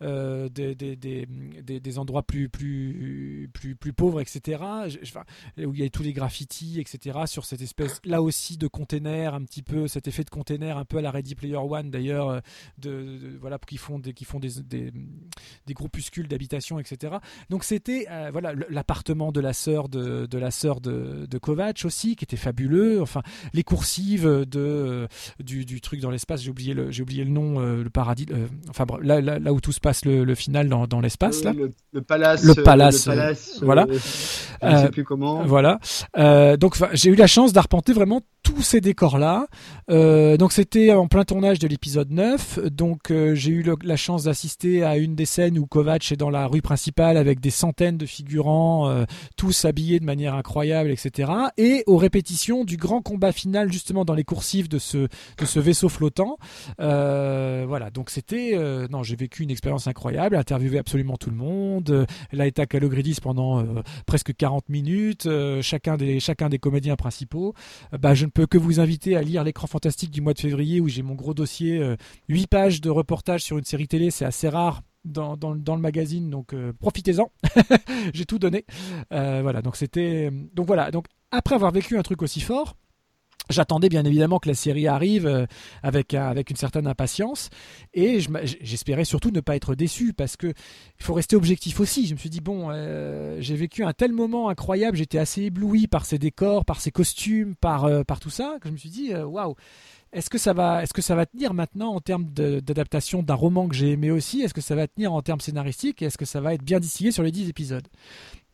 des, des, des, des- endroits plus plus plus plus pauvres, etc. Enfin, où il y a tous les graffitis, etc. Sur cette espèce là aussi de container, un petit peu cet effet de container, un peu à la Ready Player One d'ailleurs, euh, de, de- voilà qui font des qui font des des, des groupuscules d'habitation, etc. Donc c'était euh, voilà l'appartement de la sœur de, de la sœur de, de Kovacs aussi qui était fabuleux. Enfin les coursives de euh, du, du truc dans l'espace, j'ai oublié le j'ai oublié le nom, euh, le paradis. euh, enfin là, là là où tout se passe le, le final dans, dans l'espace là. le, le palace. Le palace, le palace, voilà. je sais plus comment. Voilà. Donc j'ai eu la chance d'arpenter vraiment tous ces décors-là. Euh, donc c'était en plein tournage de l'épisode 9. Donc euh, j'ai eu la chance d'assister à une des scènes où Kovacs est dans la rue principale avec des centaines de figurants, euh, tous habillés de manière incroyable, etc. Et aux répétitions du grand combat final justement dans les coursives de ce, de ce vaisseau flottant. Euh, voilà. Donc c'était... euh, non, j'ai vécu une expérience incroyable, interviewé absolument tout le monde. Euh, Laeta Kalogridis pendant euh, presque 40 minutes, chacun, des, chacun des comédiens principaux. Bah, je ne peux que vous inviter à lire l'écran du mois de février où j'ai mon gros dossier, euh, 8 pages de reportage sur une série télé, c'est assez rare. Dans le magazine, donc euh, profitez-en. j'ai tout donné. Euh, voilà, donc c'était. Donc voilà, donc après avoir vécu un truc aussi fort, J'attendais bien évidemment que la série arrive euh, avec, avec une certaine impatience et j'espérais surtout ne pas être déçu parce que il faut rester objectif aussi. Je me suis dit bon, euh, j'ai vécu un tel moment incroyable, j'étais assez ébloui par ces décors, par ces costumes, par, euh, par tout ça que je me suis dit waouh. Est-ce que ça va, est-ce que ça va tenir maintenant en termes d'adaptation d'un roman que j'ai aimé aussi? Est-ce que ça va tenir en termes scénaristiques? Est-ce que ça va être bien distillé sur les 10 épisodes?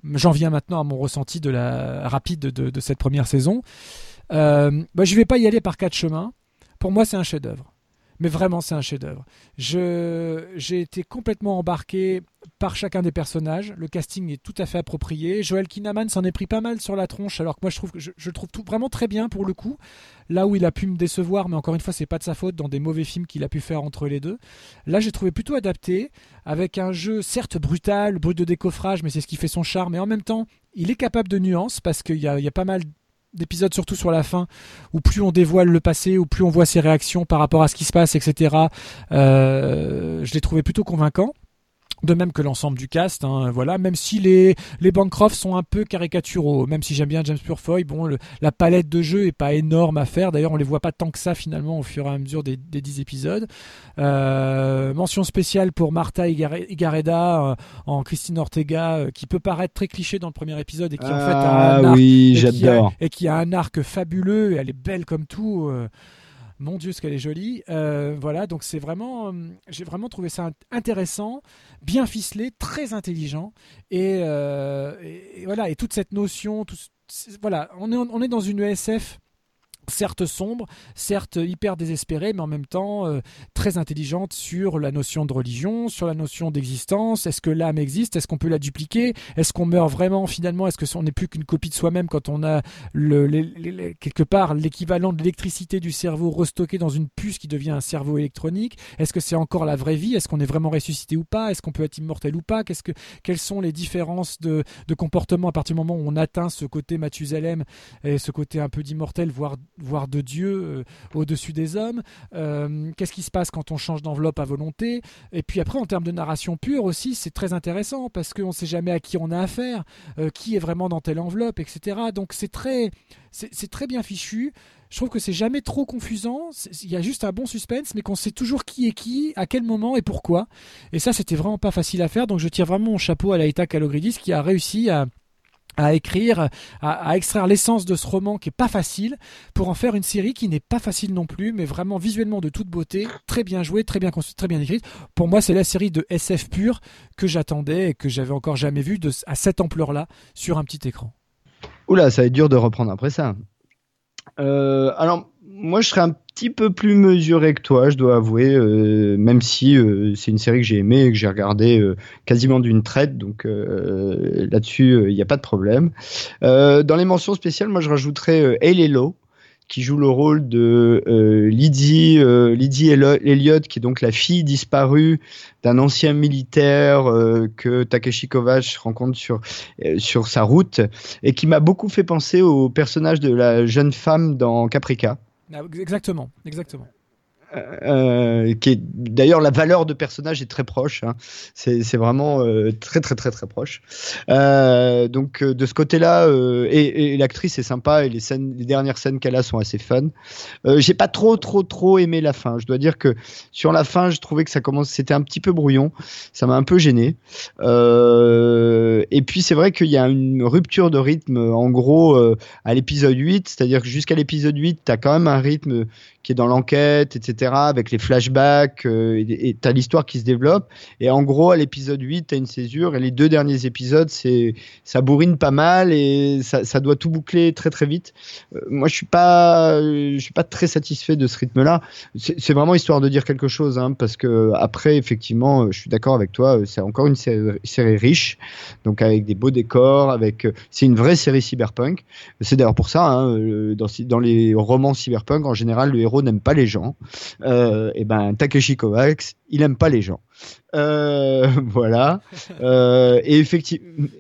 J'en viens maintenant à mon ressenti de la rapide de, de cette première saison. Euh, bah, je vais pas y aller par quatre chemins. Pour moi, c'est un chef-d'œuvre. Mais vraiment, c'est un chef-d'œuvre. j'ai été complètement embarqué par chacun des personnages. Le casting est tout à fait approprié. Joel Kinnaman s'en est pris pas mal sur la tronche, alors que moi, je trouve le trouve tout, vraiment très bien pour le coup. Là où il a pu me décevoir, mais encore une fois, c'est pas de sa faute dans des mauvais films qu'il a pu faire entre les deux. Là, j'ai trouvé plutôt adapté, avec un jeu certes brutal, brut de décoffrage, mais c'est ce qui fait son charme. Et en même temps, il est capable de nuances parce qu'il y a pas mal d'épisodes surtout sur la fin où plus on dévoile le passé ou plus on voit ses réactions par rapport à ce qui se passe etc euh, je l'ai trouvé plutôt convaincant de même que l'ensemble du cast, hein, voilà. Même si les les Bancroft sont un peu caricaturaux, même si j'aime bien James Purefoy, bon, la palette de jeux est pas énorme à faire. D'ailleurs, on les voit pas tant que ça finalement au fur et à mesure des, des 10 épisodes. Euh, mention spéciale pour Marta Igareda euh, en Christine Ortega, euh, qui peut paraître très cliché dans le premier épisode et qui en fait a un ah oui, j'adore, et, qui a un arc fabuleux. Et elle est belle comme tout. Mon Dieu, ce qu'elle est jolie. Euh, voilà, donc c'est vraiment, euh, j'ai vraiment trouvé ça intéressant, bien ficelé, très intelligent, et, euh, voilà, et toute cette notion, voilà, on est, on est dans une ESF certes sombre, certes hyper désespérée, mais en même temps euh, très intelligente sur la notion de religion, sur la notion d'existence. Est-ce que l'âme existe? Est-ce qu'on peut la dupliquer? Est-ce qu'on meurt vraiment finalement? Est-ce que on n'est plus qu'une copie de soi-même quand on a quelque part l'équivalent de l'électricité du cerveau restocké dans une puce qui devient un cerveau électronique? Est-ce que c'est encore la vraie vie? Est-ce qu'on est vraiment ressuscité ou pas? Est-ce qu'on peut être immortel ou pas? Quelles sont les différences de, de comportement à partir du moment où on atteint ce côté Mathusalem et ce côté un peu d'immortel, voire voire de Dieu euh, au-dessus des hommes. Euh, qu'est-ce qui se passe quand on change d'enveloppe à volonté? Et puis après, en termes de narration pure aussi, c'est très intéressant parce qu'on ne sait jamais à qui on a affaire, euh, qui est vraiment dans telle enveloppe, etc. Donc c'est très, c'est très bien fichu. Je trouve que c'est jamais trop confusant. Il y a juste un bon suspense, mais qu'on sait toujours qui est qui, à quel moment et pourquoi. Et ça, c'était vraiment pas facile à faire. Donc je tire vraiment mon chapeau à Laïta Kalogridis qui a réussi à à écrire, à, extraire l'essence de ce roman qui est pas facile, pour en faire une série qui n'est pas facile non plus, mais vraiment visuellement de toute beauté, très bien jouée, très bien construite, très bien écrite. Pour moi, c'est la série de SF pure que j'attendais et que j'avais encore jamais vue à cette ampleur-là sur un petit écran. Oula, ça va être dur de reprendre après ça. Euh, alors, moi, je serais un petit peu plus mesuré que toi, je dois avouer, euh, même si euh, c'est une série que j'ai aimée et que j'ai regardé euh, quasiment d'une traite, donc là-dessus, il n'y a pas de problème. dans les mentions spéciales, moi, je rajouterais Lowe qui joue le rôle de Lydie, Lydie Elliott, qui est donc la fille disparue d'un ancien militaire que Takeshi Kovacs rencontre sur, sur sa route, et qui m'a beaucoup fait penser au personnage de la jeune femme dans Caprica. Ah, exactement, exactement. Euh, qui est d'ailleurs la valeur de personnage est très proche. Hein. C'est vraiment euh, très très très très proche. Euh, donc de ce côté-là, et, l'actrice est sympa et les les dernières scènes qu'elle a sont assez fun. J'ai pas trop trop trop aimé la fin. Je dois dire que sur la fin, je trouvais que ça commence, c'était un petit peu brouillon. Ça m'a un peu gêné. et puis c'est vrai qu'il y a une rupture de rythme. En gros, à l'épisode 8, c'est-à-dire que jusqu'à l'épisode 8, tu as quand même un rythme qui est dans l'enquête, etc., avec les flashbacks, euh, et t'as l'histoire qui se développe. Et en gros, à l'épisode 8, t'as une césure, et les deux derniers épisodes, ça bourrine pas mal, et ça, doit tout boucler très très vite. Euh, moi, je suis pas, je suis pas très satisfait de ce rythme-là. C'est vraiment histoire de dire quelque chose, hein, parce que après, effectivement, je suis d'accord avec toi, c'est encore une série, riche, donc avec des beaux décors, avec, c'est une vraie série cyberpunk. C'est d'ailleurs pour ça, hein, dans, dans les romans cyberpunk, en général, le héros n'aime pas les gens. Euh, et ben Takeshi Kovacs, il aime pas les gens. Euh, voilà. Euh, et,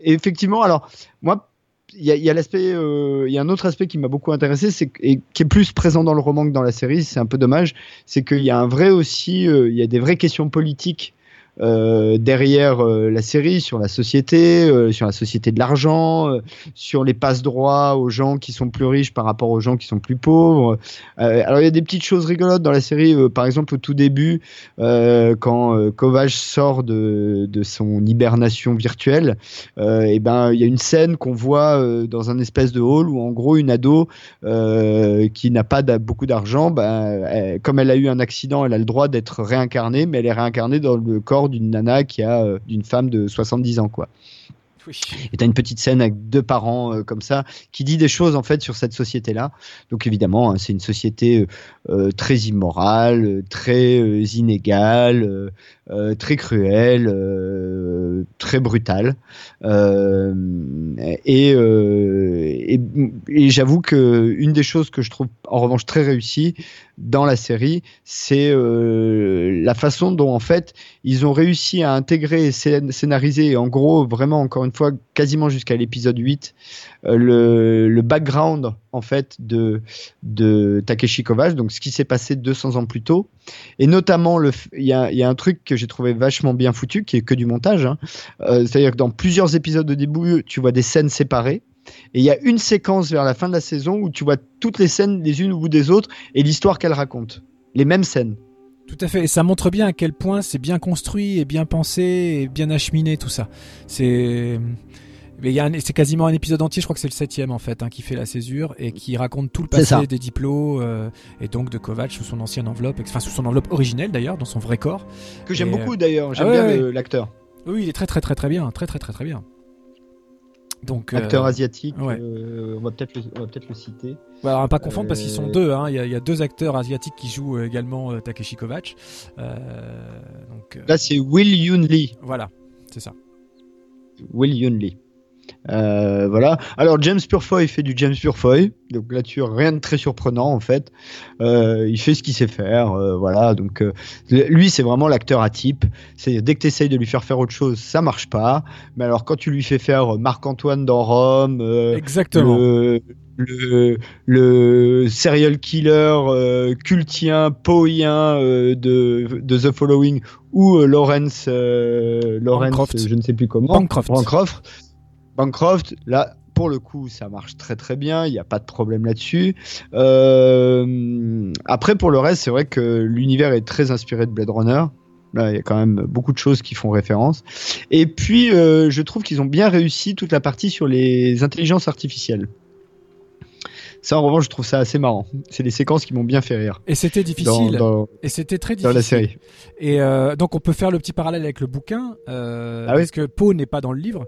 effectivement, alors moi, il y a, l'aspect, il y a un autre aspect qui m'a beaucoup intéressé, c'est et qui est plus présent dans le roman que dans la série. C'est un peu dommage, c'est qu'il y a un vrai aussi, il y a des vraies questions politiques euh, derrière euh, la série, sur la société, euh, sur la société de l'argent, sur les passe-droits aux gens qui sont plus riches par rapport aux gens qui sont plus pauvres. Alors il y a des petites choses rigolotes dans la série, par exemple au tout début, quand Kovacs sort de, de son hibernation virtuelle, et ben il y a une scène qu'on voit dans un espèce de hall où en gros une ado qui n'a pas beaucoup d'argent, ben, comme elle a eu un accident, elle a le droit d'être réincarnée, mais elle est réincarnée dans le corps d'une nana qui a euh, d'une femme de 70 ans quoi. Oui. Et t'as une petite scène avec deux parents euh, comme ça qui dit des choses en fait sur cette société-là. Donc évidemment, hein, c'est une société euh, très immorale, euh, très euh, inégale, euh, euh, très cruelle, euh, très brutale. Euh, et euh, et, et j'avoue que une des choses que je trouve en revanche très réussie dans la série, c'est euh, la façon dont en fait ils ont réussi à intégrer et scén- scénariser, en gros, vraiment, encore une fois, quasiment jusqu'à l'épisode 8, euh, le, background, en fait, de, Takeshi Kovacs, donc ce qui s'est passé 200 ans plus tôt. Et notamment, le f- il y a, il y a un truc que j'ai trouvé vachement bien foutu, qui est que du montage. hein. Euh, C'est-à-dire que dans plusieurs épisodes de début, tu vois des scènes séparées. Et il y a une séquence vers la fin de la saison où tu vois toutes les scènes les unes au bout des autres et l'histoire qu'elles racontent. Les mêmes scènes. Tout à fait. Et ça montre bien à quel point c'est bien construit et bien pensé et bien acheminé tout ça. C'est c'est quasiment un épisode entier, je crois que c'est le septième en fait, hein, qui fait la césure et qui raconte tout le passé des diplômes euh, et donc de Kovacs sous son ancienne enveloppe, enfin sous son enveloppe originelle d'ailleurs, dans son vrai corps. Que j'aime beaucoup d'ailleurs. J'aime ah ouais, bien ouais. l'acteur. Oui, il est très très très très bien, très très très très bien. Donc, Acteur euh, asiatique, ouais. euh, on va peut-être le, va citer. bah, alors, pas confondre parce qu'ils sont Euh, deux. hein. Il y, a- il y a deux acteurs asiatiques qui jouent également Takeshi Kovacs. Donc Là, c'est Will Yoon Lee. voilà, c'est ça. Will Yoon Lee. Euh, voilà. Alors James Purefoy fait du James Purefoy, donc là-dessus rien de très surprenant en fait. Euh, il fait ce qu'il sait faire, euh, voilà. Donc lui c'est vraiment l'acteur à type. C'est dès que tu essayes de lui faire faire autre chose, ça marche pas. Mais alors quand tu lui fais faire Marc-Antoine dans Rome, Exactement. le, le, le serial killer cultien, poïen de, de The Following ou Lawrence, Lawrence Bancroft. je ne sais plus comment. Bancroft. Bancroft. Bancroft, là, pour le coup, ça marche très très bien, il n'y a pas de problème là-dessus. Euh, après, pour le reste, c'est vrai que l'univers est très inspiré de Blade Runner. Là, il y a quand même beaucoup de choses qui font référence. Et puis, euh, je trouve qu'ils ont bien réussi toute la partie sur les intelligences artificielles. Ça, en revanche, je trouve ça assez marrant. C'est des séquences qui m'ont bien fait rire Et c'était dans, difficile. dans, Et c'était très dans difficile. la série. Et euh, donc on peut faire le petit parallèle avec le bouquin, euh, Ah oui parce que Poe n'est pas dans le livre.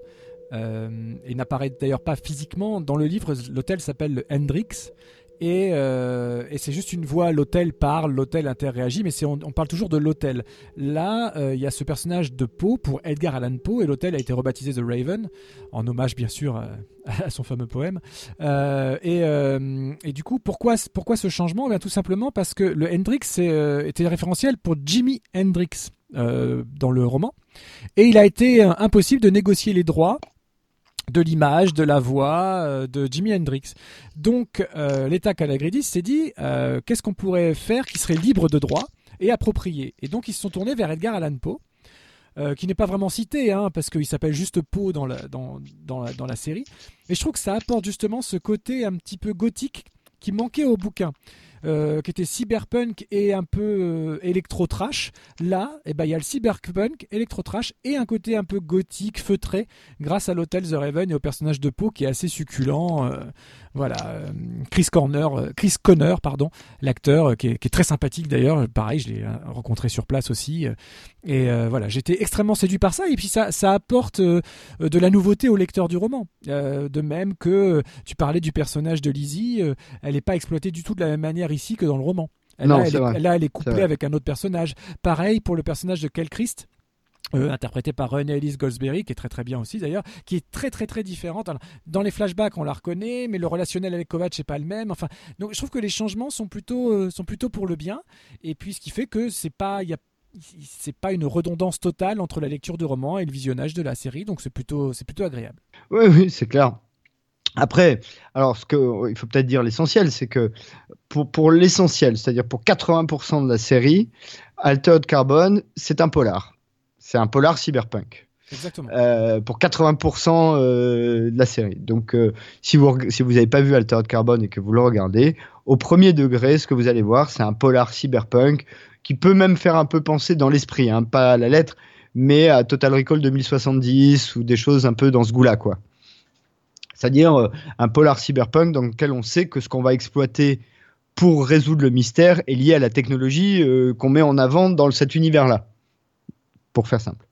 Euh, il n'apparaît d'ailleurs pas physiquement dans le livre. L'hôtel s'appelle le Hendrix. Et, euh, et c'est juste une voix, l'hôtel parle, l'hôtel interréagit, mais on, parle toujours de l'hôtel. Là, euh, il y a ce personnage de Poe pour Edgar Allan Poe, et l'hôtel a été rebaptisé The Raven, en hommage bien sûr à, son fameux poème. Et, et du coup, pourquoi, ce changement? Eh Tout simplement parce que le Hendrix était référentiel pour Jimi Hendrix dans le roman. Et il a été impossible de négocier les droits de l'image, de la voix euh, de Jimi Hendrix. Donc euh, l'État Calagridis s'est dit euh, qu'est-ce qu'on pourrait faire qui serait libre de droit et approprié? Et donc ils se sont tournés vers Edgar Allan Poe. qui n'est pas vraiment cité, hein, parce qu'il s'appelle juste Poe dans la, dans, dans, la, dans la série. Et je trouve que ça apporte justement ce côté un petit peu gothique qui manquait au bouquin, euh, qui était cyberpunk et un peu euh, électro-trash. Là, eh ben, il y a le cyberpunk, électro-trash et un côté un peu gothique, feutré, grâce à l'hôtel The Raven et au personnage de Poe qui est assez succulent. Voilà, euh, Chris Corner, euh, Chris Conner, pardon, l'acteur euh, qui, est, qui est très sympathique d'ailleurs. Pareil, je l'ai rencontré sur place aussi. et euh, voilà, j'étais extrêmement séduit par ça. Et puis ça, ça apporte euh, de la nouveauté au lecteur du roman. Euh, de même que tu parlais du personnage de Lizzie, elle n'est pas exploitée du tout de la même manière ici que dans le roman. Elle, Non, là, elle est, là, elle est couplée avec un autre personnage. Pareil pour le personnage de Kel Christ. Euh, interprété par Renée Elise Goldsberry, qui est très très bien aussi d'ailleurs, qui est très très très différente. Dans les flashbacks, on la reconnaît, mais le relationnel avec Kovacs n'est pas le même. Enfin, donc je trouve que les changements sont plutôt euh, sont plutôt pour le bien. Et puis ce qui fait que c'est pas y a c'est pas une redondance totale entre la lecture du roman et le visionnage de la série, donc c'est plutôt c'est plutôt agréable. Oui, oui, c'est clair. Après, alors ce que il faut peut-être dire l'essentiel, c'est que pour, pour l'essentiel, c'est-à-dire pour 80% de la série, Altered Carbon, c'est un polar. C'est un polar cyberpunk. Exactement. Euh, pour 80% euh, de la série. Donc, euh, si vous si vous n'avez pas vu Altered Carbone et que vous le regardez, au premier degré, ce que vous allez voir, c'est un polar cyberpunk qui peut même faire un peu penser dans l'esprit, hein, pas à la lettre, mais à Total Recall 2070 ou des choses un peu dans ce goût-là, quoi. C'est-à-dire un polar cyberpunk dans lequel on sait que ce qu'on va exploiter pour résoudre le mystère est lié à la technologie qu'on met en avant dans cet univers-là. Pour faire simple.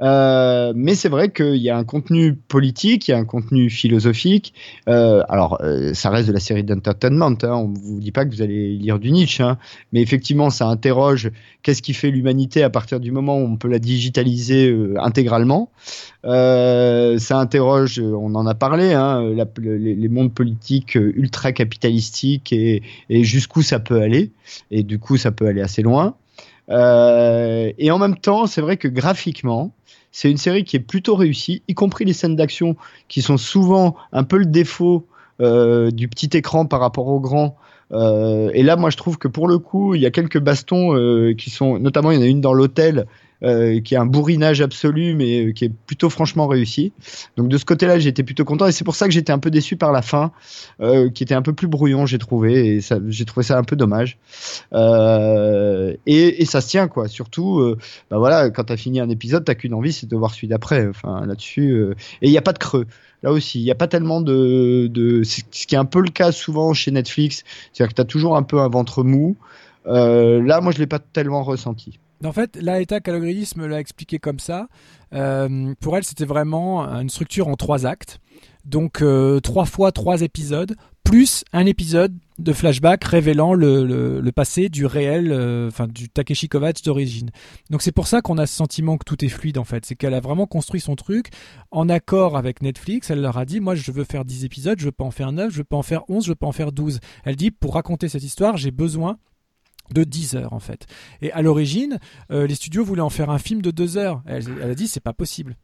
Euh, mais c'est vrai qu'il y a un contenu politique, il y a un contenu philosophique. Euh, alors, euh, ça reste de la série d'entertainment. Hein, on vous dit pas que vous allez lire du Nietzsche, hein, mais effectivement, ça interroge qu'est-ce qui fait l'humanité à partir du moment où on peut la digitaliser intégralement. Ça interroge, on en a parlé, hein, les, mondes politiques ultra capitalistiques et jusqu'où ça peut aller. Et du coup, ça peut aller assez loin. Euh, et en même temps, c'est vrai que graphiquement, c'est une série qui est plutôt réussie, y compris les scènes d'action qui sont souvent un peu le défaut euh, du petit écran par rapport au grand. Euh, et là, moi, je trouve que pour le coup, il y a quelques bastons qui sont, notamment, il y en a une dans l'hôtel euh, qui est un bourrinage absolu, mais euh, qui est plutôt franchement réussi. Donc de ce côté-là, j'étais plutôt content, et c'est pour ça que j'étais un peu déçu par la fin, euh, qui était un peu plus brouillon, j'ai trouvé, et j'ai trouvé ça un peu dommage. Et, ça se tient, quoi. Surtout, bah voilà, quand t'as fini un épisode, t'as qu'une envie, c'est de voir celui d'après. Enfin, là-dessus, et il n'y a pas de creux là aussi, il n'y a pas tellement de, de, ce qui est un peu le cas souvent chez Netflix, c'est-à-dire que tu as toujours un peu un ventre mou. Là, moi, je l'ai pas tellement ressenti. En fait, l'Aeta Calogridis me l'a expliqué comme ça. Euh, pour elle, c'était vraiment une structure en trois actes. Donc, euh, trois fois trois épisodes, plus un épisode de flashback révélant le, passé du réel, euh, enfin du Takeshi Kovacs d'origine. Donc c'est pour ça qu'on a ce sentiment que tout est fluide en fait. C'est qu'elle a vraiment construit son truc en accord avec Netflix. Elle leur a dit, moi je veux faire 10 épisodes, je veux pas en faire 9, je veux pas en faire 11, je veux pas en faire 12. Elle dit, pour raconter cette histoire, j'ai besoin de 10 heures en fait. Et à l'origine, euh, les studios voulaient en faire un film de 2 heures. Elle, elle a dit c'est pas possible.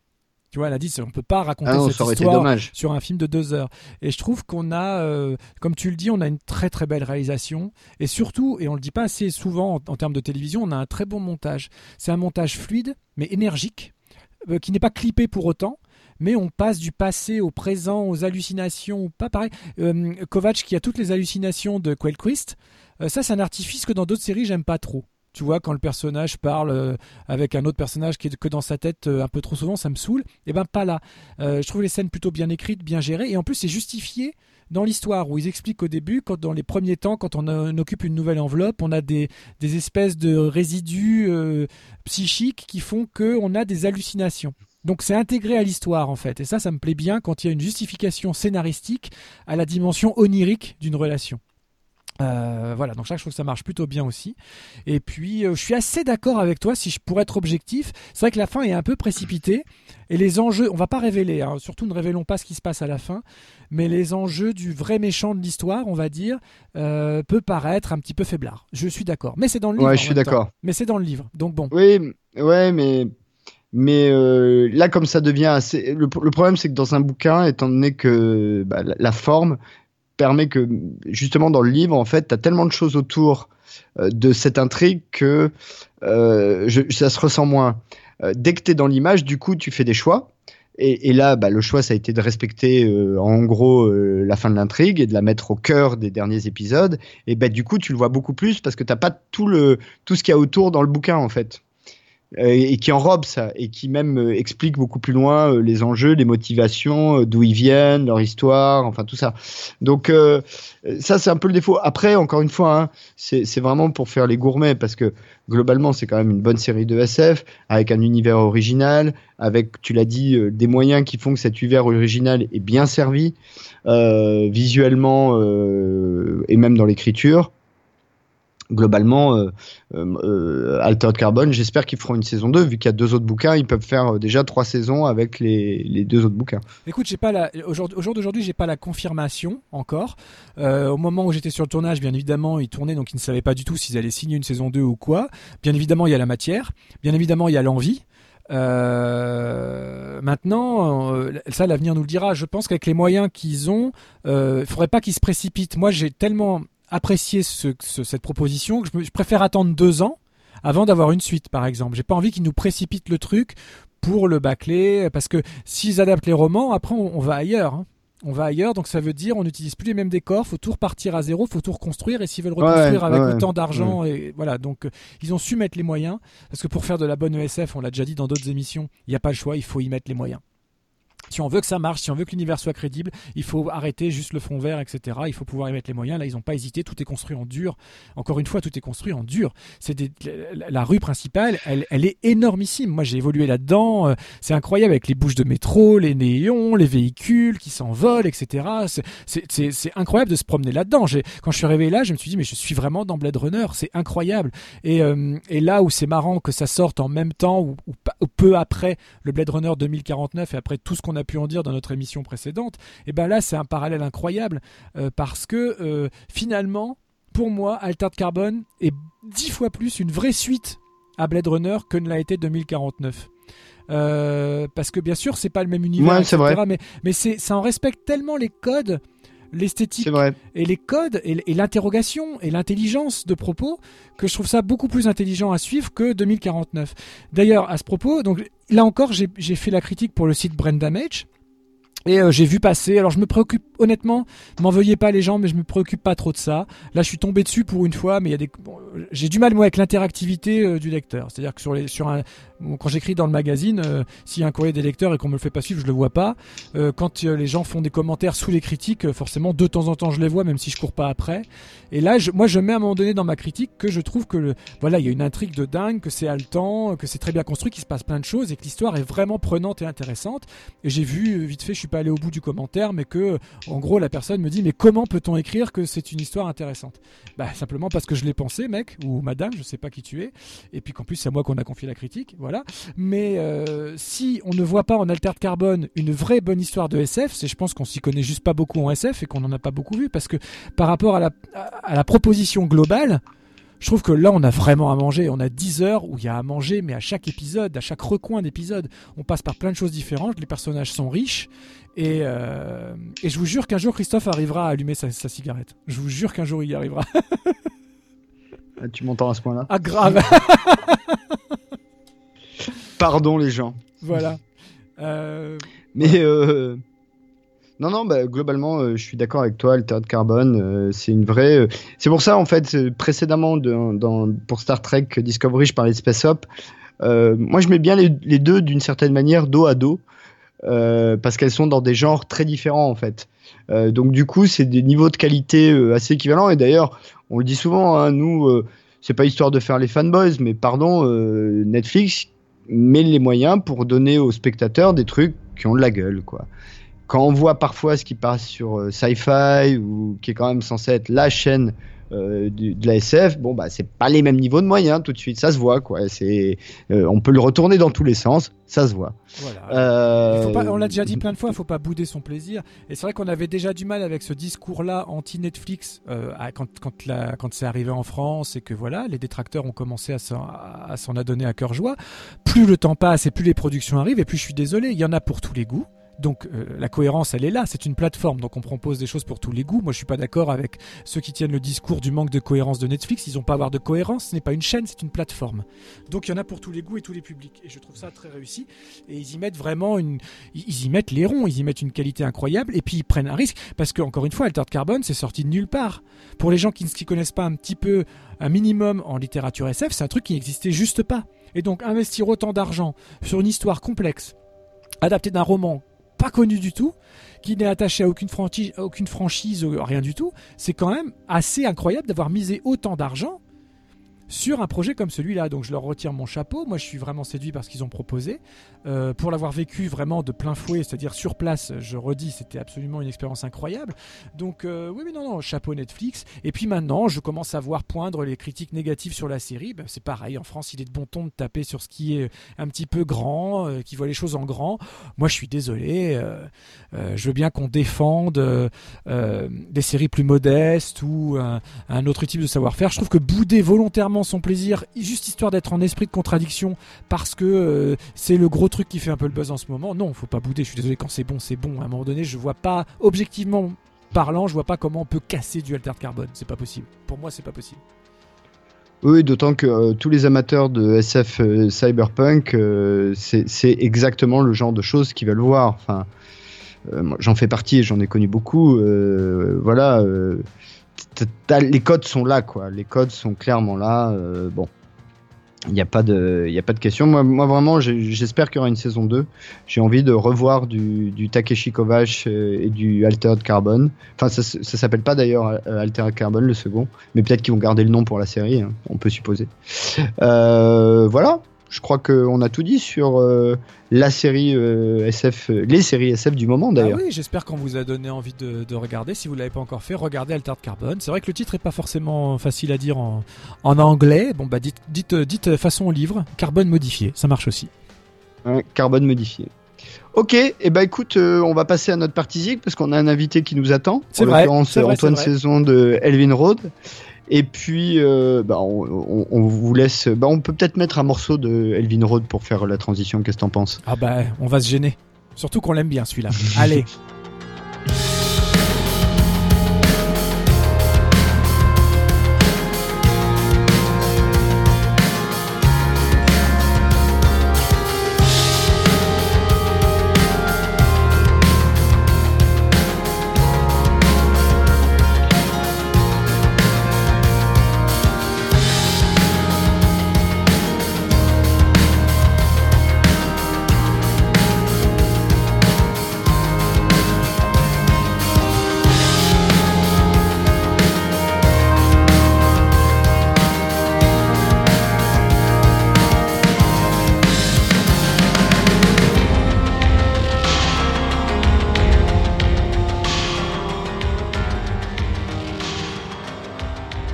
Tu vois, elle a dit on peut pas raconter ah non, cette histoire sur un film de 2 heures. Et je trouve qu'on a, euh, comme tu le dis, on a une très très belle réalisation et surtout, et on le dit pas assez souvent en, en termes de télévision, on a un très bon montage. C'est un montage fluide mais énergique euh, qui n'est pas clippé pour autant mais on passe du passé au présent, aux hallucinations, pas pareil. Euh, Kovacs qui a toutes les hallucinations de Quellquist, euh, ça c'est un artifice que dans d'autres séries j'aime pas trop. Tu vois, quand le personnage parle euh, avec un autre personnage qui est que dans sa tête euh, un peu trop souvent, ça me saoule. Et ben pas là. Je trouve les scènes plutôt bien écrites, bien gérées, et en plus c'est justifié dans l'histoire où ils expliquent au début, quand dans les premiers temps, quand on, occupe une nouvelle enveloppe, on a des, espèces de résidus psychiques qui font que on a des hallucinations. Donc c'est intégré à l'histoire en fait, et ça, ça me plaît bien quand il y a une justification scénaristique à la dimension onirique d'une relation. Euh, voilà, donc ça, je trouve que ça marche plutôt bien aussi. Et puis, euh, je suis assez d'accord avec toi, si je pourrais être objectif. C'est vrai que la fin est un peu précipitée. Et les enjeux, on va pas révéler, hein, surtout ne révélons pas ce qui se passe à la fin, mais les enjeux du vrai méchant de l'histoire, on va dire, euh, peut paraître un petit peu faiblard. Je suis d'accord. Mais c'est dans le livre. Ouais, je suis d'accord. Mais c'est dans le livre, donc bon. Oui, ouais, mais. Mais euh, là, comme ça devient assez. Le, le problème, c'est que dans un bouquin, étant donné que bah, la, la forme permet que justement dans le livre en fait tu as tellement de choses autour euh, de cette intrigue que euh, ça se ressent moins. Euh, dès que tu es dans l'image du coup tu fais des choix. Et, et là bah, le choix ça a été de respecter en gros la fin de l'intrigue et de la mettre au cœur des derniers épisodes. Et bah, du coup tu le vois beaucoup plus parce que t'as pas tout le tout ce qu'il y a autour dans le bouquin en fait et qui enrobe ça et qui même euh, explique beaucoup plus loin euh, les enjeux, les motivations, euh, d'où ils viennent, leur histoire, enfin tout ça. Donc euh, ça c'est un peu le défaut. Après encore une fois, hein, c'est vraiment pour faire les gourmets parce que globalement c'est quand même une bonne série de SF avec un univers original, avec tu l'as dit des moyens qui font que cet univers original est bien servi euh, visuellement et même dans l'écriture globalement, euh, euh, Altered Carbone, j'espère qu'ils feront une saison 2, vu qu'il y a deux autres bouquins, ils peuvent faire déjà trois saisons avec les, les deux autres bouquins. Écoute, j'ai pas la, au jour d'aujourd'hui, j'ai pas la confirmation encore. Euh, au moment où j'étais sur le tournage, bien évidemment, ils tournaient, donc ils ne savaient pas du tout s'ils allaient signer une saison 2 ou quoi. Bien évidemment, il y a la matière. Bien évidemment, il y a l'envie. Euh, maintenant, euh, ça l'avenir nous le dira. Je pense qu'avec les moyens qu'ils ont, euh, il faudrait pas qu'ils se précipitent. Moi, j'ai tellement apprécié ce, ce, cette proposition que je, me, je, préfère attendre deux ans avant d'avoir une suite, par exemple. J'ai pas envie qu'ils nous précipitent le truc pour le bâcler, parce que s'ils adaptent les romans, après on, va ailleurs. Hein. On va ailleurs, donc ça veut dire on n'utilise plus les mêmes décors, faut tout repartir à zéro, faut tout reconstruire, et s'ils veulent reconstruire avec autant d'argent, et voilà, donc euh, ils ont su mettre les moyens, parce que pour faire de la bonne ESF, on l'a déjà dit dans d'autres émissions, il n'y a pas le choix, il faut y mettre les moyens. Si on veut que ça marche, si on veut que l'univers soit crédible, il faut arrêter juste le fond vert, etc. Il faut pouvoir y mettre les moyens. Là, ils n'ont pas hésité. Tout est construit en dur. Encore une fois, tout est construit en dur. C'est la rue principale, elle, est énormissime. Moi, j'ai évolué là-dedans. Euh, c'est incroyable avec les bouches de métro, les néons, les véhicules qui s'envolent, etc. C'est incroyable de se promener là-dedans. Quand je suis arrivé là, je me suis dit, mais je suis vraiment dans Blade Runner. C'est incroyable. Et, euh, là où c'est marrant que ça sorte en même temps ou, ou peu après le Blade Runner 2049 et après tout ce qu'on a pu en dire dans notre émission précédente, et ben là c'est un parallèle incroyable euh, parce que euh, finalement, pour moi, Altered Carbon est dix fois plus une vraie suite à Blade Runner que ne l'a été 2049. Euh, parce que bien sûr, c'est pas le même univers, etc., mais, mais ça en respecte tellement les codes l'esthétique et les codes et, l'interrogation et l'intelligence de propos que je trouve ça beaucoup plus intelligent à suivre que 2049. D'ailleurs, à ce propos, donc là encore, j'ai fait la critique pour le site Brand Damage. Et euh, j'ai vu passer, alors je me préoccupe honnêtement, m'en veuillez pas les gens, mais je me préoccupe pas trop de ça. Là, je suis tombé dessus pour une fois, mais il y a des, j'ai du mal moi avec l'interactivité euh, du lecteur. C'est-à-dire que sur les, sur un, quand j'écris dans le magazine, euh, s'il y a un courrier des lecteurs et qu'on me le fait pas suivre, je le vois pas. Euh, quand les gens font des commentaires sous les critiques, forcément de temps en temps je les vois, même si je cours pas après. Et là, moi, je mets à un moment donné dans ma critique que je trouve que voilà, il y a une intrigue de dingue, que c'est haletant, que c'est très bien construit, qu'il se passe plein de choses et que l'histoire est vraiment prenante et intéressante. Et j'ai vu vite fait, je suis pas allé au bout du commentaire, mais que en gros la personne me dit mais comment peut-on écrire que c'est une histoire intéressante? Bah simplement parce que je l'ai pensé, mec ou madame, je sais pas qui tu es, et puis qu'en plus c'est à moi qu'on a confié la critique, voilà. Mais euh, si on ne voit pas en Altered Carbone une vraie bonne histoire de SF, c'est je pense qu'on s'y connaît juste pas beaucoup en SF et qu'on n'en a pas beaucoup vu parce que par rapport à la, à la proposition globale, je trouve que là, on a vraiment à manger. On a 10 heures où il y a à manger, mais à chaque épisode, à chaque recoin d'épisode, on passe par plein de choses différentes. Les personnages sont riches. Et, euh, et je vous jure qu'un jour, Christophe arrivera à allumer sa, sa cigarette. Je vous jure qu'un jour, il y arrivera. Ah, tu m'entends à ce point-là? Ah, grave Pardon, les gens. Voilà. Euh, mais. Euh, non, non, bah, globalement, euh, je suis d'accord avec toi. Altered Carbone, c'est une vraie. c'est pour ça, en fait, précédemment, dans, pour Star Trek Discovery, je parlais de Space Up. moi, je mets bien les, les deux d'une certaine manière dos à dos. parce qu'elles sont dans des genres très différents en fait. donc du coup, c'est des niveaux de qualité assez équivalents. Et d'ailleurs, on le dit souvent, hein, nous, c'est pas histoire de faire les fanboys, mais pardon, Netflix met les moyens pour donner aux spectateurs des trucs qui ont de la gueule, quoi. Quand on voit parfois ce qui passe sur euh, Sci-Fi ou qui est quand même censé être la chaîne euh, de, la SF, bon bah c'est pas les mêmes niveaux de moyens tout de suite, ça se voit quoi. C'est, euh, on peut le retourner dans tous les sens, ça se voit. Euh, on l'a déjà dit plein de fois, il faut pas bouder son plaisir. Et c'est vrai qu'on avait déjà du mal avec ce discours-là anti Netflix quand quand, la, quand c'est arrivé en France et que voilà, les détracteurs ont commencé à s'en, à s'en adonner à cœur joie. Plus le temps passe et plus les productions arrivent et plus je suis désolé, il y en a pour tous les goûts. Donc euh, la cohérence, elle est là, c'est une plateforme, donc on propose des choses pour tous les goûts. Moi, je suis pas d'accord avec ceux qui tiennent le discours du manque de cohérence de Netflix. Ils n'ont pas à avoir de cohérence, ce n'est pas une chaîne, c'est une plateforme. Donc il y en a pour tous les goûts et tous les publics. Et je trouve ça très réussi. Et ils y mettent vraiment une, ils y mettent les ronds, ils y mettent une qualité incroyable. Et puis ils prennent un risque parce que encore une fois, Altered Carbone, c'est sorti de nulle part. Pour les gens qui ne connaissent pas un petit peu, un minimum en littérature SF, c'est un truc qui n'existait juste pas. Et donc investir autant d'argent sur une histoire complexe, adaptée d'un roman pas connu du tout, qui n'est attaché à aucune franchise, franchise, rien du tout, c'est quand même assez incroyable d'avoir misé autant d'argent sur un projet comme celui-là. Donc je leur retire mon chapeau. Moi, je suis vraiment séduit par ce qu'ils ont proposé. Euh, pour l'avoir vécu vraiment de plein fouet, c'est-à-dire sur place, je redis, c'était absolument une expérience incroyable. Donc euh, oui, mais non, chapeau Netflix. Et puis maintenant, je commence à voir poindre les critiques négatives sur la série. Ben, c'est pareil, en France, il est de bon ton de taper sur ce qui est un petit peu grand, euh, qui voit les choses en grand. Moi, je suis désolé. je veux bien qu'on défende des séries plus modestes ou un autre type de savoir-faire. Je trouve que bouder volontairement son plaisir, juste histoire d'être en esprit de contradiction, parce que euh, c'est le gros truc qui fait un peu le buzz en ce moment. Non, faut pas bouder. Je suis désolé, quand c'est bon, c'est bon. À un moment donné, je vois pas, objectivement parlant, je vois pas comment on peut casser du alter carbone. C'est pas possible. Pour moi, c'est pas possible. Oui, d'autant que euh, tous les amateurs de SF euh, cyberpunk, euh, c'est exactement le genre de choses qu'ils veulent voir. Enfin, j'en fais partie j'en ai connu beaucoup. voilà, les codes sont là, quoi. Les codes sont clairement là. euh, bon, il n'y a pas de, il a pas de question. Moi, moi vraiment, j'espère qu'il y aura une saison 2. J'ai envie de revoir du, du Takeshi Kovacs euh, et du Altered Carbon. Enfin, ça, ça s'appelle pas d'ailleurs euh, Altered Carbon le second, mais peut-être qu'ils vont garder le nom pour la série. hein, on peut supposer. Voilà. Je crois qu'on a tout dit sur la série euh, SF, euh, les séries SF du moment Ah d'ailleurs. oui, j'espère qu'on vous a donné envie de, de regarder. Si vous l'avez pas encore fait, regardez Altered Carbon. C'est vrai que le titre est pas forcément facile à dire en, en anglais. Bon bah dites, dites, dites façon livre, carbone modifié, ça marche aussi. Hein, carbone modifié. Ok, et eh ben écoute, euh, on va passer à notre partie zig parce qu'on a un invité qui nous attend. C'est en vrai, l'occurrence c'est vrai, Antoine vrai. Saison de Elvin Road. Et puis, euh, bah, on, on- on vous laisse. Bah, on peut peut-être mettre un morceau de Elvin Road pour faire la transition. Qu'est-ce que t'en penses? Ah bah on va se gêner. Surtout qu'on l'aime bien celui-là. Allez.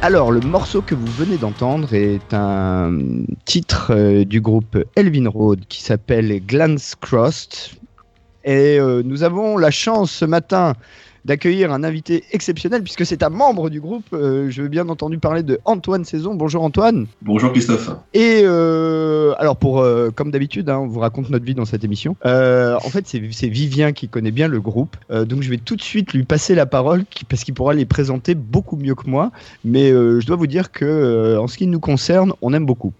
Alors, le morceau que vous venez d'entendre est un titre euh, du groupe Elvin Road qui s'appelle Glance Crossed. Et euh, nous avons la chance ce matin d'accueillir un invité exceptionnel puisque c'est un membre du groupe. Euh, je veux bien entendu parler de Antoine Saison. Bonjour Antoine. Bonjour Christophe. Et euh, alors pour euh, comme d'habitude, hein, on vous raconte notre vie dans cette émission. En fait, c'est Vivien qui connaît bien le groupe, donc je vais tout de suite lui passer la parole qui- parce qu'il pourra les présenter beaucoup mieux que moi. Mais je dois vous dire que en ce qui nous concerne, on aime beaucoup.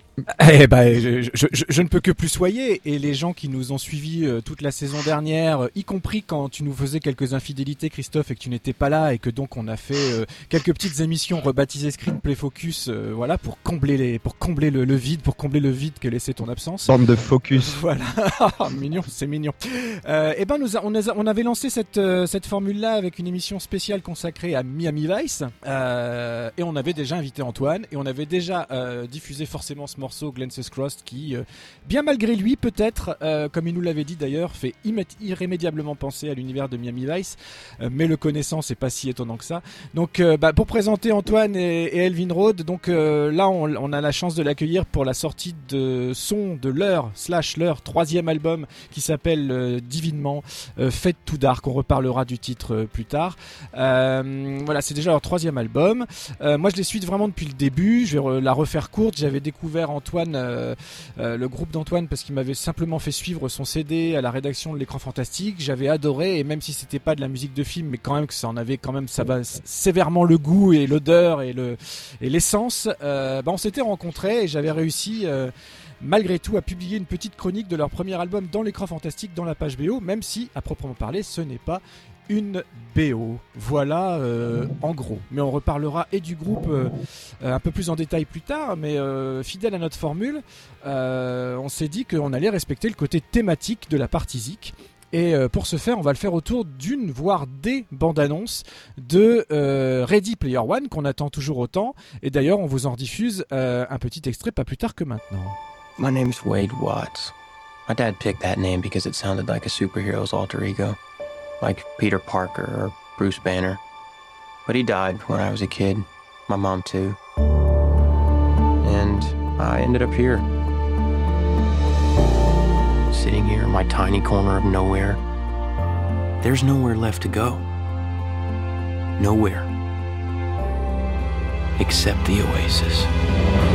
Eh ben, je, je- je- je ne peux que plus soyer. Et les gens qui nous ont suivis euh, toute la saison dernière, euh, y compris quand tu nous faisais quelques infidélités, Christophe, et que tu n'étais pas là, et que donc on a fait euh, quelques petites émissions rebaptisées Screenplay Focus, voilà, pour combler les, pour combler le, le vide, pour combler le vide que laissait ton absence. Bande de focus. Voilà, mignon, c'est mignon. Euh, eh ben, nous a- on, a- on avait lancé cette, cette formule-là avec une émission spéciale consacrée à Miami Vice, euh, et on avait déjà invité Antoine, et on avait déjà euh, diffusé forcément ce morceau Glances Crossed, qui, euh, bien malgré lui, peut-être, euh, comme il nous l'avait dit d'ailleurs, fait irrémédiablement penser à l'univers de Miami Vice, euh, mais le connaissant, c'est pas si étonnant que ça. Donc, bah, pour présenter Antoine et, Elvin Road, donc là, on, a la chance de l'accueillir pour la sortie de son de leur slash leur troisième album qui s'appelle divinement Fête tout dark. On reparlera du titre plus tard. Voilà, c'est déjà leur troisième album. Moi, je les suis vraiment depuis le début. Je vais la refaire courte. J'avais découvert Antoine, euh, euh, le groupe d'Antoine, parce qu'il m'avait simplement fait suivre son CD à la rédaction de l'écran fantastique. J'avais adoré, et même si c'était pas de la musique de film, mais quand même que ça en avait quand même ça va sévèrement le goût et l'odeur et le et l'essence. Euh, bah, on s'était rencontrés et j'avais réussi. malgré tout à publier une petite chronique de leur premier album dans l'écran fantastique dans la page BO, même si, à proprement parler, ce n'est pas une BO. Voilà, euh, en gros. Mais on reparlera et du groupe euh, euh, un peu plus en détail plus tard, mais fidèle à notre formule, on s'est dit qu'on allait respecter le côté thématique de la partie Zik. Et pour ce faire, on va le faire autour d'une, voire des bandes annonces de Ready Player One, qu'on attend toujours autant. Et d'ailleurs, on vous en diffuse un petit extrait pas plus tard que maintenant. My name's Wade Watts. My dad picked that name because it sounded like a superhero's alter ego, like Peter Parker or Bruce Banner. But he died when I was a kid, my mom too. And I ended up here. Sitting here in my tiny corner of nowhere. There's nowhere left to go. Nowhere. Except the oasis.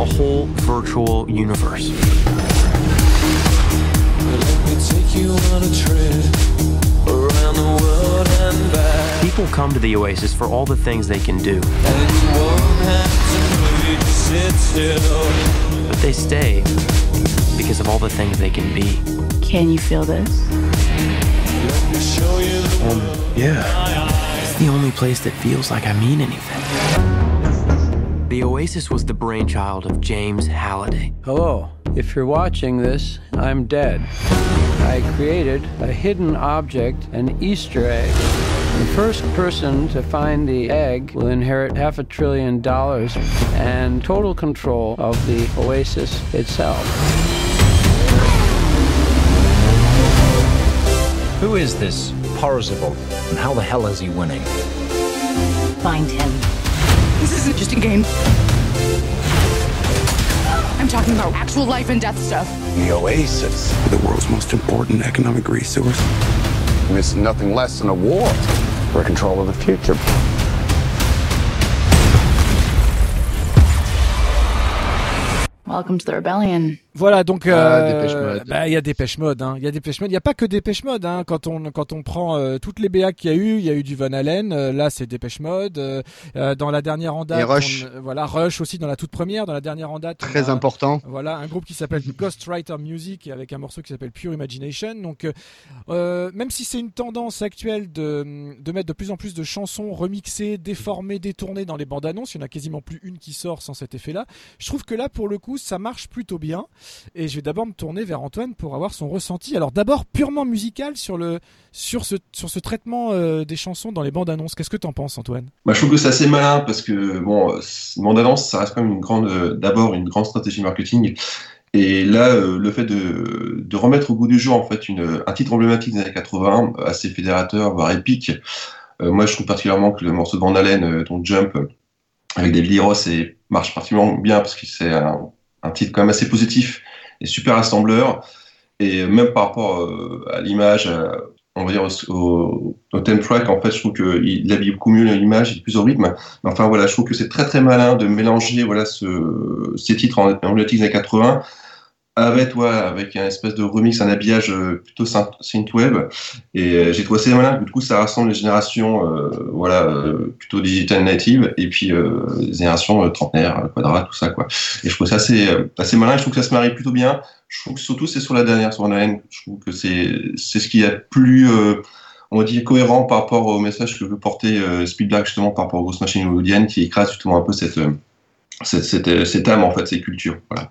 A whole virtual universe. Let me take you on a trip around the world and People come to the Oasis for all the things they can do. But they stay because of all the things they can be. Can you feel this? Um, yeah. It's the only place that feels like I mean anything. The Oasis was the brainchild of James Halliday. Hello. If you're watching this, I'm dead. I created a hidden object, an Easter egg. The first person to find the egg will inherit half a trillion dollars and total control of the Oasis itself. Who is this Parzival, and how the hell is he winning? Find him. This isn't just a game. I'm talking about actual life and death stuff. The Oasis. The world's most important economic resource. It's nothing less than a war for control of the future. Welcome to the rebellion. Voilà, donc Ah, euh, bah, il y a Dépêche Mode, hein. Il y a Dépêche Mode. Il y a pas que Dépêche Mode, hein. Quand on quand on prend euh, toutes les BA qu'il y a eu, il y a eu du Van Halen. euh, là, c'est Dépêche Mode. euh, euh, dans la dernière en date, Et Rush. on- euh, voilà, Rush aussi dans la toute première. Dans la dernière en date, Très a- important. Voilà, un groupe qui s'appelle Ghostwriter Music avec un morceau qui s'appelle Pure Imagination. Donc, euh, euh, même si c'est une tendance actuelle de, de mettre de plus en plus de chansons remixées, déformées, détournées dans les bandes annonces, il y en a quasiment plus une qui sort sans cet effet-là. Je trouve que là, pour le coup, ça marche plutôt bien. Et je vais d'abord me tourner vers Antoine pour avoir son ressenti. Alors, d'abord, purement musical sur, le, sur, ce, sur ce traitement euh, des chansons dans les bandes annonces. Qu'est-ce que t'en penses, Antoine? Bah, je trouve que c'est assez malin parce que bon, bande annonce, ça reste quand même une grande, d'abord une grande stratégie marketing. Et là, euh, le fait de, de remettre au goût du jour en fait une, un titre emblématique des années 80, euh, assez fédérateur, voire épique. euh, moi, je trouve particulièrement que le morceau de Van ton Jump, avec David Roth, et marche particulièrement bien parce que c'est un, un titre quand même assez positif et super rassembleur. Et même par rapport euh, à l'image, à- on va dire au, au, track, en fait, je trouve qu'il habille beaucoup mieux l'image, il est plus au rythme. Mais enfin, voilà, je trouve que c'est très très malin de mélanger voilà ce, ces titres en emblématiques des années 80 avec voilà, avec un espèce de remix, un habillage euh, plutôt synth- synthwave. Et euh, j'ai trouvé assez malin. Du coup, ça rassemble les générations, euh, voilà, plutôt digital native, et puis les générations trentenaires, euh, quadrat, tout ça, quoi. Et je trouve ça assez malin. Je trouve que ça se marie plutôt bien. Je trouve que surtout c'est sur la dernière, sur Halen. Je trouve que c'est c'est ce qui est plus on dire cohérent par rapport au message que veut porter Spielberg justement par rapport aux grosses machines hollywoodiennes qui écrasent justement un peu cette, cette, cette, cette âme en fait, ces cultures. Voilà.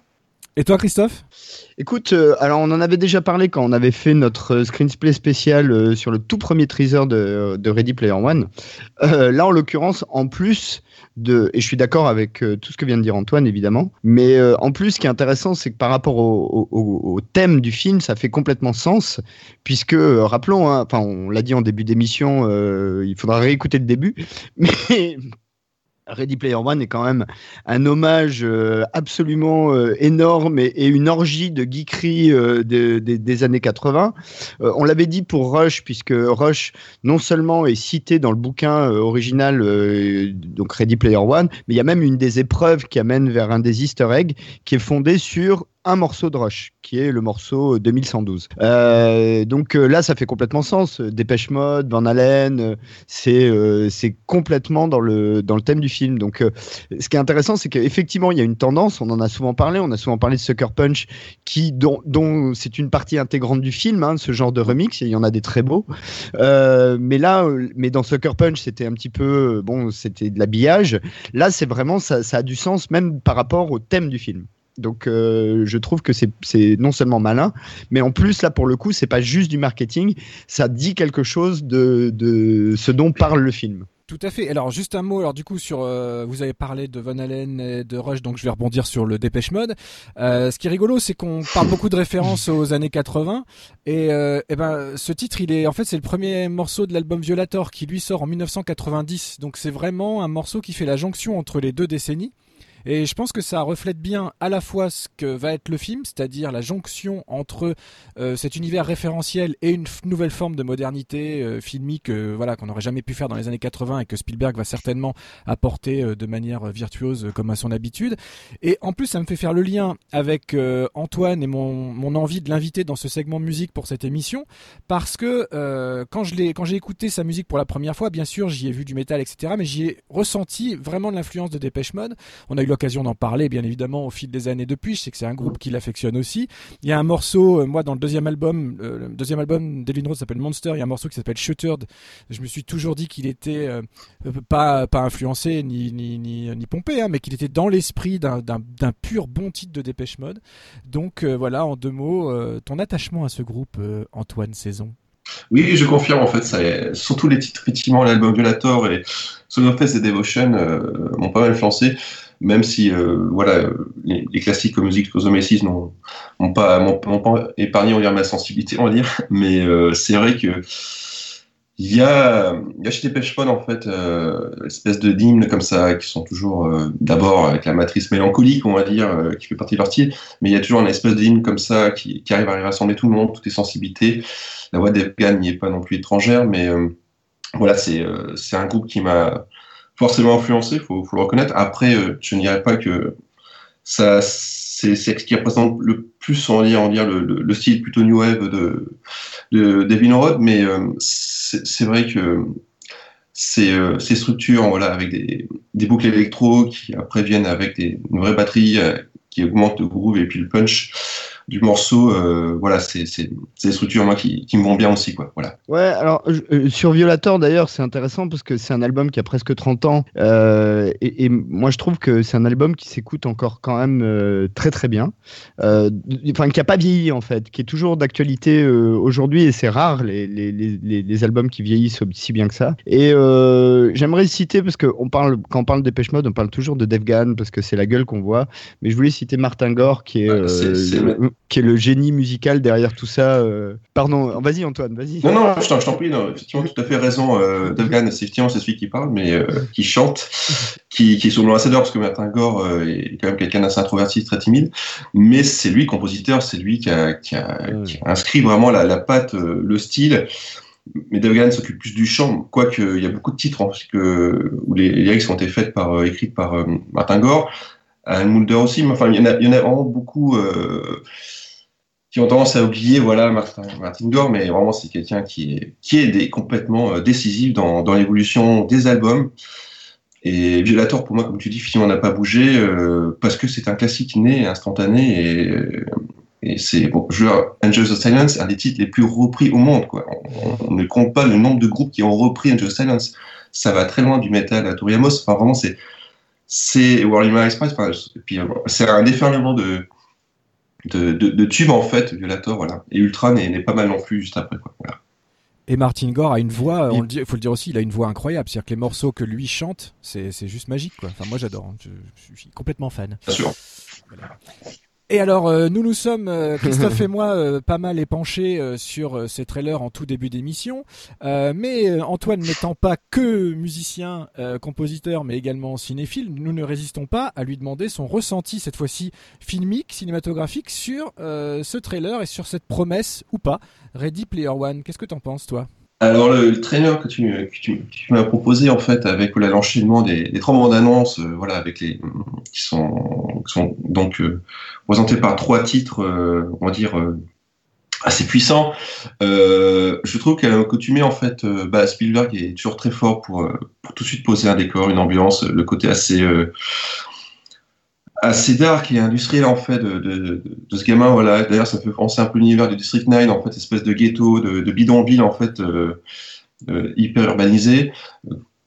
Et toi, Christophe? Écoute, euh, alors on en avait déjà parlé quand on avait fait notre euh, screenplay spécial euh, sur le tout premier teaser de, Ready Player One. Là, en l'occurrence, en plus de, et je suis d'accord avec tout ce que vient de dire Antoine, évidemment, mais en plus, ce qui est intéressant, c'est que par rapport au, thème du film, ça fait complètement sens, puisque, rappelons, hein, enfin, on l'a dit en début d'émission, il faudra réécouter le début, mais Ready Player One est quand même un hommage euh, absolument euh, énorme et, une orgie de geekerie euh, de- de- des années 80. Euh, on l'avait dit pour Rush, puisque Rush non seulement est cité dans le bouquin original, donc Ready Player One, mais il y a même une des épreuves qui amène vers un des easter eggs qui est fondée sur un morceau de Rush, qui est le morceau 2112. Euh, donc euh, là, ça fait complètement sens. Dépêche Mode, Van Halen, euh, c'est euh, complètement dans le, dans le thème du film. Donc, euh, ce qui est intéressant, c'est qu'effectivement, il y a une tendance, on en a souvent parlé, on a souvent parlé de Sucker Punch, qui, dont, dont c'est une partie intégrante du film, hein, ce genre de remix, il y en a des très beaux. Euh, mais là, euh, mais dans Sucker Punch, c'était un petit peu, euh, bon, c'était de l'habillage. Là, c'est vraiment, ça, ça a du sens, même par rapport au thème du film. Donc, euh, je trouve que c'est non seulement malin, mais en plus, là, pour le coup, c'est pas juste du marketing, ça dit quelque chose de, ce dont parle le film. Tout à fait. Alors juste un mot. Alors du coup sur, euh, vous avez parlé de Van Halen et de Rush, donc je vais rebondir sur le Dépêche Mode. Euh, ce qui est rigolo, c'est qu'on parle beaucoup de références aux années 80 et, euh, eh ben ce titre, il est en fait c'est le premier morceau de l'album Violator qui lui sort en 1990. Donc c'est vraiment un morceau qui fait la jonction entre les deux décennies. Et je pense que ça reflète bien à la fois ce que va être le film, c'est-à-dire la jonction entre euh, cet univers référentiel et une nouvelle forme de modernité euh, filmique, euh, voilà, qu'on n'aurait jamais pu faire dans les années 80 et que Spielberg va certainement apporter de manière virtuose comme à son habitude. Et en plus, ça me fait faire le lien avec Antoine et mon, mon envie de l'inviter dans ce segment musique pour cette émission, parce que quand j'ai écouté sa musique pour la première fois, bien sûr, j'y ai vu du métal, etc., mais j'y ai ressenti vraiment l'influence de Dépêche Mode. On a eu l'occasion d'en parler, bien évidemment, au fil des années depuis. Je sais que c'est un groupe qui l'affectionne aussi. Il y a un morceau, moi, dans le deuxième album, le deuxième album d'Elvin Rose s'appelle Monster. Il y a un morceau qui s'appelle Shuttered. Je me suis toujours dit qu'il était pas pas influencé ni ni ni, pompé, hein, mais qu'il était dans l'esprit d'un pur bon titre de Dépêche Mode. Donc voilà, en deux mots, ton attachement à ce groupe, Antoine Saison. Oui, je confirme en fait. Ça, surtout les titres, effectivement, l'album Violator et Son of et Devotion euh, m'ont pas mal influencé, même si euh, voilà, les, classiques comme Music for the n'ont pas, épargné ma sensibilité, on va dire. Mais euh, c'est vrai que il y a, chez Dépêche Mode en fait, euh, espèce de d'hymnes comme ça qui sont toujours euh, d'abord avec la matrice mélancolique, on va dire, qui fait partie de leur style, mais il y a toujours une espèce d'hymne comme ça qui, arrive à rassembler tout le monde, toutes les sensibilités. La voix d'Efgan n'y est pas non plus étrangère, mais voilà, c'est c'est un groupe qui m'a forcément influencé, faut, faut le reconnaître. Après, je ne dirais pas que ça c'est ce qui représente le plus on va dire, on dire le, le, style plutôt new wave de de Devin Rod mais euh, c'est vrai que ces, euh, structures voilà avec des, boucles électro qui après viennent avec des, une vraie batterie euh, qui augmente le groove et puis le punch du morceau, euh, voilà, c'est des structures moi qui, qui, me vont bien aussi, quoi. Voilà. Ouais, alors euh, sur Violator d'ailleurs, c'est intéressant parce que c'est un album qui a presque 30 ans euh, et, et, moi je trouve que c'est un album qui s'écoute encore quand même euh, très très bien, enfin qui a pas vieilli en fait, qui est toujours d'actualité aujourd'hui et c'est rare les, les, les, les, albums qui vieillissent si bien que ça. Et j'aimerais citer parce que on parle quand on parle de Dépêche Mode, on parle toujours de Def parce que c'est la gueule qu'on voit, mais je voulais citer Martin Gore qui est, qui est le génie musical derrière tout ça. Euh... Pardon, vas-y Antoine, vas-y. Non, non, je t'en prie, effectivement, tout à fait raison. Euh, Devgan, c'est celui qui parle, mais euh, qui chante, qui, qui est sur l'ambassadeur, parce que Martin Gore euh, est quand même quelqu'un d'assez introverti, très timide, mais c'est lui, compositeur, c'est lui qui a, qui a, qui a, inscrit vraiment la, la patte, le style. Mais Devgan s'occupe plus du chant, quoique il y a beaucoup de titres hein, que, où les, les lyrics ont été faites par, euh, écrites par Martin Gore. Anne Mulder aussi, mais enfin, il y en a, vraiment beaucoup euh, qui ont tendance à oublier voilà Martin, Martin Gore, mais vraiment c'est quelqu'un qui est qui est complètement euh, décisif dans, dans l'évolution des albums. Et Violator, pour moi, comme tu dis, finalement, n'a pas bougé euh, parce que c'est un classique né, instantané et, c'est bon, je Angels of Silence, un des titres les plus repris au monde. On, ne compte pas le nombre de groupes qui ont repris Angels of Silence. Ça va très loin du metal à Toriamos. Enfin, vraiment, c'est c'est Warhammer Express. Enfin, puis c'est un déferlement de de, de, de tubes en fait, Violator, voilà. Et Ultra n'est pas mal non plus juste après, quoi. Voilà. Et Martin Gore a une voix, il faut le dire aussi, il a une voix incroyable. C'est-à-dire que les morceaux que lui chante, c'est juste magique. Quoi. Enfin, moi j'adore, hein. je, je, suis complètement fan. Bien sûr. Voilà. Et alors, euh, nous nous sommes, euh, Christophe et moi, euh, pas mal épanchés sur ces trailers en tout début d'émission. mais Antoine n'étant pas que musicien, compositeur, mais également cinéphile, nous ne résistons pas à lui demander son ressenti, cette fois-ci filmique, cinématographique, sur ce trailer et sur cette promesse ou pas. Ready Player One, qu'est-ce que t'en penses, toi? Alors le, le, trailer que tu, que tu, tu m'as proposé en fait avec l'enchaînement des, des trois bandes annonces, euh, voilà, avec les qui sont, qui sont donc euh, présentés par trois titres, euh, on va dire assez puissants. je trouve qu'à coutumé en fait, bah, Spielberg est toujours très fort pour, pour tout de suite poser un décor, une ambiance, le côté assez assez dark et industriel en fait de, de, de ce gamin voilà. D'ailleurs ça fait penser un peu l'univers du District 9 en fait espèce de ghetto de, bidonville en fait euh, euh, hyper urbanisé.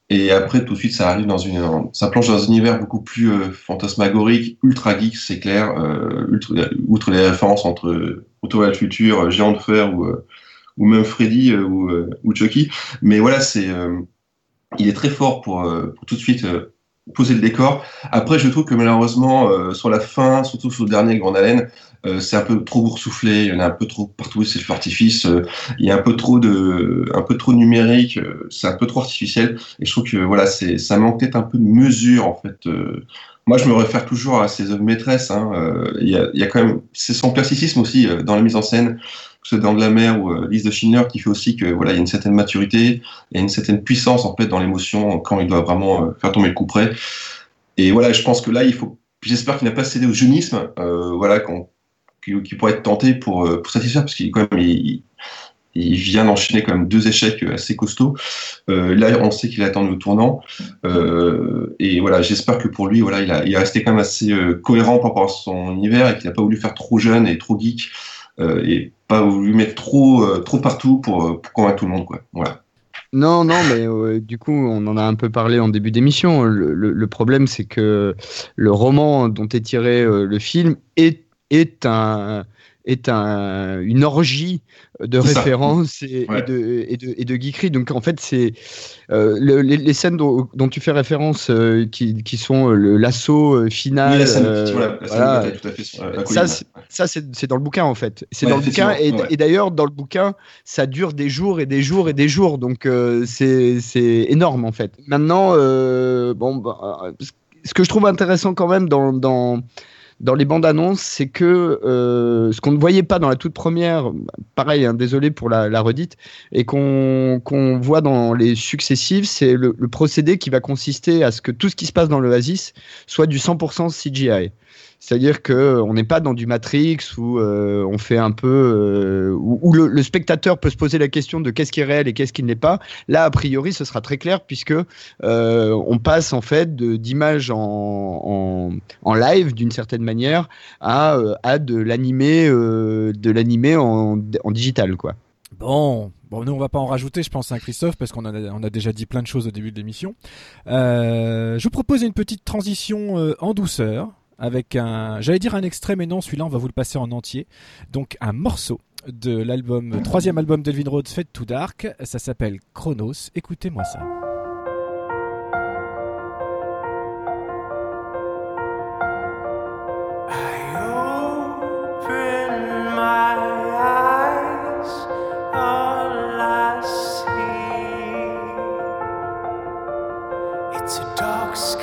Et après tout de suite ça arrive dans une ça plonge dans un univers beaucoup plus euh, fantasmagorique ultra geek c'est clair ultra, outre les références entre Retour à le futur Géant de fer ou ou même Freddy ou, ou Chucky. Mais voilà c'est il est très fort pour, pour tout de suite poser le décor. Après, je trouve que malheureusement, euh, sur la fin, surtout sur le dernier Grand Haleine, euh, c'est un peu trop boursouflé. Il y en a un peu trop partout. C'est artifice. Euh, il y a un peu trop de, un peu trop numérique. Euh, c'est un peu trop artificiel. Et je trouve que voilà, c'est, ça manque peut-être un peu de mesure en fait moi, je me réfère toujours à ses œuvres maîtresses. hein. Euh, Il y, a, quand même, c'est son classicisme aussi euh, dans la mise en scène, que ce soit dans de la mer ou euh, Lise de Schindler, qui fait aussi que voilà, il y a une certaine maturité, il y a une certaine puissance en fait dans l'émotion quand il doit vraiment euh, faire tomber le coup près. Et voilà, je pense que là, il faut. J'espère qu'il n'a pas cédé au jeunisme, voilà, qu'on- qui, pourrait être tenté pour, pour satisfaire, parce qu'il quand même, il vient d'enchaîner quand même deux échecs assez costauds. Euh, là, on sait qu'il attend le tournant. Euh, et voilà, j'espère que pour lui, voilà, il, a, il est resté quand même assez euh, cohérent par rapport à son univers et qu'il n'a pas voulu faire trop jeune et trop geek et pas voulu mettre trop, trop partout pour, convaincre tout le monde, quoi. Voilà. Non, non, mais du coup, on en a un peu parlé en début d'émission. Le, problème, c'est que le roman dont est tiré le film est, est, un, est un, une orgie de références et, Ouais. et de, et, de, et de geekerie. Donc, en fait, c'est euh, le- les, les scènes dont, dont tu fais référence, euh, qui, qui sont euh, l'assaut final. Oui, la scène, voilà, la scène voilà. de bataille, tout à fait. sur la- la Ça, colline. c'est- ça, c'est c'est dans le bouquin en fait. C'est Ouais, dans le bouquin et, d'ailleurs dans le bouquin, ça dure des jours et des jours et des jours, donc euh, c'est énorme en fait. Maintenant, bon, bah, ce que je trouve intéressant quand même dans dans dans les bandes annonces, c'est que euh, ce qu'on ne voyait pas dans la toute première, pareil, hein, désolé pour la, redite, et qu'on qu'on voit dans les successives, c'est le, le procédé qui va consister à ce que tout ce qui se passe dans l'Oasis soit du 100% CGI. C'est-à-dire que on n'est pas dans du Matrix où euh, on fait un peu euh, où, le, spectateur peut se poser la question de qu'est-ce qui est réel et qu'est-ce qui ne l'est pas. Là, a priori, ce sera très clair puisque euh, on passe en fait d'images en, en, live d'une certaine manière à, euh, à de l'animé euh, en, digital quoi. Bon, nous on va pas en rajouter, je pense, à Christophe, parce qu'on a, déjà dit plein de choses au début de l'émission. Euh, je vous propose une petite transition euh, en douceur, avec un, j'allais dire un extrait, mais non, celui-là on va vous le passer en entier. Donc un morceau de l'album, troisième album d'Elvin Rhodes, Fade to Dark, ça s'appelle Chronos. Écoutez-moi ça. it's a dark sky.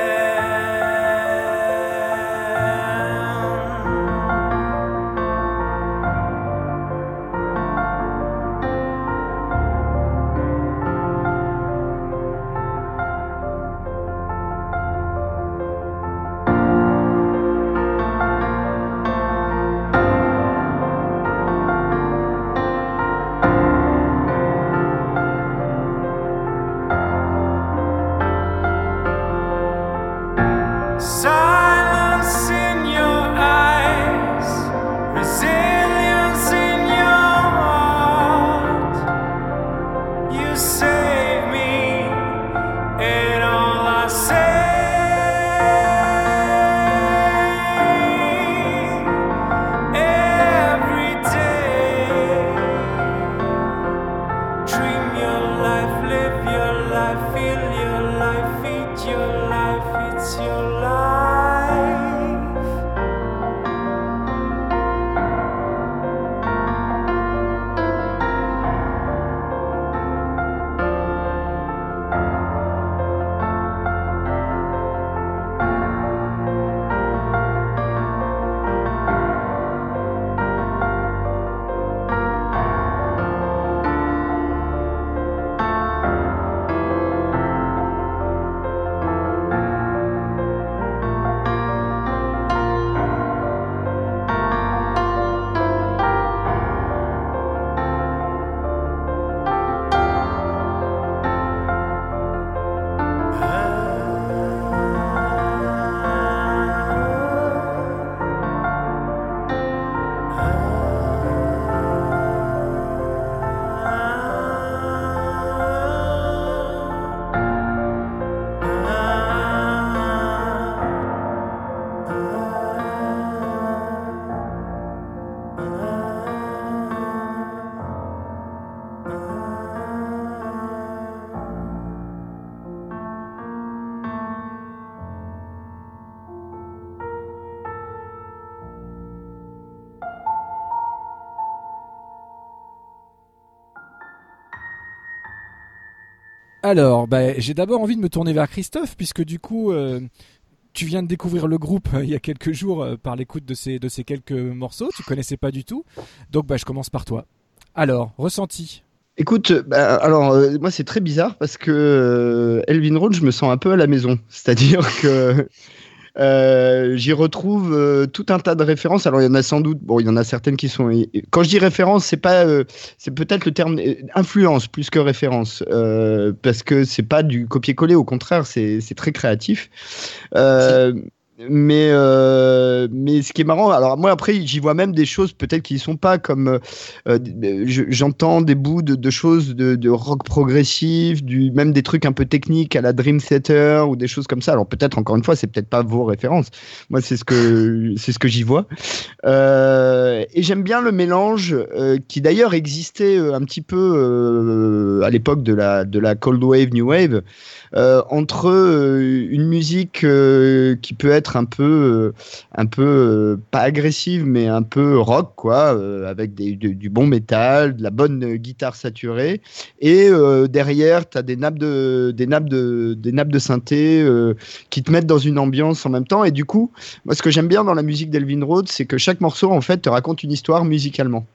Alors, bah, j'ai d'abord envie de me tourner vers Christophe, puisque du coup, euh, tu viens de découvrir le groupe euh, il y a quelques jours euh, par l'écoute de ces, quelques morceaux. Tu connaissais pas du tout. Donc, bah, je commence par toi. Alors, ressenti Écoute, bah, alors moi c'est très bizarre parce que Elvin Road, je me sens un peu à la maison. C'est-à-dire que euh, j'y retrouve euh, tout un tas de références. Alors il y en a sans doute, bon, il y en a certaines qui sont. Quand je dis référence, c'est pas, euh, c'est peut-être le terme influence plus que référence, parce que c'est pas du copier-coller. Au contraire, c'est très créatif. Mais euh, mais ce qui est marrant, alors moi après j'y vois même des choses peut-être qui ne sont pas comme euh, je- j'entends des bouts de, de choses de, de rock progressif, du même des trucs un peu techniques à la Dream Theater ou des choses comme ça. Alors peut-être encore une fois c'est peut-être pas vos références. Moi c'est ce que c'est ce que j'y vois. Euh, et j'aime bien le mélange euh, qui d'ailleurs existait euh, un petit peu euh, à l'époque de la de la cold wave new wave euh, entre euh, une musique euh, qui peut être un peu, euh, un peu euh, pas agressive, mais un peu rock, quoi, euh, avec du, bon métal, de la bonne euh, guitare saturée, et euh, derrière, tu as des nappes de, des nappes de, des nappes de synthé euh, qui te mettent dans une ambiance en même temps. Et du coup, moi, ce que j'aime bien dans la musique d'Elvin Road, c'est que chaque morceau, en fait, te raconte une histoire musicalement.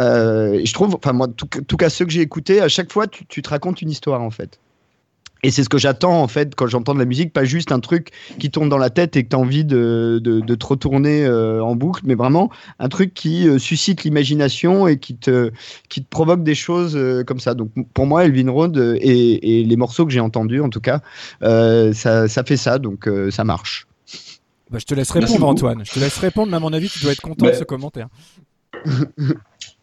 Euh, je trouve, enfin moi, tout, tout cas ceux que j'ai écoutés, à chaque fois, tu te racontes une histoire en fait. Et c'est ce que j'attends en fait quand j'entends de la musique, pas juste un truc qui tourne dans la tête et que tu as envie de, de, de te retourner euh, en boucle, mais vraiment un truc qui euh, suscite l'imagination et qui te, qui te provoque des choses euh, comme ça. Donc pour moi, Elvin Road et, et les morceaux que j'ai entendus en tout cas, euh, ça, ça fait ça, donc euh, ça marche. Bah, je te laisse Merci répondre, beaucoup. Antoine. Je te laisse répondre, mais à mon avis, tu dois être content Bah. de ce commentaire.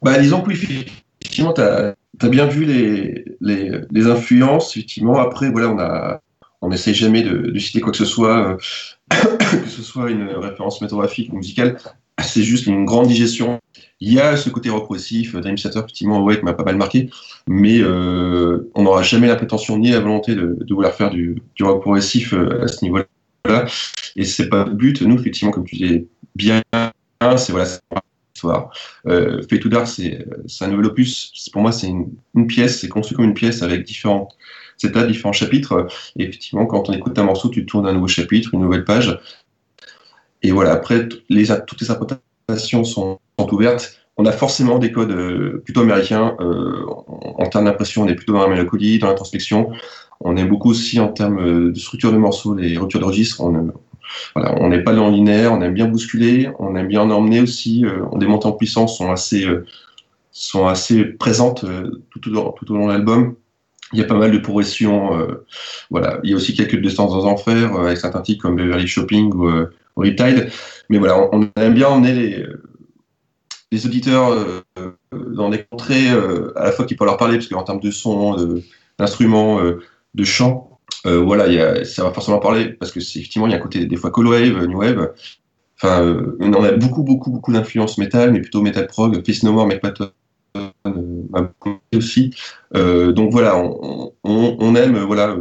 Bah, disons que oui, effectivement, tu as, bien vu les, influences. Effectivement, après, voilà, on n'essaie jamais de, citer quoi que ce soit, euh, que ce soit une référence métographique ou musicale. C'est juste une grande digestion. Il y a ce côté rock progressif, Dream Theater, effectivement, ouais, m'a pas mal marqué, mais euh, on n'aura jamais la prétention ni la volonté de, vouloir faire du, du rock progressif euh, à ce niveau-là. Et c'est pas le but. Nous, effectivement, comme tu disais bien, c'est voilà, Fate to Dark, c'est un nouvel opus. Pour moi, c'est une, pièce, c'est conçu comme une pièce avec différentes étapes, différents chapitres. Effectivement, quand on écoute un morceau, tu tournes un nouveau chapitre, une nouvelle page. Et voilà, après, toutes les interprétations sont, ouvertes. On a forcément des codes euh, plutôt américains. Euh, en, termes d'impression, on est plutôt dans la mélancolie, dans l'introspection. On aime beaucoup aussi en termes euh, de structure de morceaux, les ruptures de registre. On, on n'est pas dans le linéaire, on aime bien bousculer, on aime bien en emmener aussi. Euh, des montées en puissance sont assez, euh, sont assez présentes euh, tout, au long- de l'album. Il y a pas mal de progressions. voilà. Il y a aussi quelques distances dans enfer euh, avec certains titres comme Beverly Shopping ou, euh, Riptide. Mais voilà, on, on aime bien emmener les, les auditeurs dans des contrées à la fois qui peuvent leur parler, parce qu'en termes de son, d'instruments, de chant, euh, voilà, ça va forcément parler, parce que c'est effectivement, il y a un côté des fois cold wave, new wave. Enfin, euh, on a beaucoup, beaucoup, beaucoup d'influence métal, mais plutôt métal prog. Face No More, Patton euh, aussi. Donc voilà, on, aime voilà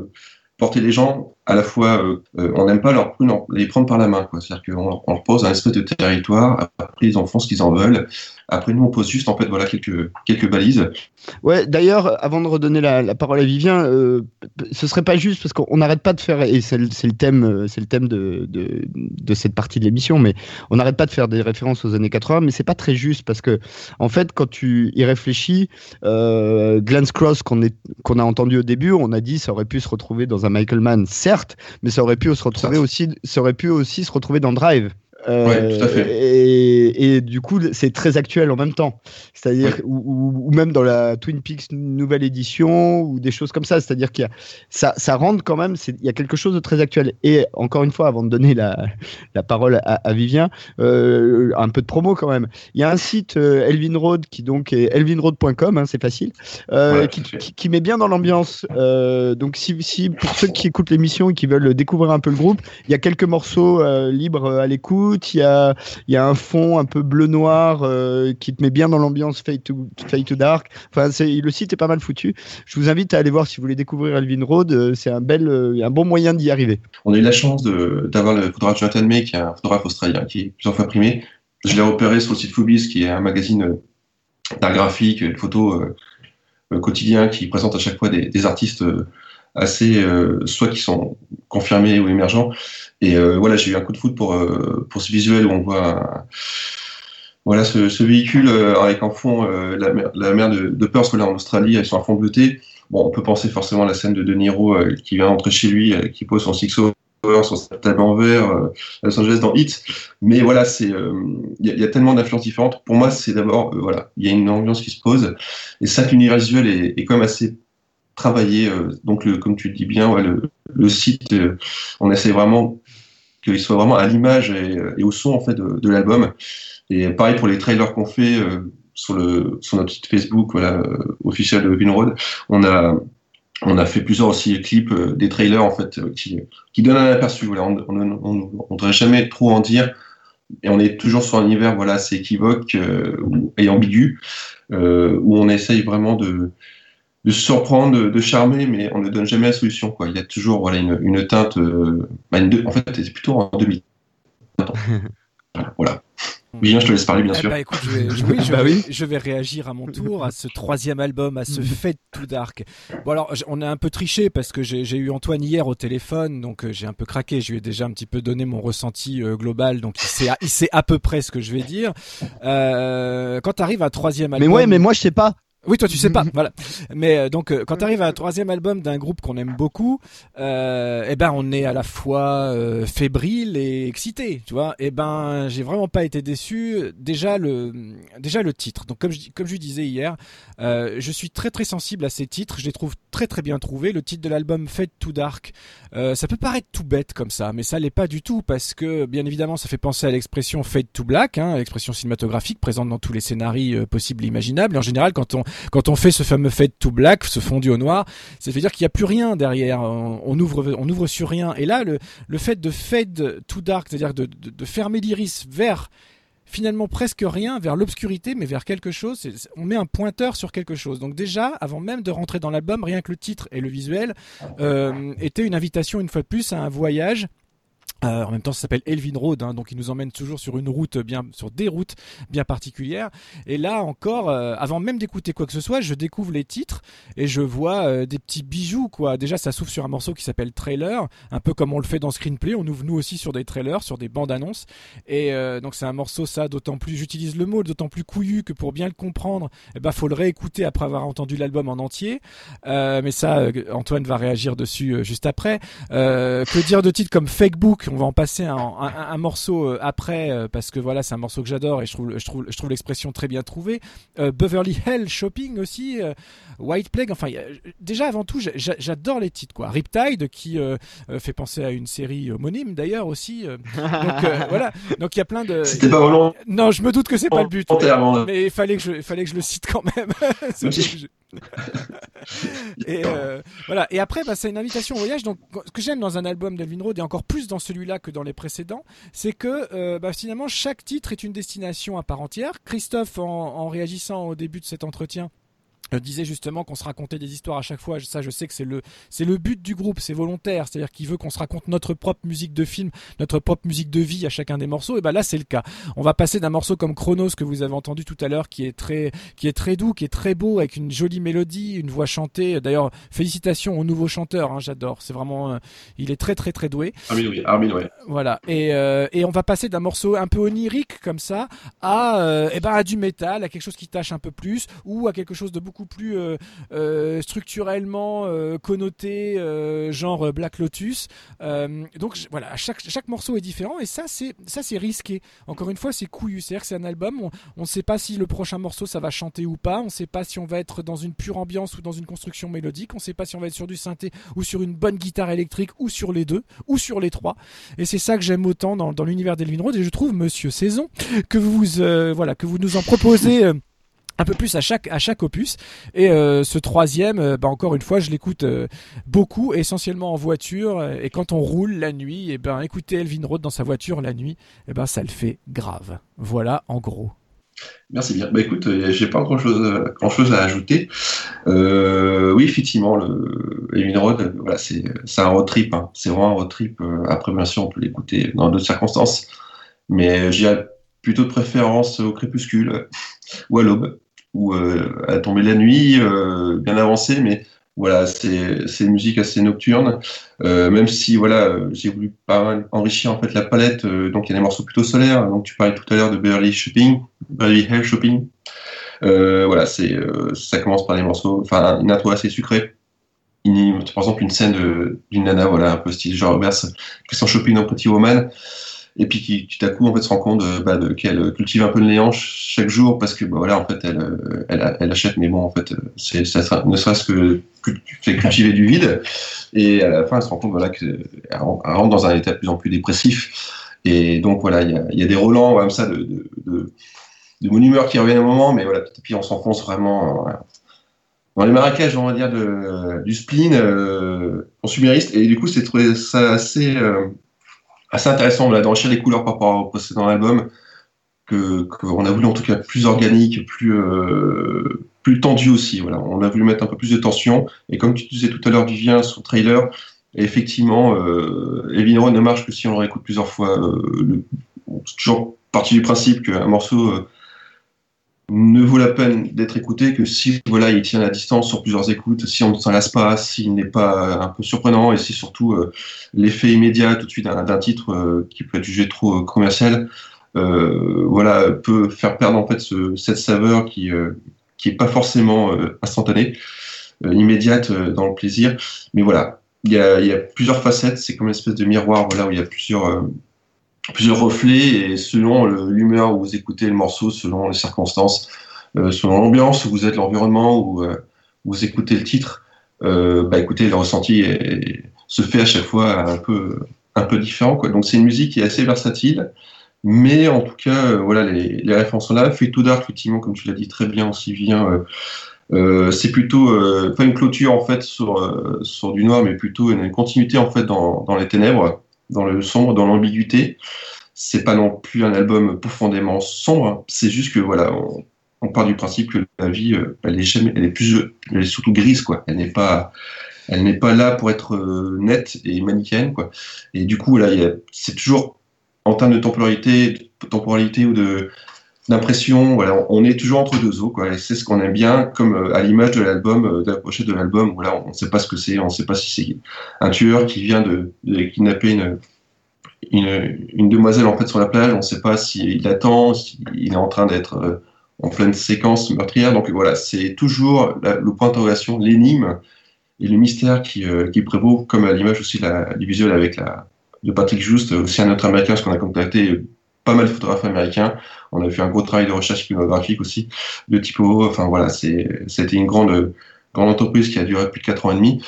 porter les gens à la fois, on n'aime pas leur, non, les prendre par la main, quoi. C'est-à-dire qu'on on leur pose un espèce de territoire. Après, ils en font ce qu'ils en veulent. Après, nous, on pose juste en fait voilà quelques quelques balises. Ouais, d'ailleurs, avant de redonner la, la parole à Vivien, euh, ce serait pas juste parce qu'on n'arrête pas de faire, et c'est le, thème, euh, c'est le thème de, de, de cette partie de l'émission, mais on n'arrête pas de faire des références aux années 80, mais c'est pas très juste parce que, en fait, quand tu y réfléchis, euh, Glance Cross qu'on est- qu'on a entendu au début, on a dit ça aurait pu se retrouver dans un Michael Mann, certes, mais ça aurait pu se retrouver aussi, ça aurait pu aussi se retrouver dans Drive. Euh, Ouais, tout à fait. Et, et du coup, c'est très actuel en même temps. C'est-à-dire, ou, ou- ou même dans la Twin Peaks nouvelle édition, ou des choses comme ça. C'est-à-dire qu'il y a, ça, ça rentre quand même, il y a quelque chose de très actuel. Et encore une fois, avant de donner la, la parole à, à Vivien, euh, un peu de promo quand même. Il y a un site, euh, Elvin Road, qui donc est elvinroad.com, hein, c'est facile, euh, qui, met bien dans l'ambiance. Donc, si, si pour ceux qui écoutent l'émission et qui veulent découvrir un peu le groupe, il y a quelques morceaux libres à l'écoute. Il y a, un fond un peu bleu-noir euh, qui te met bien dans l'ambiance Fade to, Dark. Enfin, le site est pas mal foutu. Je vous invite à aller voir si vous voulez découvrir Elvin Road. euh, c'est un, euh, un bon moyen d'y arriver. On a eu la chance d'avoir le photographe Jonathan May, qui est un photographe australien, qui est plusieurs fois primé. Je l'ai repéré sur le site Phobis, qui est un magazine d'art graphique, de photos quotidien qui présente à chaque fois des, artistes assez, euh, soit qui sont confirmés ou émergents. Et euh, voilà, j'ai eu un coup de foot pour, euh, pour ce visuel où on voit voilà, ce, ce véhicule euh, avec en fond euh, la, mer- la mer de, de Perth voilà, en Australie, avec son fond bleuté. Bon, on peut penser forcément à la scène de De Niro euh, qui vient d'entrer chez lui, euh, qui pose son six over sur sa table en verre euh, à Los Angeles dans Hit. Mais voilà, c'est euh, il y, a- il y a tellement d'influences différentes. Pour moi, c'est d'abord euh, voilà, il y a une ambiance qui se pose et ça, l'univers visuel est, est quand même assez travaillé. euh, donc, comme tu dis bien, le, site, euh, on essaie vraiment qu'il soit vraiment à l'image et, euh, au son en fait de, l'album. Et pareil pour les trailers qu'on fait sur le sur notre site Facebook, voilà, officiel de Vinroad, on a on a fait plusieurs aussi clips des trailers en fait qui qui donnent un aperçu. Voilà, on on devrait jamais trop en dire. Et on est toujours sur un univers voilà assez équivoque et ambigu où on essaye vraiment de de se surprendre, de, de charmer, mais on ne donne jamais la solution. Quoi. Il y a toujours voilà, une, une teinte. euh, bah, une deux- en fait, c'est plutôt en demi. Voilà. Julien, je te laisse parler, bien Eh sûr. bah, écoute, je vais, je- oui, je, Bah vais, oui. je vais réagir à mon tour à ce troisième album, à ce Fade to Dark. Bon alors, on a un peu triché parce que j'ai j'ai eu Antoine hier au téléphone, donc euh, j'ai un peu craqué. Je lui ai déjà un petit peu donné mon ressenti euh, global, donc il sait, à- il sait à peu près ce que je vais dire. Euh, quand t'arrives à un troisième Mais album, ouais, mais moi je sais pas. Oui, toi tu sais pas, voilà. Mais euh, donc euh, quand tu arrives à un troisième album d'un groupe qu'on aime beaucoup, euh, eh ben on est à la fois euh, fébrile et excité, tu vois. Eh ben j'ai vraiment pas été déçu. Déjà le déjà le titre. Donc comme je comme je disais hier, euh, je suis très très sensible à ces titres. Je les trouve très très bien trouvés. Le titre de l'album Fade to Dark, euh, ça peut paraître tout bête comme ça, mais ça l'est pas du tout parce que bien évidemment ça fait penser à l'expression Fade to Black, hein, l'expression cinématographique présente dans tous les scénarios possibles et imaginables. Et en général quand on quand on fait ce fameux fade to black, ce fondu au noir, ça veut dire qu'il n'y a plus rien derrière. On, ouvre, on ouvre sur rien. Et là, le, fait de fade to dark, c'est-à-dire de, fermer l'iris vers finalement presque rien, vers l'obscurité, mais vers quelque chose, on met un pointeur sur quelque chose. Donc déjà, avant même de rentrer dans l'album, rien que le titre et le visuel euh, était une invitation une fois de plus à un voyage. Euh, en même temps, ça s'appelle Elvin Road, hein, donc il nous emmène toujours sur une route bien, sur des routes bien particulières. Et là encore, euh, avant même d'écouter quoi que ce soit, je découvre les titres et je vois euh, des petits bijoux quoi. Déjà, ça s'ouvre sur un morceau qui s'appelle Trailer, un peu comme on le fait dans Screenplay. On ouvre nous aussi sur des trailers, sur des bandes annonces. Et euh, donc c'est un morceau ça, d'autant plus, j'utilise le mot, d'autant plus couillu que pour bien le comprendre, eh ben faut le réécouter après avoir entendu l'album en entier. Euh, mais ça, Antoine va réagir dessus juste après. Que dire de titres comme Fake Book On va en passer un, un, un morceau euh, après euh, parce que voilà, c'est un morceau que j'adore et je trouve, je trouve, je trouve l'expression très bien trouvée. Euh, Beverly Hell Shopping aussi, euh, White Plague. Enfin, déjà avant tout, j'a- j'a- j'adore les titres quoi. Riptide qui euh, fait penser à une série homonyme d'ailleurs aussi. euh. donc euh, voilà, donc il y a plein de. C'était pas vraiment. Non, je me doute que c'est pas le but. Mais il fallait que je, il fallait que je le cite quand même. Et euh, voilà. Et après, bah, c'est une invitation au voyage. Donc, ce que j'aime dans un album d'Elvin Road et encore plus dans celui-là que dans les précédents, c'est que euh, bah, finalement chaque titre est une destination à part entière. Christophe, en réagissant au début de cet entretien. Euh, disait justement qu'on se racontait des histoires à chaque fois. Ça, je sais que c'est le c'est le but du groupe, c'est volontaire. C'est-à-dire qu'il veut qu'on se raconte notre propre musique de film, notre propre musique de vie à chacun des morceaux. Et ben là, c'est le cas. On va passer d'un morceau comme Chronos que vous avez entendu tout à l'heure, qui est très qui est très doux, qui est très beau, avec une jolie mélodie, une voix chantée. D'ailleurs, félicitations au nouveau chanteur. Hein, J'adore. C'est vraiment, euh, il est très très très doué. Armin, oui, Armin, ouais. Voilà. Et, euh, et on va passer d'un morceau un peu onirique comme ça à, euh, eh ben, à du métal, à quelque chose qui tâche un peu plus, ou à quelque chose de beaucoup plus euh, euh, structurellement euh, connoté, genre Black Lotus. Donc voilà, chaque, chaque morceau est différent et ça c'est ça c'est risqué. Encore une fois, c'est couillu. C'est-à-dire que c'est un album. On ne sait pas si le prochain morceau ça va chanter ou pas. On ne sait pas si on va être dans une pure ambiance ou dans une construction mélodique. On ne sait pas si on va être sur du synthé ou sur une bonne guitare électrique ou sur les deux ou sur les trois. Et c'est ça que j'aime autant dans, dans l'univers d'Elvin Road. Et je trouve, Monsieur Saison, que vous voilà que vous nous en proposez. Un peu plus à chaque à chaque opus et euh, ce troisième euh, bah encore une fois je l'écoute euh, beaucoup essentiellement en voiture et quand on roule la nuit et ben écouter Elvin Road dans sa voiture la nuit et ben ça le fait grave voilà en gros Merci bien. Bah écoute, j'ai pas grand chose, grand chose à ajouter. Oui, effectivement, Elvin euh, voilà, c'est, un road trip. hein. C'est vraiment un road trip. Après, bien sûr, on peut l'écouter dans d'autres circonstances, mais j'ai plutôt de préférence au crépuscule ou à l'aube. Ou à de la nuit, euh, bien avancé, mais voilà, c'est une musique assez nocturne. Euh, même si voilà, j'ai voulu pas enrichir en fait la palette. euh, donc il y a des morceaux plutôt solaires. Donc tu parlais tout à l'heure de Beverly Shopping, Beverly Hell Shopping. Voilà, c'est ça commence par des morceaux, enfin une intro assez sucrée. Une- par exemple une scène d'une nana, voilà, un peu style Jean Roberts, qui s'en shopping dans Pretty Woman, et puis qui tout à coup en fait se rend compte euh, bah, qu'elle cultive un peu le néant ch- chaque jour parce que bah, voilà en fait euh, elle, elle achète, mais bon en fait euh, c'est ça ne serait-ce que fait cultiver du vide, et à la fin elle se rend compte voilà qu'elle ren- elle rentre dans un état de plus en plus dépressif, et donc voilà il y a, des relents comme ça de, de, mon humeur qui reviennent au moment, mais voilà, à petit on s'enfonce vraiment euh, dans les marécages, on va dire, de, du spleen euh, consumériste. Et du coup, c'est trouvé ça assez, euh, assez intéressant voilà, d'enrichir les couleurs par rapport au précédent album, que qu'on a voulu en tout cas plus organique, plus, euh, tendu aussi. On a voulu mettre un peu plus de tension. Et comme tu disais tout à l'heure, Vivien, le trailer, effectivement, euh, Evin Road ne marche que si on le réécoute plusieurs fois. Euh, le- toujours parti du principe qu'un morceau euh, ne vaut la peine d'être écouté que si voilà il tient la distance sur plusieurs écoutes, si on ne s'en lasse pas, s'il n'est pas un peu surprenant et si surtout euh, l'effet immédiat tout de suite d'un titre euh, qui peut être jugé trop euh, commercial, euh, voilà peut faire perdre en fait ce- cette saveur qui euh, qui est pas forcément euh, instantanée, euh, immédiate euh, dans le plaisir, mais voilà il y a, y a plusieurs facettes, c'est comme une espèce de miroir voilà où il y a plusieurs euh, plusieurs reflets et selon l'humeur où vous écoutez le morceau, selon les circonstances, euh, selon l'ambiance où vous êtes, l'environnement où euh, vous écoutez le titre, euh, bah écoutez, le ressenti se fait à chaque fois un peu, un peu différent. Quoi. Donc c'est une musique qui est assez versatile, mais en tout cas, euh, voilà, les, les références sont là. Fait to Dark, effectivement, comme tu l'as dit très bien aussi, Vivien, euh, euh, c'est plutôt euh, pas une clôture en fait sur, euh, sur du noir, mais plutôt une continuité en fait dans, dans les ténèbres, dans le sombre, dans l'ambiguïté. C'est pas non plus un album profondément sombre. C'est juste que voilà, on, part du principe que la vie, euh, elle est jamais, elle est plus, elle est surtout grise quoi. Elle n'est pas, elle n'est pas là pour être euh, nette et manichéenne quoi. Et du coup là, c'est toujours en termes de temporalité, temporalité ou de d'impression, voilà, on est toujours entre deux eaux, quoi. C'est ce qu'on aime bien, comme euh, à l'image de l'album, euh, de la de l'album, voilà, on ne sait pas ce que c'est, on ne sait pas si c'est un tueur qui vient de, kidnapper une, une, demoiselle en fait sur la plage, on ne sait pas s'il attend, s'il est en train d'être euh, en pleine séquence meurtrière. Donc voilà, c'est toujours le point d'interrogation, l'énigme et le mystère qui, prévaut, comme à l'image aussi du visuel avec la de Patrick Just, aussi un autre américain, parce qu'on a contacté pas mal de photographes américains. On a fait un gros travail de recherche iconographique aussi, de typo. Enfin voilà, c'était une grande, grande entreprise qui a duré plus de 4 ans et demi.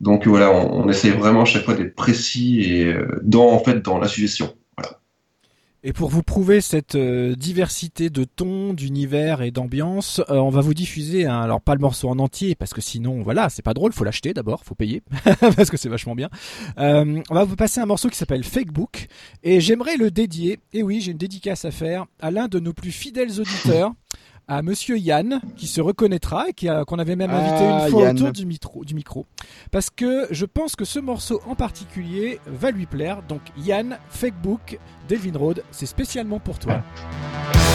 Donc voilà, on, on essaie vraiment à chaque fois d'être précis et euh, dans, en fait, dans la suggestion. Et pour vous prouver cette euh, diversité de tons, d'univers et d'ambiance, euh, on va vous diffuser, alors pas le morceau en entier, parce que sinon, voilà, c'est pas drôle, faut l'acheter d'abord, faut payer, parce que c'est vachement bien. Euh, on va vous passer un morceau qui s'appelle Fake Book, et j'aimerais le dédier, et oui, j'ai une dédicace à faire, à l'un de nos plus fidèles auditeurs, à Monsieur Yann, qui se reconnaîtra et qui a- qu'on avait même invité Ah, une fois Yann. autour du micro, du micro. Parce que je pense que ce morceau en particulier va lui plaire. Donc Yann, Fake Book, Delvin Road, c'est spécialement pour toi.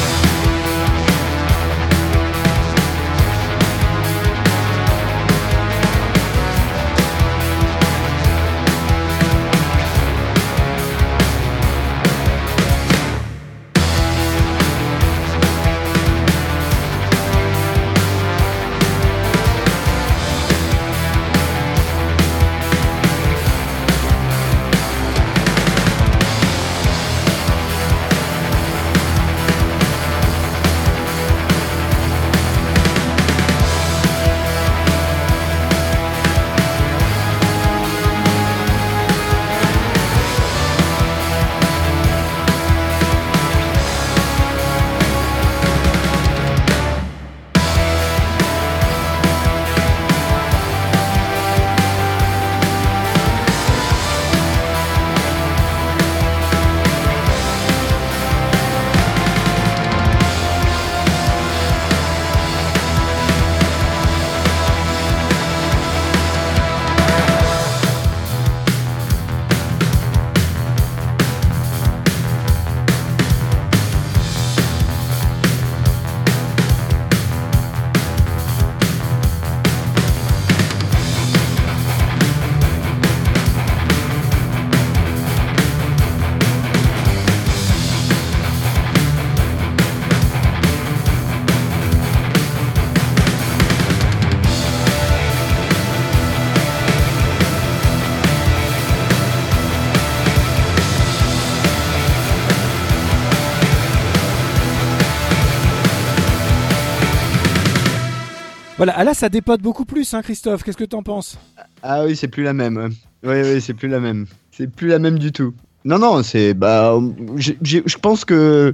Voilà, ah là ça dépote beaucoup plus, hein, Christophe. Qu'est-ce que t'en penses? Ah oui, c'est plus la même. Oui, oui, c'est plus la même. C'est plus la même du tout. Non, non, c'est. Bah, je pense que.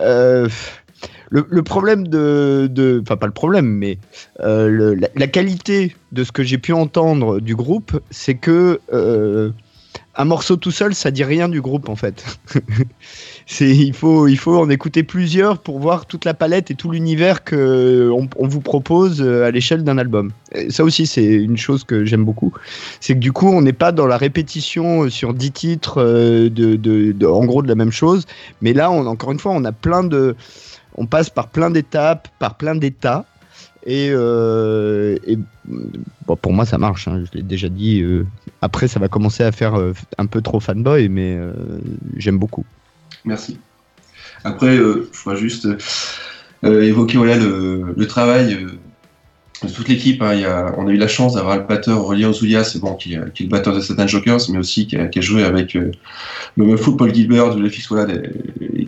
euh, le, problème de, Enfin, pas le problème, mais euh, la qualité de ce que j'ai pu entendre du groupe, c'est que. euh, un morceau tout seul, ça dit rien du groupe en fait. c'est il faut il faut en écouter plusieurs pour voir toute la palette et tout l'univers que on, vous propose euh, à l'échelle d'un album. Ça aussi c'est une chose que j'aime beaucoup, c'est que du coup on n'est pas dans la répétition euh, sur 10 titres euh, de, de- en gros de la même chose, mais là on encore une fois on a plein de on passe par plein d'étapes, par plein d'états. Et, pour moi, ça marche. hein, je l'ai déjà dit. après, ça va commencer à faire un peu trop fanboy, mais j'aime beaucoup. Merci. Après, euh, je voudrais juste euh, évoquer voilà, le, travail euh, de toute l'équipe. hein. On a eu la chance d'avoir le batteur Aurélien Ouzoulia, c'est bon, qui, est- est le batteur de Satan Jokers, mais aussi qui a, joué avec euh, le fou Paul Gilbert de l'FX voilà,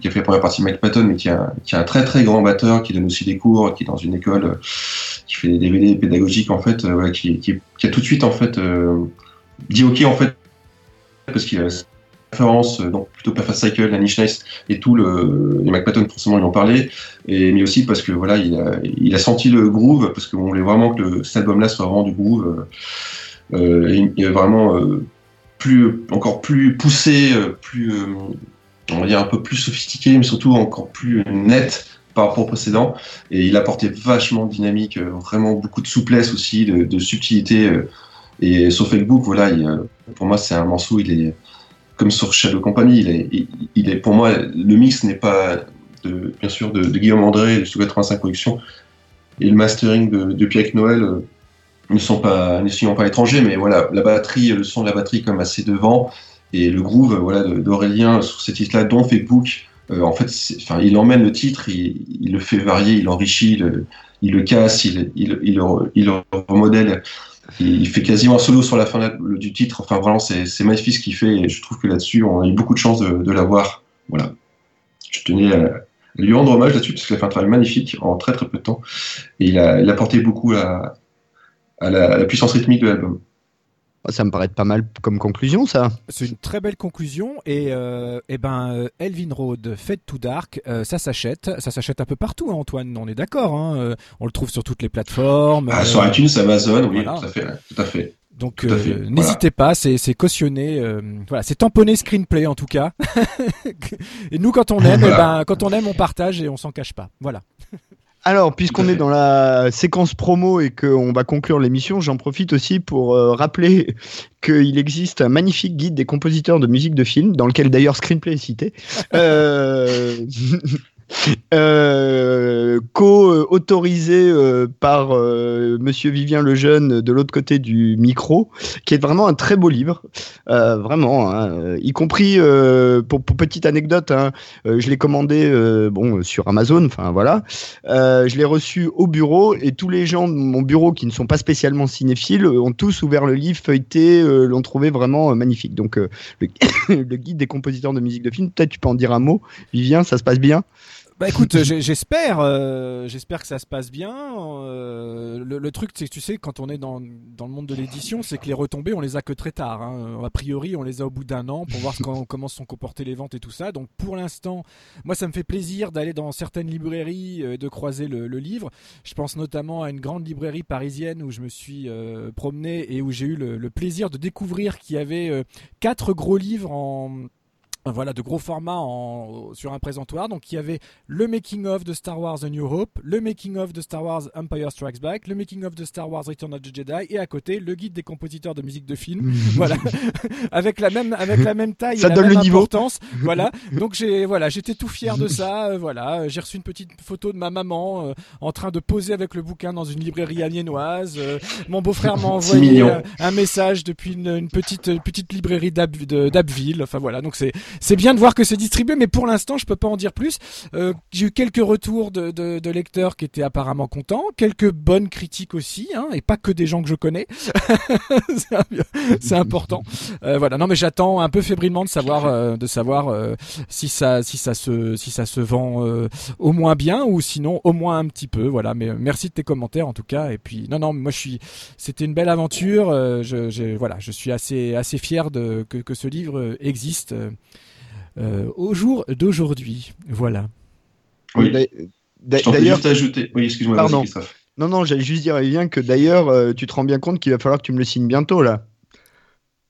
qui a fait la première partie de Mike Patton, mais qui a un très très grand batteur, qui donne aussi des cours, qui est dans une école, euh, qui fait des DVD pédagogiques en fait, euh, qui, a tout de suite en fait euh, dit ok en fait parce qu'il a référence, euh, donc plutôt Perfect Cycle, la Niche Nice et tout le, les McPatton forcément ils en parlaient, et mais aussi parce que voilà il a, senti le groove parce qu'on voulait vraiment que cet album-là soit vraiment du groove, euh, euh, et, vraiment euh, plus encore plus poussé, euh, plus on va dire un peu plus sophistiqué, mais surtout encore plus net par rapport au précédent. Et il apportait vachement de dynamique, vraiment beaucoup de souplesse aussi, de, subtilité. et sur Facebook, voilà, il, pour moi, c'est un morceau, il est comme sur Shadow Company, il est, pour moi, le mix n'est pas, bien sûr, de, Guillaume André, de Sous 85 Productions, et le mastering de, Pierre Noël euh, ne sont pas, ne sont étrangers, mais voilà, la batterie, le son de la batterie comme assez devant, et le groove, voilà, d'Aurélien sur ces titres-là, dont Facebook, euh, en fait, enfin, il emmène le titre, il, le fait varier, il l'enrichit, il, le- casse, il, il le remodèle. Il fait quasiment un solo sur la fin du titre. Enfin, vraiment, c'est magnifique ce qu'il fait. Et je trouve que là-dessus, on a eu beaucoup de chance de, l'avoir. Voilà. Je tenais à lui rendre hommage là-dessus parce qu'il a fait un travail magnifique en très très peu de temps. Et il a, il a apporté beaucoup à la puissance rythmique de l'album. Ça me paraît pas mal comme conclusion, ça. C'est une très belle conclusion et, euh, eh ben euh, Elvin Road, Fade to Dark, euh, ça s'achète, ça s'achète un peu partout, hein, Antoine. On est d'accord, hein, euh, on le trouve sur toutes les plateformes. Ah, euh, sur iTunes, Amazon, oui, voilà. tout à fait. Tout à fait. Donc euh, voilà. n'hésitez pas, c'est c'est cautionné, euh, voilà, c'est tamponné screenplay en tout cas. et nous quand on aime, eh ben, quand on aime, on partage et on s'en cache pas. Voilà. Alors, puisqu'on est dans la séquence promo et qu'on va conclure l'émission, j'en profite aussi pour euh, rappeler qu'il existe un magnifique guide des compositeurs de musique de film, dans lequel d'ailleurs Screenplay est cité, euh, euh, co-autorisé euh, par euh, Monsieur Vivien Lejeune de l'autre côté du micro, qui est vraiment un très beau livre, euh, vraiment, hein, euh, y compris pour, petite anecdote, hein, je l'ai commandé bon sur Amazon, enfin voilà. Je l'ai reçu au bureau et tous les gens de mon bureau qui ne sont pas spécialement cinéphiles ont tous ouvert le livre, feuilleté, l'ont trouvé vraiment magnifique. Donc le guide des compositeurs de musique de film, peut-être tu peux en dire un mot. Vivien, ça se passe bien? Bah écoute, j'ai- j'espère, euh, j'espère que ça se passe bien. Euh, le, le truc, c'est que tu sais, quand on est dans, dans le monde de l'édition, c'est que les retombées, on les a que très tard. Hein. A priori, on les a au bout d'un an pour voir qu'en- comment se sont comportées les ventes et tout ça. Donc pour l'instant, moi, ça me fait plaisir d'aller dans certaines librairies euh, et de croiser le, le livre. Je pense notamment à une grande librairie parisienne où je me suis euh, promené et où j'ai eu le, le plaisir de découvrir qu'il y avait euh, quatre gros livres en voilà, de gros formats en, sur un présentoir. Donc il y avait le making of de Star Wars A New Hope, le making of de Star Wars Empire Strikes Back, le making of de Star Wars Return of the Jedi, et à côté le guide des compositeurs de musique de film. voilà, avec la même avec la même taille, Ça et la donne même le niveau. importance. Voilà, donc j'ai voilà, j'étais tout fier de ça. euh, voilà, j'ai reçu une petite photo de ma maman euh, en train de poser avec le bouquin dans une librairie amiénoise. Euh, mon beau-frère m'a envoyé un message depuis une, une petite une petite librairie d'Abbeville. Enfin voilà, donc c'est c'est bien de voir que c'est distribué, mais pour l'instant, je peux pas en dire plus. Euh, j'ai eu quelques retours de, lecteurs qui étaient apparemment contents, quelques bonnes critiques aussi, hein, et pas que des gens que je connais. c'est important. Euh, voilà. Non, mais j'attends un peu fébrilement de savoir, euh, de savoir si ça, si ça se, si ça se vend au moins bien ou sinon au moins un petit peu. Voilà. Mais merci de tes commentaires en tout cas. Et puis non, non, moi je suis, c'était une belle aventure. je, je, voilà, je suis assez, assez fier de que, que ce livre existe. Euh, au jour d'aujourd'hui. Voilà. Oui. D'ailleurs, ajouter. Oui, excuse-moi, Pardon. Non, non, j'allais juste dire Vivien que d'ailleurs, euh, tu te rends bien compte qu'il va falloir que tu me le signes bientôt là.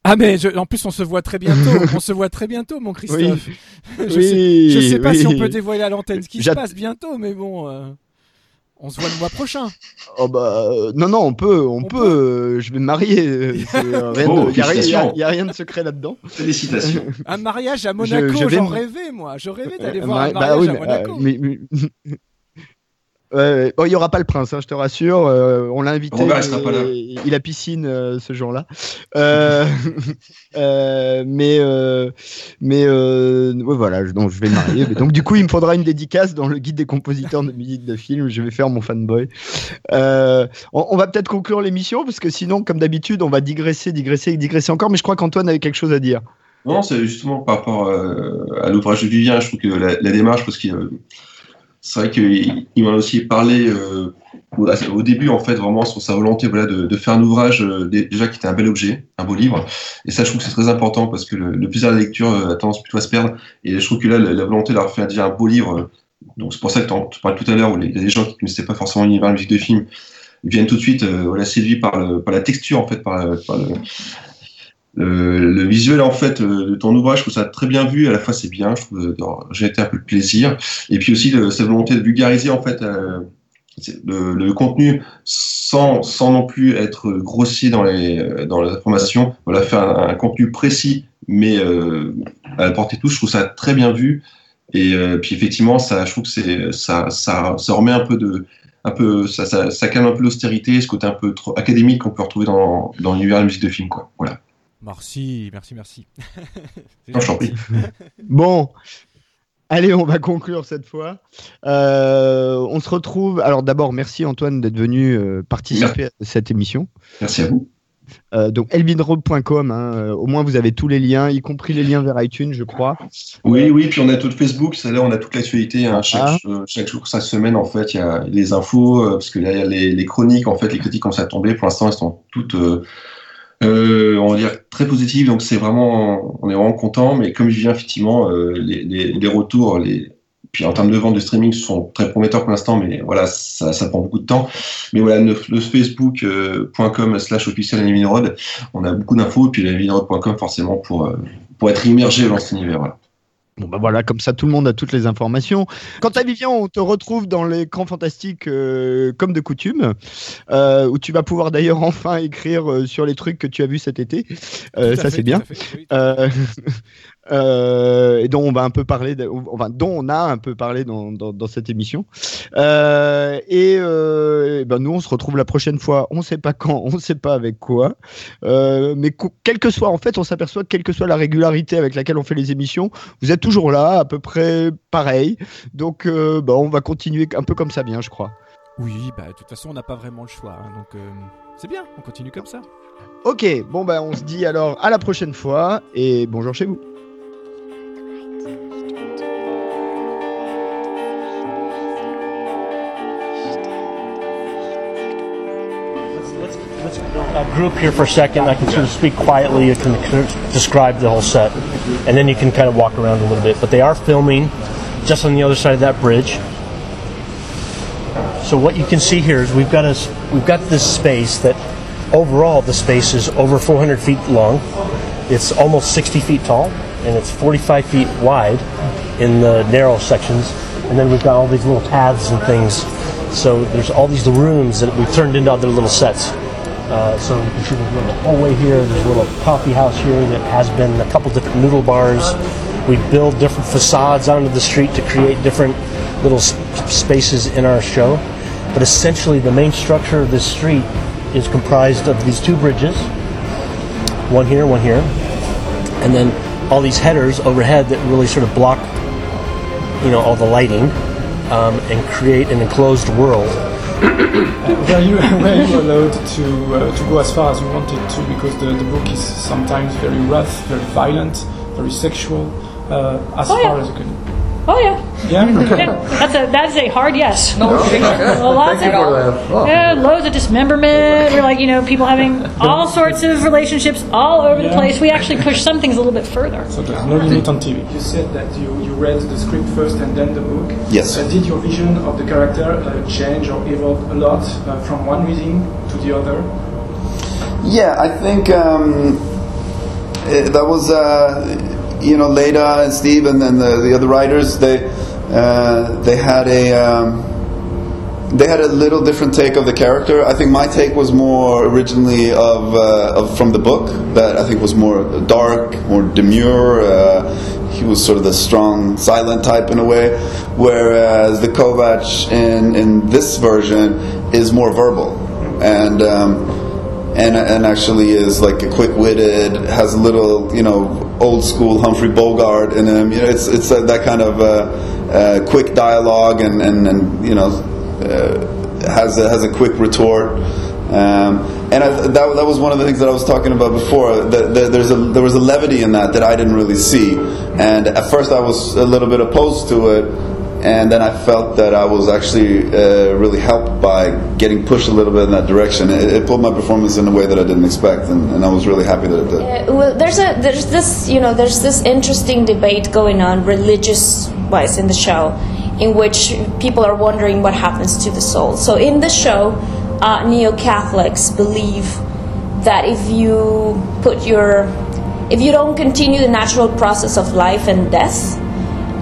Ah mais je, en plus on se voit très bientôt, on se voit très bientôt mon Christophe. Oui. je, Oui, sais, je sais pas oui. si on peut dévoiler à l'antenne ce qui se passe bientôt, mais bon, euh, on se voit le mois prochain. Oh bah euh, non non on peut on, peut, euh, je vais me marier euh, c'est, euh, rien Oh, de- y a, rien- a- a de secret là-dedans Félicitations. Un mariage à Monaco, je vais j'en rêvais moi, je rêvais d'aller Euh, voir un bah mariage oui, à mais, Monaco. euh, mais- mais- Il y aura pas le prince, hein, je te rassure. euh, on l'a invité. Robert, il sera pas là. et- Il a piscine euh, ce jour-là. Euh, mais mais ouais, voilà, je- donc je vais me marier. Mais donc du coup, il me faudra une dédicace dans le guide des compositeurs de musique de film. Je vais faire mon fanboy. On, on va peut-être conclure l'émission parce que sinon, comme d'habitude, on va digresser, digresser, digresser encore. Mais je crois qu'Antoine avait quelque chose à dire. Non, c'est justement par rapport à l'ouvrage de Vivien, je trouve que la, la démarche, parce qu'il euh, c'est vrai qu'il il m'en a aussi parlé euh, au, début, en fait, vraiment sur sa volonté voilà, de, faire un ouvrage euh, dé- déjà qui était un bel objet, un beau livre. Et ça, je trouve que c'est très important parce que le, le plaisir de la lecture euh, a tendance plutôt à se perdre. Et je trouve que là, la, la volonté d'avoir fait déjà un beau livre, donc c'est pour ça que tu parlais tout à l'heure, où il y a des gens qui ne connaissaient pas forcément l'univers de musique de film, viennent tout de suite voilà, séduits par, le- par la texture, en fait, par, par le, le, le visuel en fait euh, de ton ouvrage, je trouve ça très bien vu. À la fois, c'est bien. Je trouve euh, j'ai été un peu de plaisir. Et puis aussi cette volonté de vulgariser en fait euh, le, contenu sans, sans non plus être grossier dans les euh, dans les informations. Voilà, faire un, contenu précis, mais euh, à la portée de tous. Je trouve ça très bien vu. Et euh, puis effectivement, ça, je trouve que ça, ça, remet un peu de un peu ça, calme un peu l'austérité, ce côté un peu trop académique qu'on peut retrouver dans, dans l'univers de la musique de film. Voilà. Merci, merci, merci. C'est. Bon, allez, on va conclure cette fois. Euh, on se retrouve. Alors d'abord, merci Antoine d'être venu euh, participer à cette émission. Merci à vous. Euh, donc elbinrobe.com, hein, euh, au moins vous avez tous les liens, y compris les liens vers iTunes, je crois. Oui, oui, puis on a tout Facebook, ça là on a toute l'actualité, hein, chaque, Ah. chaque jour, chaque semaine en fait, il y a les infos, euh, parce que là il y a les, les chroniques, en fait, les critiques commencent à tomber, pour l'instant elles sont toutes, euh, euh, on va dire, très positives, donc c'est vraiment, on est vraiment content, mais comme je viens effectivement, euh, les, les, les retours, les, puis en termes de vente de streaming sont très prometteurs pour l'instant, mais voilà, ça, ça prend beaucoup de temps. Mais voilà, le, facebook.com slash officiel on a beaucoup d'infos, et puis la forcément pour, euh, pour être immergé dans cet univers. Voilà. Bon bah voilà, comme ça tout le monde a toutes les informations. Quant à Vivian, on te retrouve dans l'écran fantastique euh, comme de coutume, euh, où tu vas pouvoir d'ailleurs enfin écrire euh, sur les trucs que tu as vus cet été. Ça c'est bien. oui. Euh, et dont on va un peu parler, de- enfin dont on a un peu parlé dans, dans, dans cette émission. Euh, et, euh, et ben nous on se retrouve la prochaine fois. On sait pas quand, on sait pas avec quoi, mais co- quel que soit, en fait, on s'aperçoit que quelle que soit la régularité avec laquelle on fait les émissions, vous êtes toujours là, à peu près pareil. Donc ben, on va continuer un peu comme ça bien, je crois. Oui, bah de toute façon on n'a pas vraiment le choix, hein, donc c'est bien, on continue comme ça. Ok, bon ben on se dit alors à la prochaine fois et bonjour chez vous. Uh, group here for a second. I can sort of speak quietly. I can describe the whole set, and then you can kind of walk around a little bit. But they are filming just on the other side of that bridge. So what you can see here is we've got a we've got this space that overall the space is over 400 feet long. It's almost 60 feet tall, and it's 45 feet wide in the narrow sections. And then we've got all these little paths and things. So there's all these rooms that we've turned into other little sets. Uh, so you can see a little hallway here, there's a little coffee house here that has been a couple different noodle bars. We build different facades onto the street to create different little spaces in our show. But essentially, the main structure of this street is comprised of these two bridges one here, one here. And then all these headers overhead that really sort of block, you know, all the lighting um, and create an enclosed world. Were you were you allowed to uh, to go as far as you wanted to because the, the book is sometimes very rough, very violent, very sexual, uh, as Oh, far yeah. as you can. Oh yeah. Yeah. Yeah, that's a that's a hard yes. No, okay. Well, lots Thank you for that. of Oh. yeah, loads of dismemberment. We're like you know people having all sorts of relationships all over the Yeah. place. We actually push some things a little bit further. So there's no limit on TV. You said that you, you read the script first and then the book. Yes. Uh, did your vision of the character uh, change or evolve a lot uh, from one reading to the other? Yeah, I think um, eh, that was uh, you know Leda and Steve and then the, the other writers they uh, they had a um, they had a little different take of the character. I think my take was more originally of, uh, of from the book that I think was more dark, more demure. Uh, he was sort of the strong, silent type in a way, whereas the Kovac in in this version is more verbal and. Um, and and actually is like a quick-witted, has a little you know old school Humphrey Bogart in him. You know, it's it's uh, that kind of uh, uh, quick dialogue and and, and you know uh, has a, has a quick retort. Um, and I, that, that was one of the things that I was talking about before. That there's a there was a levity in that that I didn't really see, and at first I was a little bit opposed to it and then I felt that I was actually uh, really helped by getting pushed a little bit in that direction. It, it put my performance in a way that I didn't expect, and, and I was really happy that it did. Uh, well, there's a there's this you know there's this interesting debate going on religious wise in the show, in which people are wondering what happens to the soul. So in the show, uh, neo Catholics believe that if you put your if you don't continue the natural process of life and death,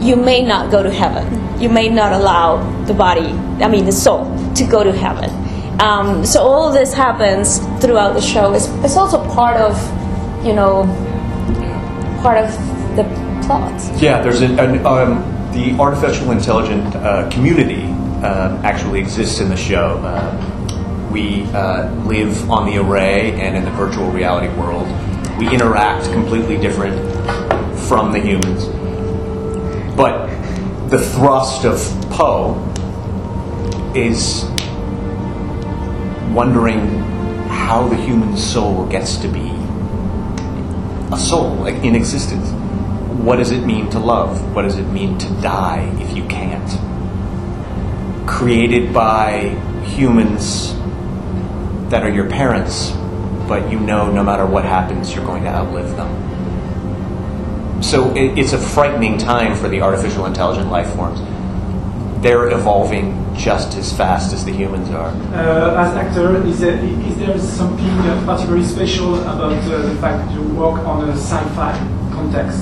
you may not go to heaven. You may not allow the body, I mean the soul, to go to heaven. Um, so all of this happens throughout the show. It's, it's also part of, you know, part of the plot. Yeah, there's an, an um, the artificial intelligent uh, community uh, actually exists in the show. Uh, we live on the array and in the virtual reality world. We interact completely different from the humans. But the thrust of Poe is wondering how the human soul gets to be a soul like in existence. What does it mean to love? What does it mean to die if you can't? Created by humans that are your parents, but you know no matter what happens, you're going to outlive them. So it, it's a frightening time for the artificial intelligent life forms. They're evolving just as fast as the humans are. Uh, as actor, is there, is there something particularly special about uh, the fact that you work on a sci-fi context?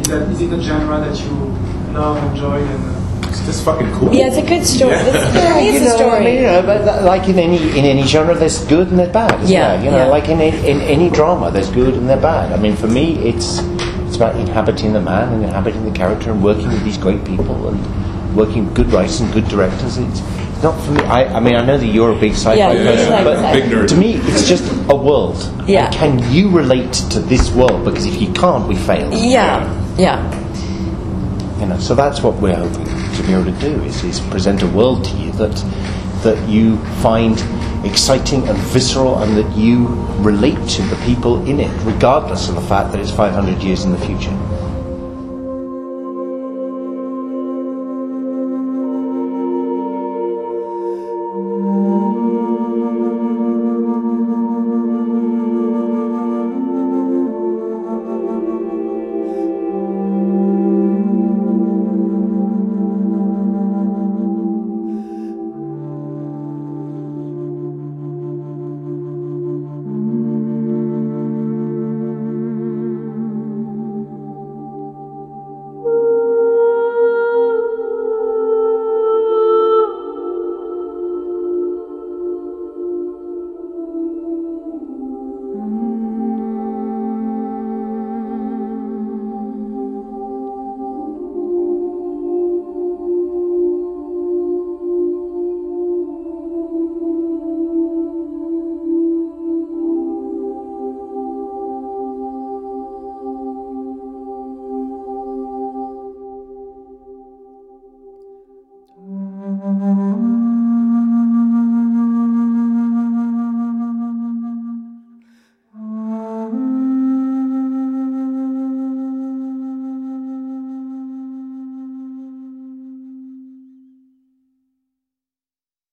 Is, that, is it a genre that you love, enjoy, and uh, it's just fucking cool? Yeah, it's a good story. Yeah. It's, Yeah, it's you a know, story. I mean, you know, but like in any in any genre, there's good and there's bad. Isn't Yeah, there? You know, yeah. like in any, in any drama, there's good and there's bad. I mean, for me, it's it's about inhabiting the man and inhabiting the character and working with these great people and working with good writers and good directors. It's not for me. I, I mean, I know that you're a big sci-fi Yeah, person, like but. Big nerd. to me, it's just a world. Yeah. And can you relate to this world? Because if you can't, we fail. Yeah, yeah. You know, so that's what we're hoping to be able to do is, is present a world to you that that you find exciting and visceral and that you relate to the people in it, regardless of the fact that it's 500 years in the future.